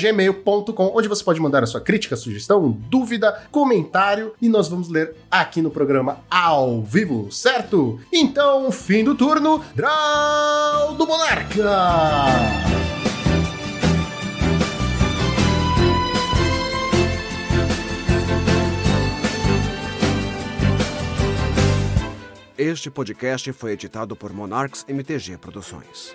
Speaker 1: gmail.com, onde você pode mandar a sua crítica, sugestão, dúvida, comentário e nós vamos ler aqui no programa ao vivo, certo? Então, fim do turno, Draw do Monarca!
Speaker 6: Este podcast foi editado por Monarques MTG Produções.